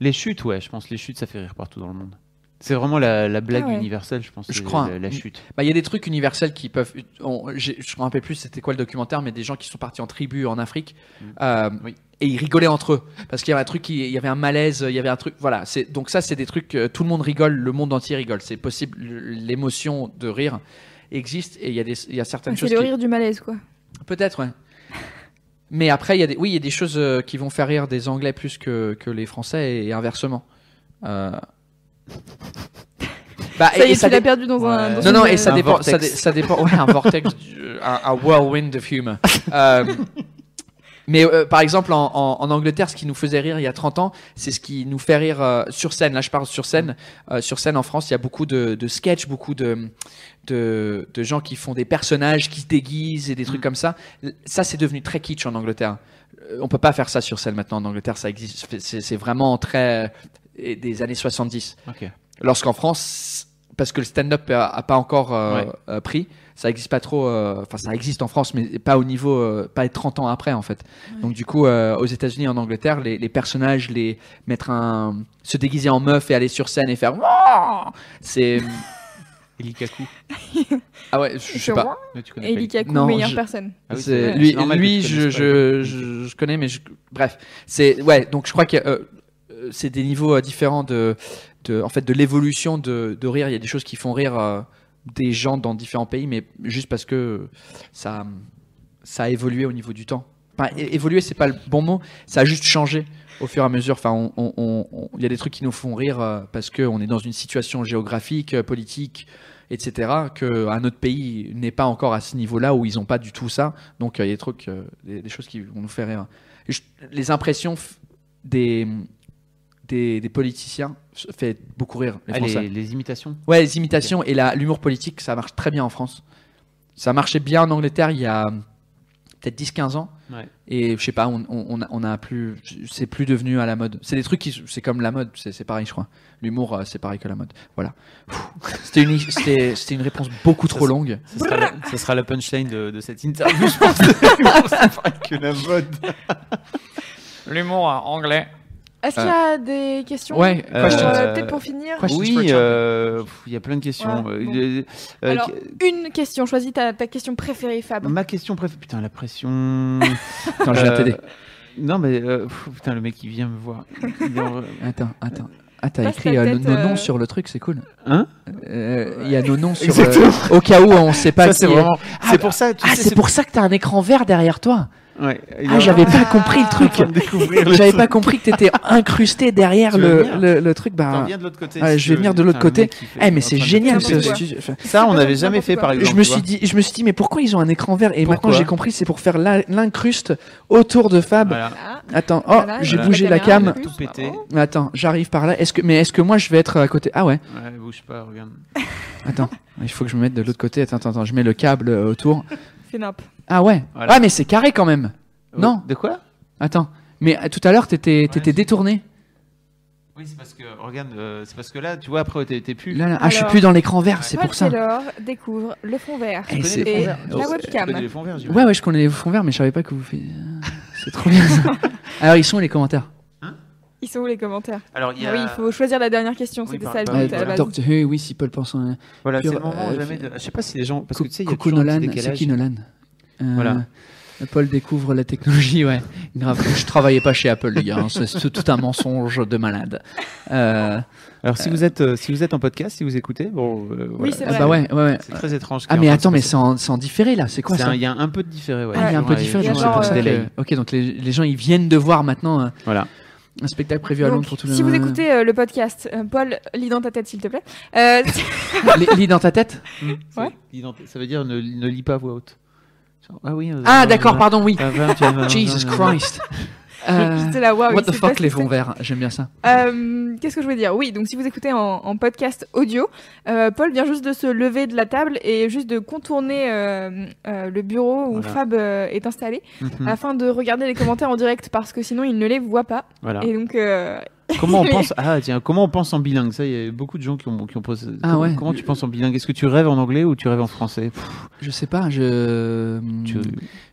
Les chutes, ouais, je pense les chutes, ça fait rire partout dans le monde. C'est vraiment la, la blague Ah ouais. universelle, je pense. Je c'est crois. La, la chute. Bah, il y a des trucs universels qui peuvent. on- je me rappelle plus c'était quoi le documentaire, mais des gens qui sont partis en tribu en Afrique euh, Mm. Oui. et ils rigolaient entre eux parce qu'il y avait un truc, qui- il y avait un malaise, il y avait un truc. Voilà. C'est donc ça, c'est des trucs. euh, tout le monde rigole, le monde entier rigole. C'est possible. L'émotion de rire existe et il y a des, il y a certaines C'est choses. le qui- rire du malaise quoi. Peut-être, ouais. (laughs) Mais après, il y a des, oui, il y a des choses euh, qui vont faire rire des Anglais plus que, que les Français et, inversement. Euh... Bah, Ça y et- est, tu l'as dé- perdu dans un. Ouais. dans non, une- non, et ça Un dépend, ça, dé- ça dépend. Ouais, un vortex, du- un, un whirlwind of humor. (laughs) Euh, mais euh, par exemple, en, en- en Angleterre, ce qui nous faisait rire il y a 30 ans, c'est ce qui nous fait rire euh, sur scène. Là, je parle sur scène. Euh, sur scène en France, il y a beaucoup de, de sketchs, beaucoup de, de, de gens qui font des personnages, qui se déguisent et des trucs comme ça. Ça, c'est devenu très kitsch en Angleterre. Euh, On peut pas faire ça sur scène maintenant en Angleterre. Ça existe. C'est vraiment très des années 70. Ok. Lorsqu'en France, parce que le stand-up a, a pas encore euh, Ouais. euh, pris. Ça existe pas trop. euh, Enfin, ça existe en France, mais pas au niveau, euh, pas 30 ans après en fait. Donc du coup, euh, aux États-Unis, en Angleterre, les, les personnages, les mettre un, se déguiser en meuf et aller sur scène et faire, c'est, (laughs) Eli Kaku. (laughs) ah ouais, je, je sais pas. Mais tu connais Et pas Eli Kaku, Non, meilleure je- personne. Ah oui, lui, lui, je, je, je, je connais, mais je, bref, c'est ouais. Donc je crois que euh, c'est des niveaux euh, différents de, en fait, de l'évolution de, rire. Il y a des choses qui font rire euh, des gens dans différents pays, mais juste parce que ça, ça a évolué au niveau du temps. Enfin, évoluer, c'est pas le bon mot. Ça a juste changé au fur et à mesure. Enfin, il y a des trucs qui nous font rire euh, parce que on est dans une situation géographique, politique, etc. Que un autre pays n'est pas encore à ce niveau-là où ils n'ont pas du tout ça. Donc, il y a des trucs, des, choses qui vont nous faire rire. Les impressions des des, des politiciens fait beaucoup rire les Ah, Français. les, les imitations Ouais, les imitations et la- l'humour politique, ça marche très bien en France. Ça marchait bien en Angleterre il y a peut-être 10-15 ans. Ouais. Et je sais pas, on, on, on a, on a plus. C'est plus devenu à la mode. C'est des trucs qui. C'est comme la mode, c'est c'est pareil, je crois. L'humour, euh, c'est pareil que la mode. Voilà. C'était une, c'était c'était une réponse beaucoup trop longue. Ce sera, la, ce sera la punchline de, de cette interview, je pense. (laughs) C'est pas que la mode. L'humour anglais. Est-ce qu'il y a des questions Ouais, questions. euh, Peut-être pour finir. Oui, euh, il y a plein de questions. Voilà, Euh, bon. euh, euh, Alors, une question. Choisis ta, ta question préférée, Fab. ma question préférée. Putain, la pression. (laughs) Attends, je viens Euh, t'aider. Non, mais euh, pff, putain, le mec qui vient me voir. Il (laughs) Attends, attends. Ah, t'as écrit ta euh, tête, nos noms euh, sur le truc, c'est cool. Hein Euh, Il y a nos noms sur. Euh, au cas où on sait pas Ça, qui c'est est- vraiment. Ah, C'est pour ça. Tu Ah, c'est pour ça que t'as un écran vert derrière toi. Ouais, Ah, j'avais pas compris le (laughs) truc. J'avais pas compris que t'étais (laughs) incrusté derrière le, le, le truc. Bah, viens de l'autre côté. ah, si je vais venir de l'autre côté. eh, mais c'est génial ce studio. Enfin, Ça, on n'avait jamais fait par exemple. je me suis dit, je me suis dit, mais pourquoi ils ont un écran vert? Et maintenant j'ai compris, c'est pour faire l'in- l'incruste autour de Fab. Voilà. Ah, Attends, oh, Voilà, j'ai voilà. bougé la cam. Tout pété. Attends, j'arrive par là. Est-ce que, mais est-ce que moi je vais être à côté? Ah ouais. Ouais, bouge pas, regarde. Attends, il faut que je me mette de l'autre côté. Attends, attends, attends, je mets le câble autour. Fais nimp. Ah ouais. Voilà. Ah mais c'est carré quand même. Non. De quoi? Attends. Mais euh, tout à l'heure t'étais, t'étais c'est- détourné. Oui, c'est parce que, regarde, euh, c'est parce que là, tu vois, après, t'es plus. Là, là, ah, je suis Alors, plus dans l'écran vert, c'est pour ça. Taylor découvre le fond vert. Eh, les fonds Et verts la Oh, webcam. connais les fonds verts, j'imagine. Ouais, ouais, je connais les fonds verts, mais je savais pas que vous faites. C'est trop bien ça. (laughs) Alors, ils sont où les commentaires? Ils sont où les commentaires? Alors, il y a. Oui, il faut choisir la dernière question. Oui, C'était ça le à la voilà. base. Doctor Who, oui, si Paul pense en. Voilà, c'est le moment euh, jamais de. Je sais pas si les gens. Parce que tu sais, il y a toujours Nolan, c'est qui Nolan? Euh, Voilà. Paul découvre la technologie, ouais. Grave. Je travaillais pas chez Apple, les gars. hein. C'est tout un mensonge de malade. Euh, Alors, si vous êtes, euh, si vous êtes en podcast, si vous écoutez, bon. euh, voilà. c'est ah vrai. bah ouais, ouais, ouais. C'est très étrange. Ah mais attends, mais de- c'est en, différé là. C'est quoi ça Il y a un peu de différé, ouais. Ah, il y a un peu Ouais, différé. donc c'est pour ça que- Ok, donc les, les gens ils viennent de voir maintenant euh, Voilà. un spectacle prévu à Donc, Londres pour tout le si vous écoutez euh, le podcast, euh, Paul, lis dans ta tête, s'il te plaît. Euh, (laughs) Lis- dans ta tête? C'est- Ouais. Ça veut dire ne, ne lis pas à voix haute. Ah oui. euh, Ah euh, d'accord, pardon, oui. Jesus Christ. Euh, (laughs) là, what the fuck les fonds verts J'aime bien ça. Euh, Qu'est-ce que je voulais dire? Oui, donc si vous écoutez en, en podcast audio, euh, Paul vient juste de se lever de la table et juste de contourner euh, euh, le bureau où Voilà. Fab euh, est installé mhm, afin de regarder les commentaires en direct parce que sinon il ne les voit pas. Voilà. Et donc, euh, Comment on (laughs) pense Ah tiens, comment on pense en bilingue? Ça, il y a beaucoup de gens qui ont, qui ont posé. Ah comment, ouais. comment tu penses en bilingue? Est-ce que tu rêves en anglais ou tu rêves en français? Pff, Je sais pas, je. tu-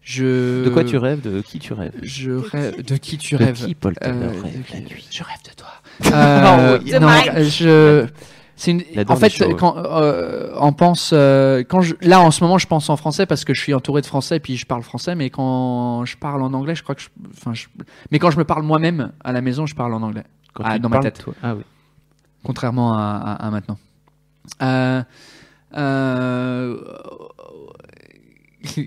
je... De quoi tu rêves? De qui tu rêves? Je rêve. De qui tu De rêves? qui Paul Taylor Euh, rêve de la nuit? Je rêve de toi. (laughs) Euh, oui. De non, euh, je. C'est une... En fait, les shows, ouais. quand euh, on pense, euh, quand je... là en ce moment, je pense en français parce que je suis entouré de français et puis je parle français. Mais quand je parle en anglais, je crois que, je... enfin, je... mais quand je me parle moi-même à la maison, je parle en anglais. Quand Ah, tu dans ma tête. toi. Ah oui. contrairement à, à- à maintenant. Euh, euh, (laughs)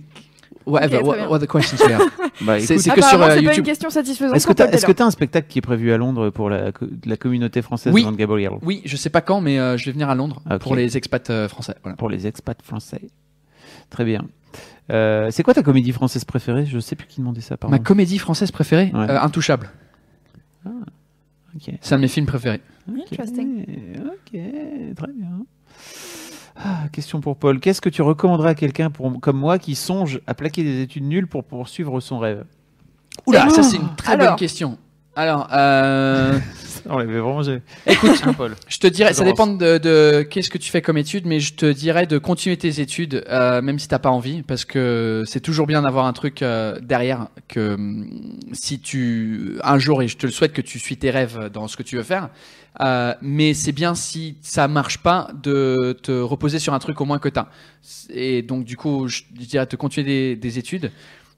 whatever, Ok, très what, what the questions we have. (laughs) Bah, C'est- que sur, euh, pas une question satisfaisante. Est-ce que tu as, un spectacle qui est prévu à Londres pour la, co- la communauté française Oui. de Londres Gabriel? Oui, je sais pas quand, mais euh, je vais venir à Londres pour les expats euh, français. Voilà. pour les expats français Très bien. Euh, c'est quoi ta comédie française préférée? Je sais plus qui demandait ça. Pardon. Ma comédie française préférée, Ouais. euh, Intouchable. C'est un de mes films préférés. Interesting. Ok, très bien. Ah, question pour Paul. Qu'est-ce que tu recommanderais à quelqu'un pour- comme moi qui songe à plaquer des études nulles pour poursuivre son rêve? Oula, ça c'est une très Alors. bonne question. Alors, euh, (laughs) On l'avait vraiment j'ai- écoute, Hein, (laughs) Paul. je te dirais, ça dépend de, de qu'est-ce que tu fais comme étude, mais je te dirais de continuer tes études, euh, même si t'as pas envie, parce que c'est toujours bien d'avoir un truc euh, derrière. Que hum, si tu un jour, et je te le souhaite, que tu suis tes rêves dans ce que tu veux faire, euh, mais c'est bien si ça marche pas de te reposer sur un truc au moins que t'as. Et donc du coup, je dirais de continuer des, des études.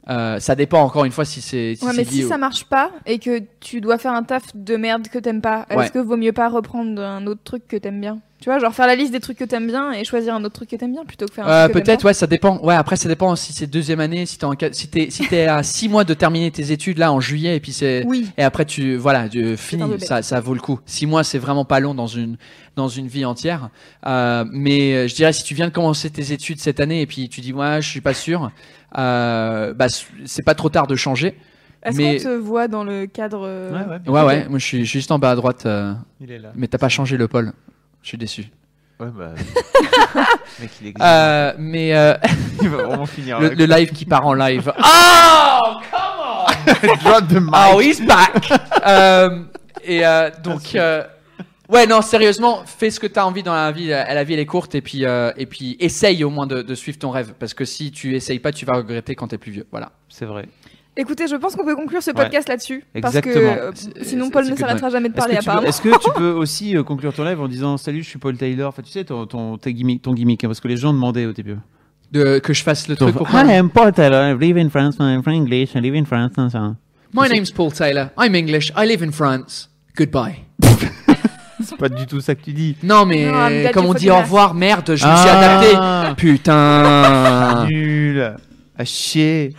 Euh, ça dépend encore une fois si c'est si Ouais, mais si au- ça marche pas et que tu dois faire un taf de merde que t'aimes pas, Ouais. est-ce que vaut mieux pas reprendre un autre truc que t'aimes bien? Tu vois, genre faire la liste des trucs que t'aimes bien et choisir un autre truc que t'aimes bien plutôt que faire un Euh, peut-être, ouais, ça dépend. Ouais, après, ça dépend si c'est deuxième année, si t'es en si t'es si à (laughs) six mois de terminer tes études là en juillet et puis c'est Oui. et après tu voilà tu finis ça ça vaut le coup. Six mois c'est vraiment pas long dans une dans une vie entière. Euh, mais euh, je dirais si tu viens de commencer tes études cette année et puis tu dis ouais je suis pas sûr, euh, bah c'est pas trop tard de changer. Est-ce mais- qu'on te voit dans le cadre euh, Ouais, ouais, moi je suis je suis juste en bas à droite, euh, Il est là. mais t'as pas changé le pôle. Je suis déçu. Ouais, bah. (laughs) Mec, il Euh, mais euh, (laughs) Il va vraiment finir. le, live qui part en live. (laughs) Oh Drop the mic. Oh, he's back. Euh, et euh, donc, euh, ouais, non, sérieusement, fais ce que tu as envie dans la vie. La, la vie, elle est courte. Et puis, euh, et puis essaye au moins de, de suivre ton rêve. Parce que si tu essayes pas, tu vas regretter quand t'es plus vieux. Voilà. C'est vrai. Écoutez, je pense qu'on peut conclure ce Ouais. podcast là-dessus. Parce que Exactement. euh, sinon, Paul ne s'arrêtera jamais de parler tu peux, apparemment. est-ce que tu peux aussi euh, conclure ton live en disant Salut, je suis Paul Taylor Enfin, tu sais, ton, ton, ta gimmick, ton gimmick, hein, parce que les gens demandaient au début. De, que je fasse le truc. Ton- Pourquoi Hi, I'm Paul Taylor. I live in France. I'm from English. I live in France. ça. My name's Paul Taylor. I'm English. I live in France. Goodbye. (laughs) C'est pas du tout ça que tu dis. Non, mais Non, comme on dit au revoir, merde, je me suis adapté. Putain. (laughs) Nul. À chier.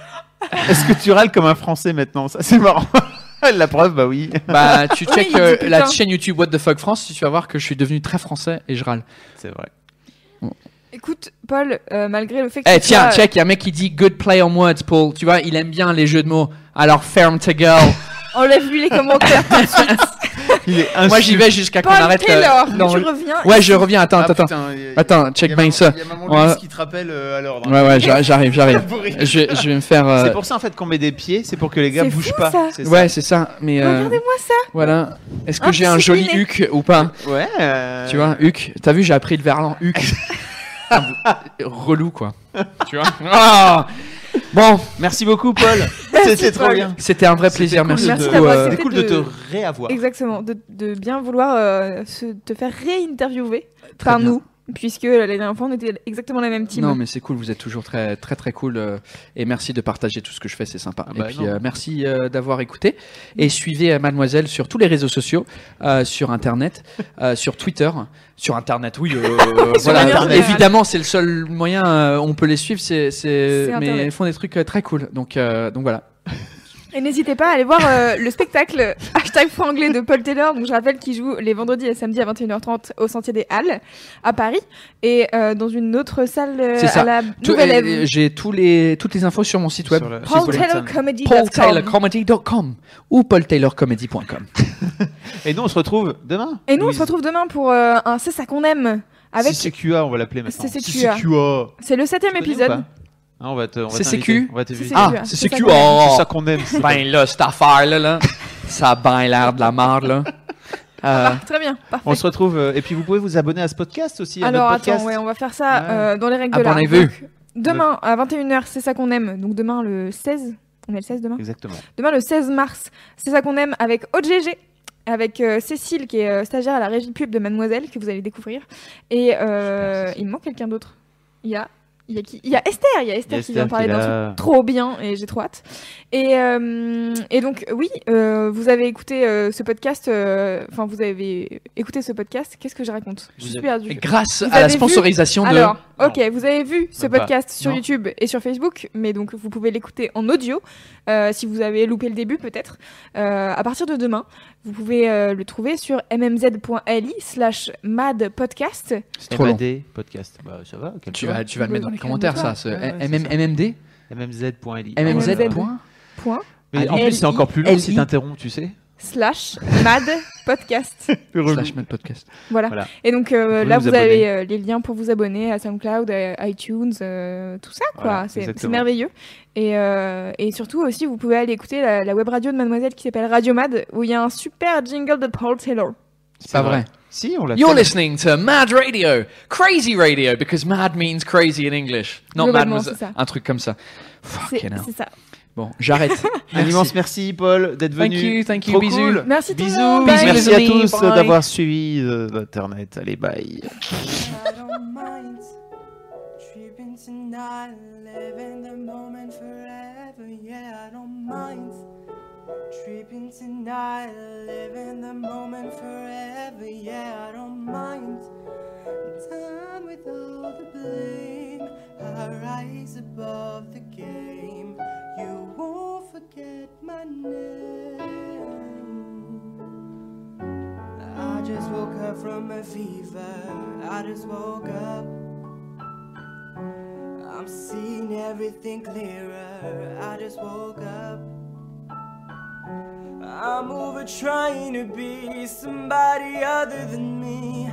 Est-ce que tu râles comme un Français maintenant Ça, c'est marrant. (laughs) La preuve, bah oui. bah, tu Oui, check il dit euh, putain. la chaîne YouTube What the Fuck France, tu vas voir que je suis devenu très français et je râle. C'est vrai. Écoute, Paul, euh, malgré le fait que Eh tu tiens, sois- check, il y a un mec qui dit good play on words, Paul. Tu vois, il aime bien les jeux de mots. Alors ferme ta gueule. Enlève-lui les commentaires tout de suite. Il est Moi j'y vais jusqu'à qu'on Paul arrête. euh, Taylor, non, tu reviens. Ouais, je reviens. Attends, Ah, attends, putain, il y a- attends. Check bien ça. Il y a maman Ouais. Louise qui te rappelle euh, à l'ordre. Ouais, ouais, j'a- j'arrive, (laughs) j'arrive. Je, vais- je vais me faire. euh, C'est pour ça en fait qu'on met des pieds, c'est pour que les gars C'est bougent fou, pas. ça. C'est ça. Ouais, c'est ça. Mais euh, Regardez-moi ça. voilà. Est-ce que j'ai un joli huc ou pas? Ouais. euh, Tu vois, huc. T'as vu, j'ai appris le verlan huc. (laughs) Relou quoi. (laughs) tu vois. (laughs) Ah bon, Merci beaucoup, Paul. (laughs) C'était trop bien. c'était un vrai plaisir. cool Merci de- Merci euh, cool de te réavoir. Exactement, de, de bien vouloir euh, se- te faire réinterviewer par bien. nous, puisque la dernière on était exactement la même team. Non, mais c'est cool, vous êtes toujours très très très cool euh, et merci de partager tout ce que je fais, c'est sympa. Ah bah et puis non. euh, merci euh, d'avoir écouté et suivez euh, Mademoiselle sur tous les réseaux sociaux, euh, sur internet, euh, sur Twitter, sur internet. Oui, euh, (laughs) voilà. Internet. Évidemment, c'est le seul moyen euh, on peut les suivre, c'est mais Internet. ils font des trucs très cool. Donc euh, donc voilà. Et n'hésitez pas à aller voir euh, le spectacle (laughs) hashtag franglais de Paul Taylor. Donc je rappelle qu'il joue les vendredis et samedis à 21h30 au Sentier des Halles à Paris et euh, dans une autre salle euh, C'est ça. à la Tout- Nouvelle euh, Ève. J'ai tous les toutes les infos sur mon site web. Le- paultaylorcomedy.com ou paultaylorcomedy.com. (laughs) Et nous, on se retrouve demain. Et nous on se retrouve demain pour euh, un C'est ça qu'on aime avec CCQA, on va l'appeler maintenant. CCQA. C'est le septième épisode. Hein, on va te, on va CCQ? t'inviter. On va te CCQ. Ah, c'est C'est ça CQ. qu'on aime. Oh. C'est ça qu'on aime. c'est Ben là, cette affaire-là, là, ça a ben l'air de la merde, là. (laughs) Euh, Très bien, parfait. On se retrouve. euh, et puis, vous pouvez vous abonner à ce podcast aussi. à Alors notre attends, ouais, on va faire ça Ouais. euh, dans les règles de l'art. Demain à 21h, c'est ça qu'on aime. Donc demain le 16, on est le 16 demain Exactement. Demain le 16 mars, c'est ça qu'on aime avec OGG. Avec euh, Cécile qui est euh, stagiaire à la régie pub de Mademoiselle que vous allez découvrir et euh, il me manque quelqu'un d'autre. Il y a il y a qui Il y a Esther, il y a Esther, qui vient parler d'un truc trop bien et j'ai trop hâte. Et, euh, et donc oui, euh, vous avez écouté euh, ce podcast, euh, enfin vous avez écouté ce podcast. Qu'est-ce que je raconte? Je Vous suis avez- perdue. grâce Vous à la avez vu sponsorisation de. Alors, Non. ok, vous avez vu ce Même pas. podcast sur Non. YouTube et sur Facebook, mais donc vous pouvez l'écouter en audio euh, si vous avez loupé le début peut-être. Euh, à partir de demain, vous pouvez euh, le trouver sur mmz.li slash madpodcast. C'est trop long. MAD podcast. Bah, ça va. Tu vas, tu vas le mettre dans les commentaires, ça. ce MM. MMD mmz.li. MMZ. Point. Mais en plus, c'est encore plus long si t'interromps, tu sais. Slash mad podcast. (laughs) Slash Mad Podcast. Voilà. Voilà. Et donc euh, Vous là, vous avez euh, les liens pour vous abonner à SoundCloud, à iTunes, euh, tout ça, quoi. Voilà, c'est merveilleux. Et, euh, et surtout aussi, vous pouvez aller écouter la, la web radio de Mademoiselle qui s'appelle Radio Mad, où il y a un super jingle de Paul Taylor. C'est pas vrai. Si, on l'a You're fait. listening to Mad Radio, Crazy Radio, because mad means crazy in English. Non, mad un truc comme ça. C'est Fucking hell. c'est ça. Bon, j'arrête. (laughs) Un immense merci, Paul, d'être Thank venu. you, thank you, Trop bisous. cool. Merci tout le Bisous, monde. bisous, Bye. Merci les à tous bye. d'avoir suivi euh, l'Internet. Allez, bye. I don't mind tripping tonight, living the moment forever. Yeah, I don't mind tripping tonight, living the moment forever. Yeah, I don't mind. Done with all the blame, I rise above the game. You won't forget my name. I just woke up from a fever. I just woke up. I'm seeing everything clearer. I just woke up. I'm over trying to be somebody other than me.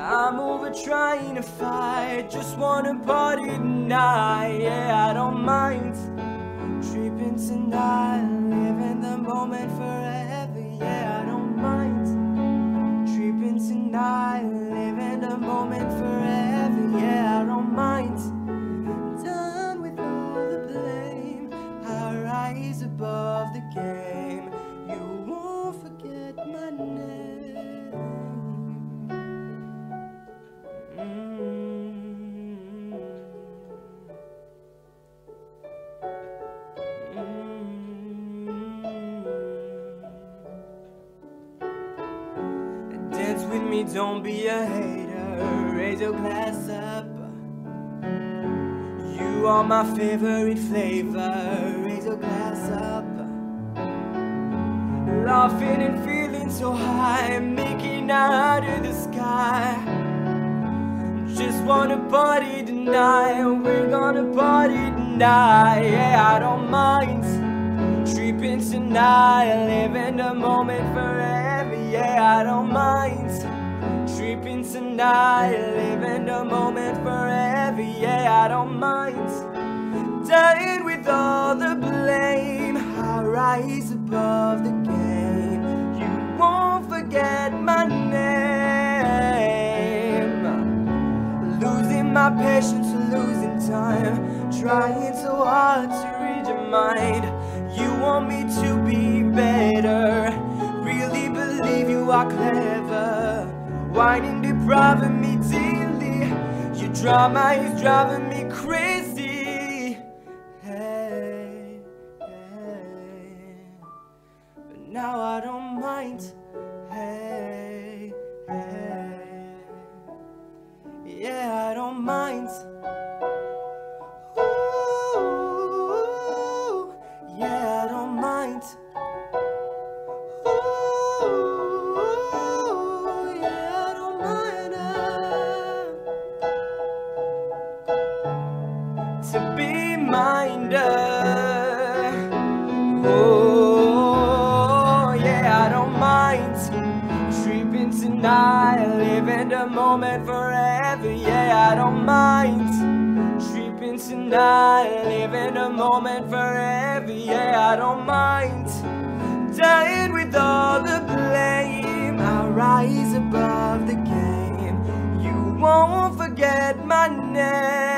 I'm over trying to fight. Just wanna party tonight. Yeah, I don't mind tripping tonight, living the moment forever. Yeah, I don't mind tripping tonight, living the moment forever. Yeah, I don't mind. Done with all the blame, I rise above the game. Me, don't be a hater. Raise your glass up. You are my favorite flavor. Raise your glass up. Laughing and feeling so high, making out of the sky. Just wanna party tonight, we're gonna party tonight. Yeah, I don't mind tripping tonight, living the moment forever. Yeah, I don't mind tripping tonight, living the moment forever. Yeah, I don't mind dying with all the blame. I rise above the game. You won't forget my name. Losing my patience, losing time. Trying so hard to read your mind. You want me to be better. Really believe you are clever. Whining, depriving me daily. Your drama is driving me crazy. Hey. But now I don't mind. Hey, hey. Yeah, I don't mind. Moment forever. Yeah, I don't mind. Tripping tonight, living the moment forever. Yeah, I don't mind. Dying with all the blame. I rise above the game. You won't forget my name.